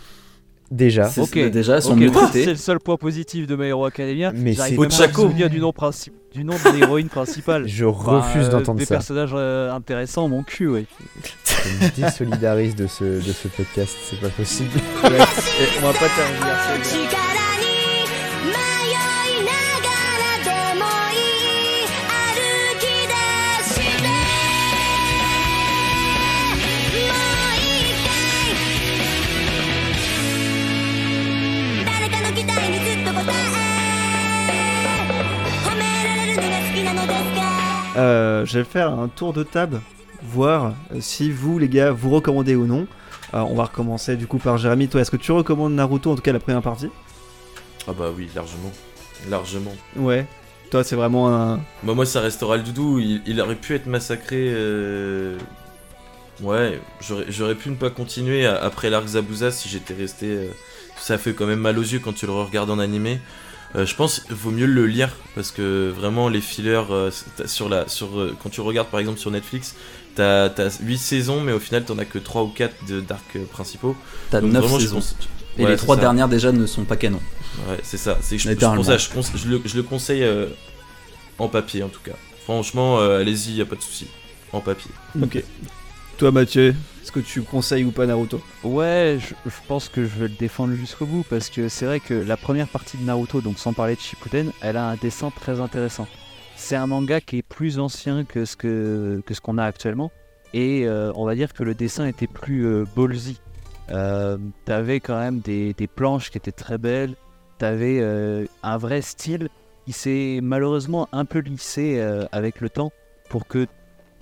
[SPEAKER 8] Déjà.
[SPEAKER 9] C'est-
[SPEAKER 7] Ok.
[SPEAKER 9] déjà, elles sont
[SPEAKER 7] Ok,
[SPEAKER 9] mieux
[SPEAKER 7] bah,
[SPEAKER 9] traitées.
[SPEAKER 7] C'est le seul point positif de My Hero Academia.
[SPEAKER 8] Mais c'est
[SPEAKER 6] Ochako.
[SPEAKER 7] souvenir du nom, princi- du nom de l'héroïne principale.
[SPEAKER 8] Je
[SPEAKER 7] Enfin,
[SPEAKER 8] refuse
[SPEAKER 7] euh,
[SPEAKER 8] d'entendre
[SPEAKER 7] Des
[SPEAKER 8] ça.
[SPEAKER 7] personnages euh, intéressants, mon cul, ouais.
[SPEAKER 8] Je me désolidarise de ce, de ce podcast, c'est pas possible.
[SPEAKER 5] on va pas terminer. Euh, je vais faire un tour de table, voir euh, si vous, les gars, vous recommandez ou non. Euh, on va recommencer du coup par Jérémy. Toi, est-ce que tu recommandes Naruto, en tout cas la première partie?
[SPEAKER 6] Ah, bah oui, largement. Largement.
[SPEAKER 5] Ouais. Toi, c'est vraiment un.
[SPEAKER 6] Moi, moi, ça restera le doudou. Il, il aurait pu être massacré. euh, Ouais, j'aurais pu ne pas continuer après l'arc Zabuza si j'étais resté. euh, Ça fait quand même mal aux yeux quand tu le regardes en animé. Euh, je pense qu'il vaut mieux le lire parce que vraiment les fillers euh, sur la sur euh, quand tu regardes par exemple sur Netflix t'as as 8 saisons mais au final t'en as que 3 ou 4 d'arcs euh, principaux
[SPEAKER 9] T'as
[SPEAKER 6] Donc
[SPEAKER 9] 9
[SPEAKER 6] vraiment, je
[SPEAKER 9] saisons. Et
[SPEAKER 6] Ouais,
[SPEAKER 9] les
[SPEAKER 6] c'est
[SPEAKER 9] trois
[SPEAKER 6] ça.
[SPEAKER 9] dernières déjà ne sont pas canons.
[SPEAKER 6] Ouais, c'est ça. C'est je, je,
[SPEAKER 9] Littéralement.
[SPEAKER 6] pour ça, je, je le, je le conseille euh, en papier en tout cas. Franchement, euh, allez-y, y a pas de souci. En papier.
[SPEAKER 5] Ok. Toi, Mathieu, que tu conseilles ou pas Naruto?
[SPEAKER 7] Ouais, je, pense que je vais le défendre jusqu'au bout parce que c'est vrai que la première partie de Naruto, donc sans parler de Shippuden, elle a un dessin très intéressant. C'est un manga qui est plus ancien que ce que, que ce qu'on a actuellement et euh, on va dire que le dessin était plus euh, ballsy. Euh, T'avais quand même des, des planches qui étaient très belles, t'avais euh, un vrai style qui s'est malheureusement un peu lissé euh, avec le temps pour que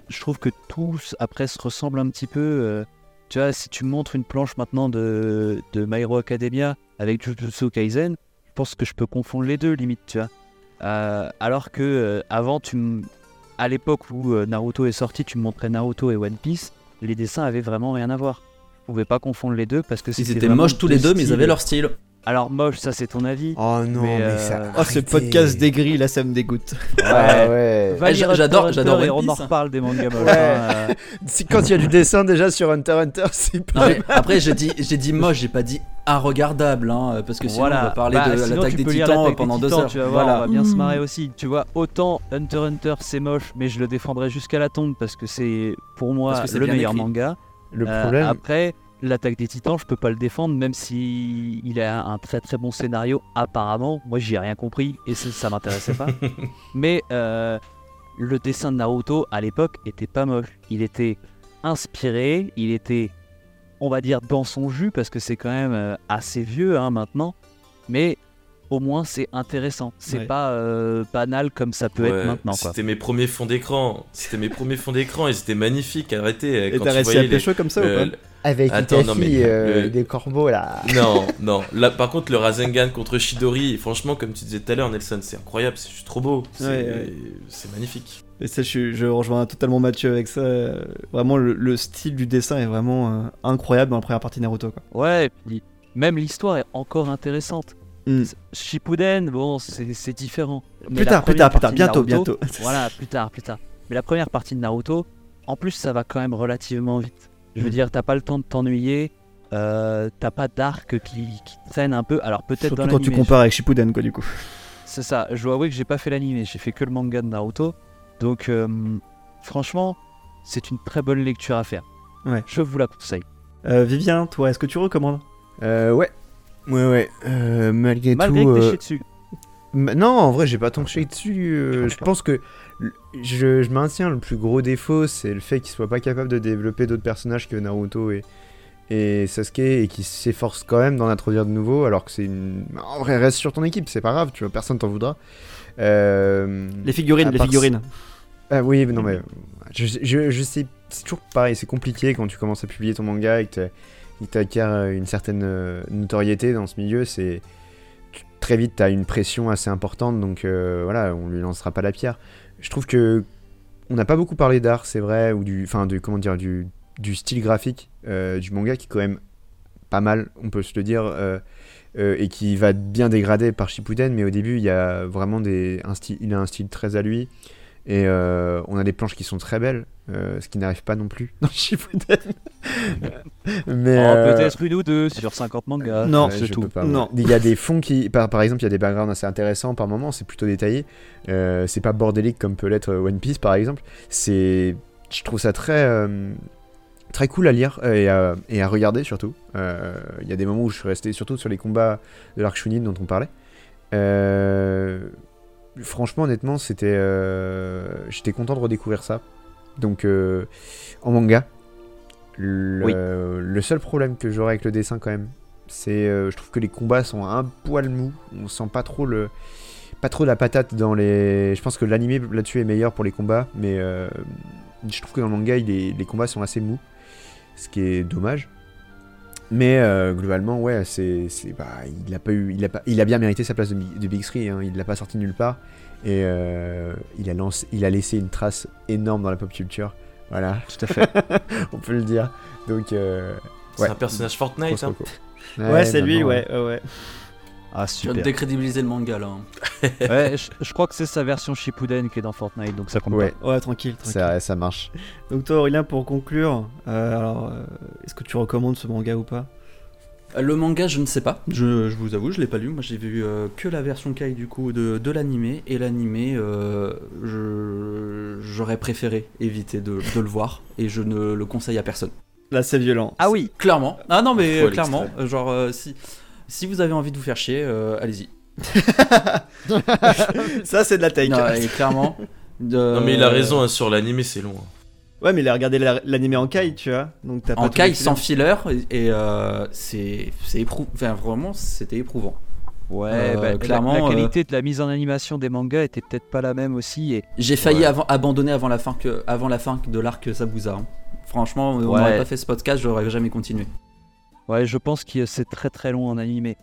[SPEAKER 7] je trouve que tous après se ressemblent un petit peu. euh, tu vois, si tu montres une planche maintenant de, de My Hero Academia avec Jujutsu Kaisen, je pense que je peux confondre les deux, limite, tu vois. Euh, alors que euh, avant, tu à l'époque où Naruto est sorti, tu me montrais Naruto et One Piece, les dessins avaient vraiment rien à voir. Je pouvais pas confondre les deux parce que
[SPEAKER 9] Ils étaient moches tous les deux, mais ils avaient leur style.
[SPEAKER 7] Alors moche, ça c'est ton avis.
[SPEAKER 8] Oh non, mais,
[SPEAKER 7] Mais, euh,
[SPEAKER 8] ça.
[SPEAKER 5] Oh, ce podcast dégris, là, ça me dégoûte.
[SPEAKER 8] Ah ouais.
[SPEAKER 7] Va
[SPEAKER 9] Eh,
[SPEAKER 7] lire
[SPEAKER 9] j'a- j'adore- j'adore
[SPEAKER 7] et on en reparle des mangas moches.
[SPEAKER 8] Ouais.
[SPEAKER 7] hein, euh. [LAUGHS]
[SPEAKER 8] Si, quand il y a du dessin déjà sur Hunter x Hunter, c'est
[SPEAKER 9] Non,
[SPEAKER 8] pas.
[SPEAKER 9] après, j'ai dit, j'ai dit moche, j'ai pas dit regardable, hein, parce que sinon
[SPEAKER 7] voilà.
[SPEAKER 9] on va parler
[SPEAKER 7] Bah,
[SPEAKER 9] de l'attaque des titans pendant
[SPEAKER 7] des
[SPEAKER 9] deux heures.
[SPEAKER 7] Tu vas voir,
[SPEAKER 9] voilà.
[SPEAKER 7] on va bien se marrer aussi. Tu vois, autant Hunter x Hunter c'est moche, mais je le défendrai jusqu'à la tombe parce que c'est pour moi le meilleur
[SPEAKER 9] écrit.
[SPEAKER 7] manga.
[SPEAKER 8] Le
[SPEAKER 7] Euh,
[SPEAKER 8] problème.
[SPEAKER 7] après, l'attaque des Titans, je peux pas le défendre, même si il a un très très bon scénario. Apparemment, moi j'y ai rien compris et ça, ça m'intéressait pas. [LAUGHS] mais euh, le dessin de Naruto à l'époque était pas moche. Il était inspiré, il était, on va dire, dans son jus parce que c'est quand même euh, assez vieux hein, maintenant. Mais au moins c'est intéressant. C'est
[SPEAKER 5] Ouais.
[SPEAKER 7] pas euh, banal comme ça peut
[SPEAKER 6] Ouais,
[SPEAKER 7] être maintenant.
[SPEAKER 6] C'était mes premiers fonds d'écran. C'était mes premiers fonds d'écran. Ils étaient magnifiques. Arrêtez.
[SPEAKER 5] Et
[SPEAKER 6] quand
[SPEAKER 5] t'as
[SPEAKER 6] tu
[SPEAKER 5] réussi à
[SPEAKER 6] voyais les-
[SPEAKER 5] pécho comme ça
[SPEAKER 6] le-
[SPEAKER 5] ou pas?
[SPEAKER 8] Avec
[SPEAKER 6] Attends,
[SPEAKER 8] ta
[SPEAKER 6] non, mais
[SPEAKER 8] euh,
[SPEAKER 6] le-
[SPEAKER 8] des corbeaux là.
[SPEAKER 6] Non, [LAUGHS] non. Là, par contre, le Rasengan contre Shidori, franchement, comme tu disais tout à l'heure, Nelson, c'est incroyable. C'est trop beau. C'est
[SPEAKER 5] Ouais, ouais.
[SPEAKER 6] c'est magnifique.
[SPEAKER 5] Et ça, je, rejoins totalement Mathieu avec ça. Vraiment, le, le style du dessin est vraiment euh, incroyable dans la première partie de Naruto. Quoi.
[SPEAKER 7] Ouais, et puis même l'histoire est encore intéressante.
[SPEAKER 5] Mm.
[SPEAKER 7] Shippuden, bon, c'est différent. Mais
[SPEAKER 5] Plus tard, plus tard, plus tard, bientôt,
[SPEAKER 7] Naruto-
[SPEAKER 5] bientôt. [LAUGHS]
[SPEAKER 7] Voilà, plus tard, plus tard. Mais la première partie de Naruto, en plus, ça va quand même relativement vite. Je veux dire, t'as pas le temps de t'ennuyer, euh, t'as pas d'arc qui, qui traîne un peu. Alors peut-être
[SPEAKER 5] Surtout
[SPEAKER 7] dans
[SPEAKER 5] quand tu
[SPEAKER 7] l'animé,
[SPEAKER 5] compares avec Shippuden, quoi, du coup.
[SPEAKER 7] C'est ça, je dois avouer que j'ai pas fait l'anime, j'ai fait que le manga de Naruto. Donc, euh, franchement, c'est une très bonne lecture à faire.
[SPEAKER 5] Ouais.
[SPEAKER 7] Je vous la conseille.
[SPEAKER 5] Euh, Vivien, toi, est-ce que tu recommandes?
[SPEAKER 8] Euh, ouais. Ouais, ouais. Euh, malgré,
[SPEAKER 7] Malgré
[SPEAKER 8] tout.
[SPEAKER 7] que
[SPEAKER 8] euh,
[SPEAKER 7] dessus.
[SPEAKER 8] Non, en vrai, j'ai pas tant chié dessus. euh, je pense que je, je maintiens le plus gros défaut, c'est le fait qu'il soit pas capable de développer d'autres personnages que Naruto et, et Sasuke et qu'il s'efforce quand même d'en introduire de nouveaux, alors que c'est une. En vrai, reste sur ton équipe, c'est pas grave, tu vois, personne t'en voudra. Euh,
[SPEAKER 5] Les figurines, les figurines.
[SPEAKER 8] Ah oui, mais non, mais je, je, je sais, c'est toujours pareil, c'est compliqué quand tu commences à publier ton manga et que tu acquiert une certaine euh, notoriété dans ce milieu, c'est très vite tu as une pression assez importante, donc euh, voilà, on lui lancera pas la pierre. Je trouve que on n'a pas beaucoup parlé d'art, c'est vrai, ou du, enfin, du, comment dire, du, style graphique euh, du manga qui est quand même pas mal, on peut se le dire. euh, euh, et qui va bien dégrader par Shippuden, mais au début il y a vraiment des, il a un style très à lui. Et euh, on a des planches qui sont très belles, euh, ce qui n'arrive pas non plus dans [LAUGHS] Shippuden. Mais
[SPEAKER 7] Oh,
[SPEAKER 8] euh,
[SPEAKER 7] Peut-être une ou deux sur 50 mangas.
[SPEAKER 5] Non,
[SPEAKER 8] ouais,
[SPEAKER 7] tout.
[SPEAKER 8] pas,
[SPEAKER 5] Non.
[SPEAKER 8] ouais. Il y a des fonds qui, par, par exemple, il y a des backgrounds assez intéressants par moment, c'est plutôt détaillé. Euh, c'est pas bordélique comme peut l'être One Piece par exemple. C'est, je trouve ça très, euh, très cool à lire euh, et à, et à regarder surtout. Euh, Il y a des moments où je suis resté surtout sur les combats de l'arc Chunin dont on parlait. Euh, franchement, honnêtement, c'était, euh, j'étais content de redécouvrir ça. Donc, euh, en manga, le,
[SPEAKER 7] Oui.
[SPEAKER 8] le seul problème que j'aurais avec le dessin quand même, c'est, euh, je trouve que les combats sont un poil mous. On sent pas trop le, pas trop la patate dans les. Je pense que l'animé là-dessus est meilleur pour les combats, mais euh, je trouve que dans le manga, il est- les combats sont assez mous, ce qui est dommage. Mais euh, globalement, ouais, c'est, c'est, bah, il a pas eu, il a pas, il a bien mérité sa place de, Bi- de Big Three. hein, il l'a pas sorti nulle part et euh, il a lancé, il a laissé une trace énorme dans la pop culture. Voilà,
[SPEAKER 5] Tout à fait. [LAUGHS]
[SPEAKER 8] on peut le dire. Donc, euh,
[SPEAKER 6] C'est
[SPEAKER 8] Ouais.
[SPEAKER 6] un personnage Fortnite. hein.
[SPEAKER 8] reco.
[SPEAKER 5] Ouais, c'est lui, ouais, ouais,
[SPEAKER 7] Ah,
[SPEAKER 9] Tu viens de
[SPEAKER 7] super.
[SPEAKER 9] décrédibiliser le manga là. hein. [LAUGHS]
[SPEAKER 7] ouais, je, je crois que c'est sa version Shippuden qui est dans Fortnite, donc ça compte
[SPEAKER 8] Ouais,
[SPEAKER 5] Ouais, tranquille, tranquille.
[SPEAKER 8] ça, ça marche.
[SPEAKER 5] Donc toi, Aurélien, pour conclure, euh, alors, euh, est-ce que tu recommandes ce manga ou pas?
[SPEAKER 9] Euh, Le manga, je ne sais pas. Je, je vous avoue, je l'ai pas lu. Moi, j'ai vu euh, que la version Kai du coup de, de l'animé. Et l'animé, euh, j'aurais préféré éviter de, de le voir. Et je ne le conseille à personne.
[SPEAKER 5] Là, c'est violent.
[SPEAKER 7] Ah oui,
[SPEAKER 9] Clairement. Ah non, mais clairement. Genre, euh, si, si vous avez envie de vous faire chier, euh, allez-y. [LAUGHS]
[SPEAKER 5] Ça, c'est de la take.
[SPEAKER 9] Non, et clairement. de-
[SPEAKER 6] Non mais il a raison, hein, sur l'animé c'est long.
[SPEAKER 5] Ouais, mais il a regardé la- l'animé en kai, tu vois. Donc
[SPEAKER 9] En
[SPEAKER 5] les
[SPEAKER 9] sans filler. Et, et, euh, c'est c'est éprouvant. Enfin, vraiment, c'était éprouvant.
[SPEAKER 7] Ouais,
[SPEAKER 9] Euh,
[SPEAKER 7] bah, la-
[SPEAKER 9] clairement,
[SPEAKER 7] la, qualité de la mise en animation des mangas était peut-être pas la même aussi. Et
[SPEAKER 9] J'ai failli
[SPEAKER 6] Ouais.
[SPEAKER 9] avant- abandonner avant la fin, que, avant la fin de l'arc Zabuza. hein. Franchement, on
[SPEAKER 7] Ouais.
[SPEAKER 9] n'aurait pas fait ce podcast, j'aurais jamais continué.
[SPEAKER 7] Ouais, je pense que c'est très très long en animé.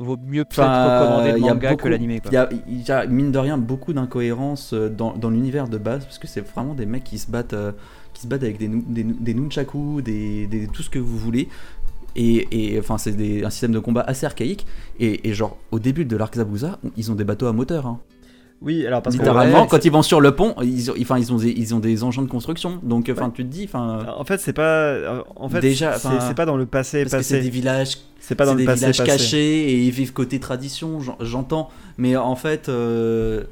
[SPEAKER 7] Vaut mieux peut-être
[SPEAKER 9] Enfin,
[SPEAKER 7] recommander le
[SPEAKER 9] il y a
[SPEAKER 7] manga
[SPEAKER 9] beaucoup-
[SPEAKER 7] que l'animé.
[SPEAKER 9] Il y, a, il y a, mine de rien, beaucoup d'incohérences euh, dans, dans l'univers de base, parce que c'est vraiment des mecs qui se battent, euh, qui se battent avec des, nu- des, nu- des nunchaku, des, des- tout ce que vous voulez. Et, et, enfin, c'est un système de combat assez archaïque. Et, et genre, au début de l'arc Zabuza, ils ont des bateaux à moteur. hein.
[SPEAKER 5] Oui, alors parce
[SPEAKER 9] Littéralement,
[SPEAKER 5] ouais,
[SPEAKER 9] quand ils vont sur le pont, ils ont, enfin, ils ont, des, ils ont des engins de construction. Donc, enfin,
[SPEAKER 5] Ouais.
[SPEAKER 9] tu te dis, enfin,
[SPEAKER 5] En fait, c'est pas. En fait,
[SPEAKER 9] Déjà,
[SPEAKER 5] c'est pas dans le passé
[SPEAKER 9] parce que c'est
[SPEAKER 5] passé.
[SPEAKER 9] des villages
[SPEAKER 5] C'est pas dans le
[SPEAKER 9] des
[SPEAKER 5] passé
[SPEAKER 9] villages
[SPEAKER 5] passé.
[SPEAKER 9] cachés et ils vivent côté tradition, j'en- j'entends. Mais en fait, euh,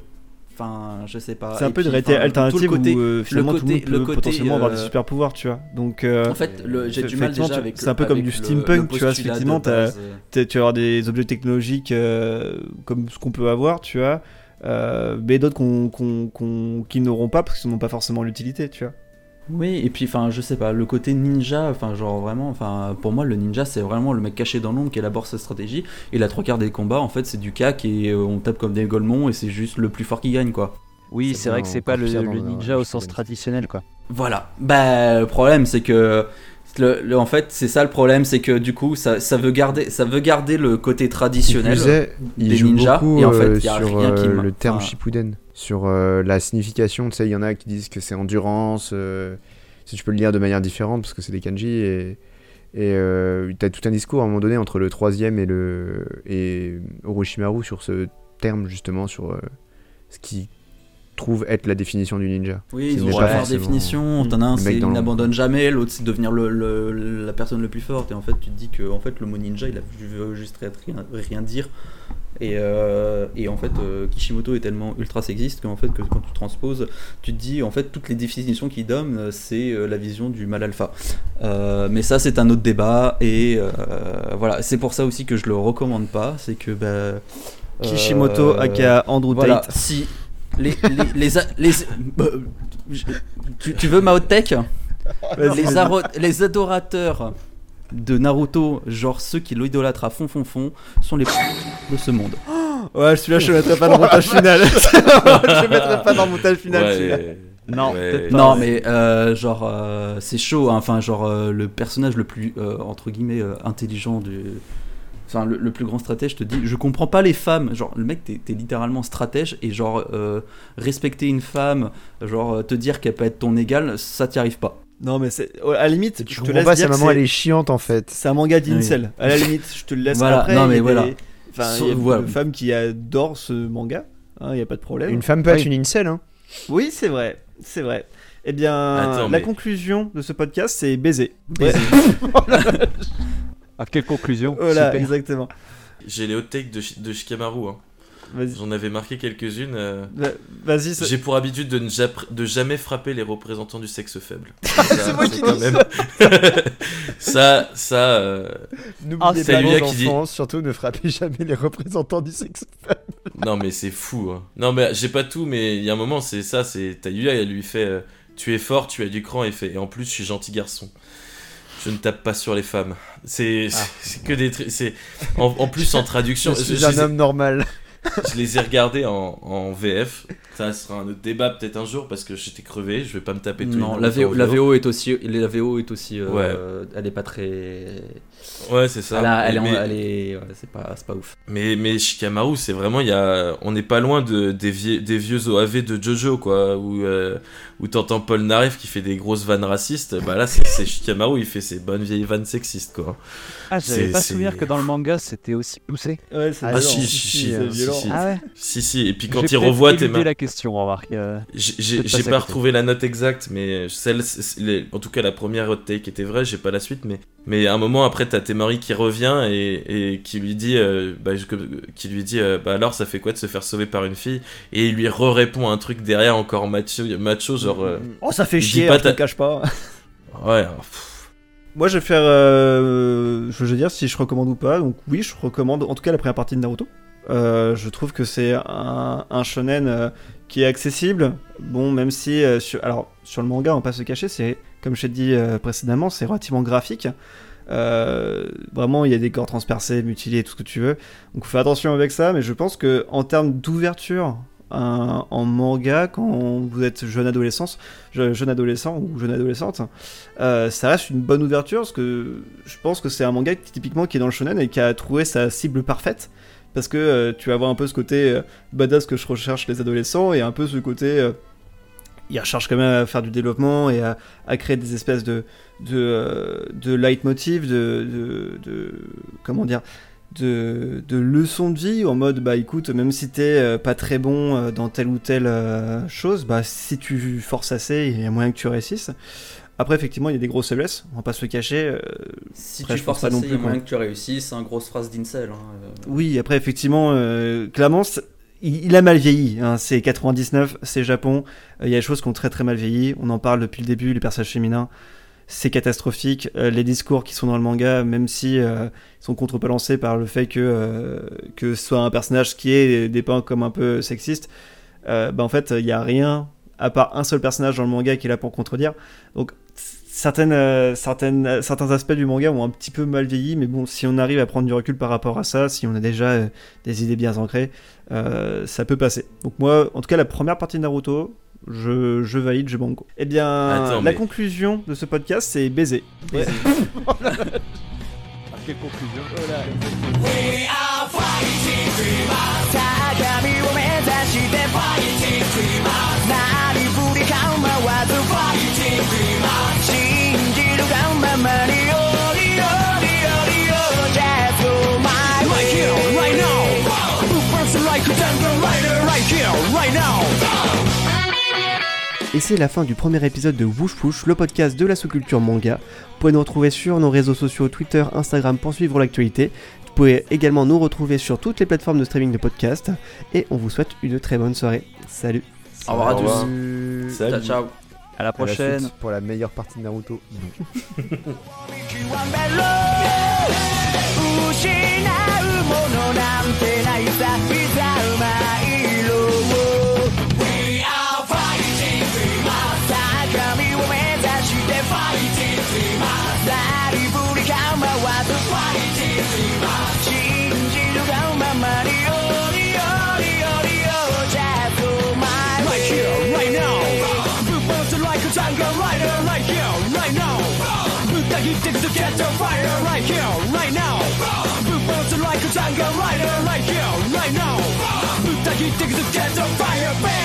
[SPEAKER 9] enfin, je sais pas.
[SPEAKER 5] C'est un
[SPEAKER 9] Et
[SPEAKER 5] peu une réalité alternative
[SPEAKER 9] le côté,
[SPEAKER 5] où euh, finalement
[SPEAKER 9] le
[SPEAKER 5] tout le monde
[SPEAKER 9] côté- le
[SPEAKER 5] peut
[SPEAKER 9] côté,
[SPEAKER 5] potentiellement avoir des
[SPEAKER 9] euh,
[SPEAKER 5] super pouvoirs, tu vois. Donc euh,
[SPEAKER 9] En fait, j'ai du mal déjà avec.
[SPEAKER 5] c'est un peu comme du steampunk, tu vois. Effectivement,
[SPEAKER 9] euh.
[SPEAKER 5] t'as- tu vas avoir des objets technologiques euh, comme ce qu'on peut avoir, tu vois. Euh, mais d'autres qu'on, qu'on- qu'on- qui n'auront pas parce qu'ils n'ont pas forcément l'utilité, tu vois.
[SPEAKER 9] Oui, et puis, enfin, je sais pas, le côté ninja, enfin, genre vraiment, enfin, pour moi, le ninja, c'est vraiment le mec caché dans l'ombre qui élabore sa stratégie. Et la trois quarts des combats, en fait, c'est du cac et euh, on tape comme des golemons et c'est juste le plus fort qui gagne, quoi.
[SPEAKER 7] Oui,
[SPEAKER 8] C'est
[SPEAKER 7] c'est vrai que c'est pas le, le ninja au sens traditionnel quoi.
[SPEAKER 9] Voilà. Bah, le problème, c'est que. Le, le- en fait, c'est ça le problème, c'est que du coup, ça, ça veut garder, ça veut garder le côté traditionnel.
[SPEAKER 8] il
[SPEAKER 9] des ninjas,
[SPEAKER 8] beaucoup
[SPEAKER 9] et en fait,
[SPEAKER 8] euh,
[SPEAKER 9] y a
[SPEAKER 8] sur
[SPEAKER 9] rien qui
[SPEAKER 8] euh, le terme Shippuden, sur euh, la signification. Tu sais, il y en a qui disent que c'est endurance. euh, si tu peux le lire de manière différente parce que c'est des kanji et et euh, t'as tout un discours à un moment donné entre le troisième et le et Orochimaru sur ce terme justement sur euh, ce qui trouve être la définition du ninja.
[SPEAKER 9] Oui, ils ont plusieurs
[SPEAKER 8] forcément-
[SPEAKER 9] définitions. T'en as un, c'est il n'abandonne jamais, l'autre c'est devenir le, le- la personne le plus forte. Et en fait, tu te dis que en fait, le mot ninja, il a veut juste rien, rien dire. Et, euh, et en fait, euh, Kishimoto est tellement ultra sexiste qu'en fait, que quand tu transposes, tu te dis en fait toutes les définitions qu'il donne, euh, c'est euh, la vision du mal alpha. Euh, mais ça, c'est un autre débat. Et euh, voilà, c'est pour ça aussi que je le recommande pas. C'est que bah,
[SPEAKER 5] Kishimoto,
[SPEAKER 9] euh,
[SPEAKER 5] aka Andrew
[SPEAKER 9] voilà,
[SPEAKER 5] Tate.
[SPEAKER 9] Si les les les, euh, tu, tu veux ma hot tech les, aro- les adorateurs de Naruto, genre ceux qui l'idolâtrent à fond fond fond, sont les de ce monde. [GASPS]
[SPEAKER 5] Ouais, celui-là, je le mettrai pas dans le [LAUGHS] montage final. [LAUGHS] je le mettrai pas dans le montage final,
[SPEAKER 6] Ouais.
[SPEAKER 5] celui-là.
[SPEAKER 7] Non,
[SPEAKER 6] Ouais.
[SPEAKER 7] peut-être pas.
[SPEAKER 9] Non mais euh, genre euh, c'est chaud, hein. enfin genre euh, le personnage le plus euh, entre guillemets euh, intelligent du, enfin le, le plus grand stratège te dit, je comprends pas les femmes, genre le mec t'es t'es littéralement stratège et genre euh, respecter une femme, genre euh, te dire qu'elle peut être ton égale, ça t'y arrive pas.
[SPEAKER 5] Non, mais c'est. ouais, À la limite,
[SPEAKER 8] Tu
[SPEAKER 5] je te
[SPEAKER 8] comprends
[SPEAKER 5] laisse
[SPEAKER 8] pas,
[SPEAKER 5] dire
[SPEAKER 8] maman elle est chiante en fait.
[SPEAKER 5] C'est un manga d'incel. À la limite, je te le laisse
[SPEAKER 9] Voilà,
[SPEAKER 5] après.
[SPEAKER 9] non, mais voilà.
[SPEAKER 5] des- Enfin,
[SPEAKER 9] So-
[SPEAKER 5] il y a
[SPEAKER 9] voilà.
[SPEAKER 5] une femme qui adore ce manga. Il n'y a pas de problème.
[SPEAKER 8] Une femme peut être une incel, hein.
[SPEAKER 5] Oui, c'est vrai. C'est vrai. Eh bien,
[SPEAKER 6] Attends,
[SPEAKER 5] la
[SPEAKER 6] mais-
[SPEAKER 5] conclusion de ce podcast, c'est baiser.
[SPEAKER 9] Baiser. [LAUGHS]
[SPEAKER 7] À quelle conclusion?
[SPEAKER 5] Voilà,
[SPEAKER 7] Super.
[SPEAKER 5] exactement.
[SPEAKER 6] J'ai les hot takes de, de Shikamaru. hein. J'en avais marqué quelques-unes. euh.
[SPEAKER 5] Va- Vas-y. ça-
[SPEAKER 6] J'ai pour habitude de ne de jamais frapper les représentants du sexe faible. [LAUGHS] Ça,
[SPEAKER 5] C'est moi qui
[SPEAKER 6] quand
[SPEAKER 5] dis
[SPEAKER 6] même. ça, ça. euh,
[SPEAKER 8] N'oubliez
[SPEAKER 6] c'est
[SPEAKER 8] pas,
[SPEAKER 6] lui
[SPEAKER 8] les
[SPEAKER 6] qui dit-
[SPEAKER 8] surtout ne frappez jamais les représentants du sexe.
[SPEAKER 6] Non mais c'est fou. hein. Non mais j'ai pas tout, mais il y a un moment c'est ça, c'est Tayuya, elle lui fait, euh, tu es fort, tu as du cran, et fait, et en plus je suis gentil garçon. Je ne tape pas sur les femmes. C'est c'est que des en, en plus en [LAUGHS] traduction.
[SPEAKER 8] Je suis un homme normal.
[SPEAKER 6] Je les ai regardés en, en VF. Ça sera un autre débat peut-être un jour parce que j'étais crevé. Je vais pas me taper tous
[SPEAKER 9] Non, la VO, la VO est aussi, la VO est aussi, euh,
[SPEAKER 6] Ouais.
[SPEAKER 9] elle est pas très,
[SPEAKER 6] Ouais, c'est ça.
[SPEAKER 9] elle, a- elle est, en-
[SPEAKER 6] Mais-
[SPEAKER 9] elle est- ouais, c'est pas, c'est pas ouf.
[SPEAKER 6] Mais, mais Shikamaru, c'est vraiment, il y a, on n'est pas loin de, des, vie- des vieux OAV de Jojo, quoi, où, euh, où t'entends Paul Naref qui fait des grosses vannes racistes. Bah là, c'est c'est Shikamaru, il fait ses bonnes vieilles vannes sexistes, quoi.
[SPEAKER 7] Ah, j'avais
[SPEAKER 6] C'est-
[SPEAKER 7] pas
[SPEAKER 6] c'est-
[SPEAKER 7] souvenir que dans le manga c'était aussi poussé.
[SPEAKER 5] Ouais, c'est
[SPEAKER 6] Ah,
[SPEAKER 5] violent.
[SPEAKER 6] si, si, si, si, si.
[SPEAKER 7] Ah ouais
[SPEAKER 6] Si, si, et puis quand il revoit tes mains.
[SPEAKER 7] la question, remarque. euh,
[SPEAKER 6] J'ai- pas retrouvé la note exacte, mais celle, les- en tout cas la première hot take était vraie, j'ai pas la suite, mais, mais à un moment après t'as Temari qui revient et, et qui lui dit, euh, bah, je- qui lui dit, euh, bah alors ça fait quoi de se faire sauver par une fille? Et il lui re-répond un truc derrière encore macho, macho genre, euh,
[SPEAKER 5] Oh, ça fait chier,
[SPEAKER 6] pas
[SPEAKER 5] hein, je te cache pas. [LAUGHS]
[SPEAKER 6] ouais, alors, pff,
[SPEAKER 5] Moi, je vais faire. euh, je veux dire si je recommande ou pas. Donc, oui, je recommande en tout cas la première partie de Naruto. Euh, je trouve que c'est un, shonen euh, qui est accessible. Bon, même si. euh, sur, alors, sur le manga, on pas se cacher, c'est. Comme je t'ai dit précédemment, c'est relativement graphique. Vraiment, il y a des corps transpercés, mutilés, tout ce que tu veux. Donc, faire attention avec ça. Mais je pense que en termes d'ouverture en manga, quand vous êtes jeune adolescent, je- jeune adolescent ou jeune adolescente, ça reste une bonne ouverture parce que je pense que c'est un manga typiquement qui est dans le shonen et qui a trouvé sa cible parfaite parce que euh, tu vas avoir un peu ce côté euh, badass que je recherche les adolescents et un peu ce côté euh, ils recherchent quand même à faire du développement et à, créer des espèces de de, de leitmotiv de, de, de- comment dire de, de leçons de vie en mode bah écoute même si t'es pas très bon dans telle ou telle chose bah si tu forces assez il y a moyen que tu réussisses après effectivement il y a des grosses faiblesses on va pas se le cacher euh,
[SPEAKER 9] Si
[SPEAKER 5] Après,
[SPEAKER 9] tu
[SPEAKER 5] je
[SPEAKER 9] forces
[SPEAKER 5] pas
[SPEAKER 9] assez,
[SPEAKER 5] non
[SPEAKER 9] il y
[SPEAKER 5] plus
[SPEAKER 9] a moyen
[SPEAKER 5] qu'on-
[SPEAKER 9] que tu réussisses. C'est une grosse phrase d'Incel. hein, euh.
[SPEAKER 5] oui après effectivement euh, clairement c'est- il, il a mal vieilli hein. c'est 99 c'est Japon il y a des choses qui ont très très mal vieilli on en parle depuis le début les personnages féminins c'est catastrophique. Les discours qui sont dans le manga, même si ils sont contrebalancés par le fait que, que ce soit un personnage qui est dépeint comme un peu sexiste, bah en fait, il n'y a rien à part un seul personnage dans le manga qui est là pour contredire. Donc, certaines, euh, euh, certains aspects du manga ont un petit peu mal vieilli, mais bon, si on arrive à prendre du recul par rapport à ça, si on a déjà euh, des idées bien ancrées, ça peut passer. Donc moi, en tout cas, la première partie de Naruto, je, je valide, je banco. Eh bien, la conclusion de ce podcast, c'est baiser. baiser. [LAUGHS]
[SPEAKER 7] Ah, quelle conclusion.
[SPEAKER 3] Oh We are fighting.
[SPEAKER 5] Et c'est la fin du premier épisode de Woosh Push, le podcast de la sous-culture manga. Vous pouvez nous retrouver sur nos réseaux sociaux Twitter, Instagram pour suivre l'actualité. Vous pouvez également nous retrouver sur toutes les plateformes de streaming de podcasts. Et on vous souhaite une très bonne soirée. Salut
[SPEAKER 8] Au revoir à tous.
[SPEAKER 6] Salut.
[SPEAKER 8] Ciao, ciao.
[SPEAKER 7] À la
[SPEAKER 3] À la
[SPEAKER 7] prochaine.
[SPEAKER 3] pour la meilleure partie de Naruto. [LAUGHS]
[SPEAKER 10] addicted to the fire right here, right now. Boom! Boom! to like a tango rider right here, right now? Who's addicted to the fire, man?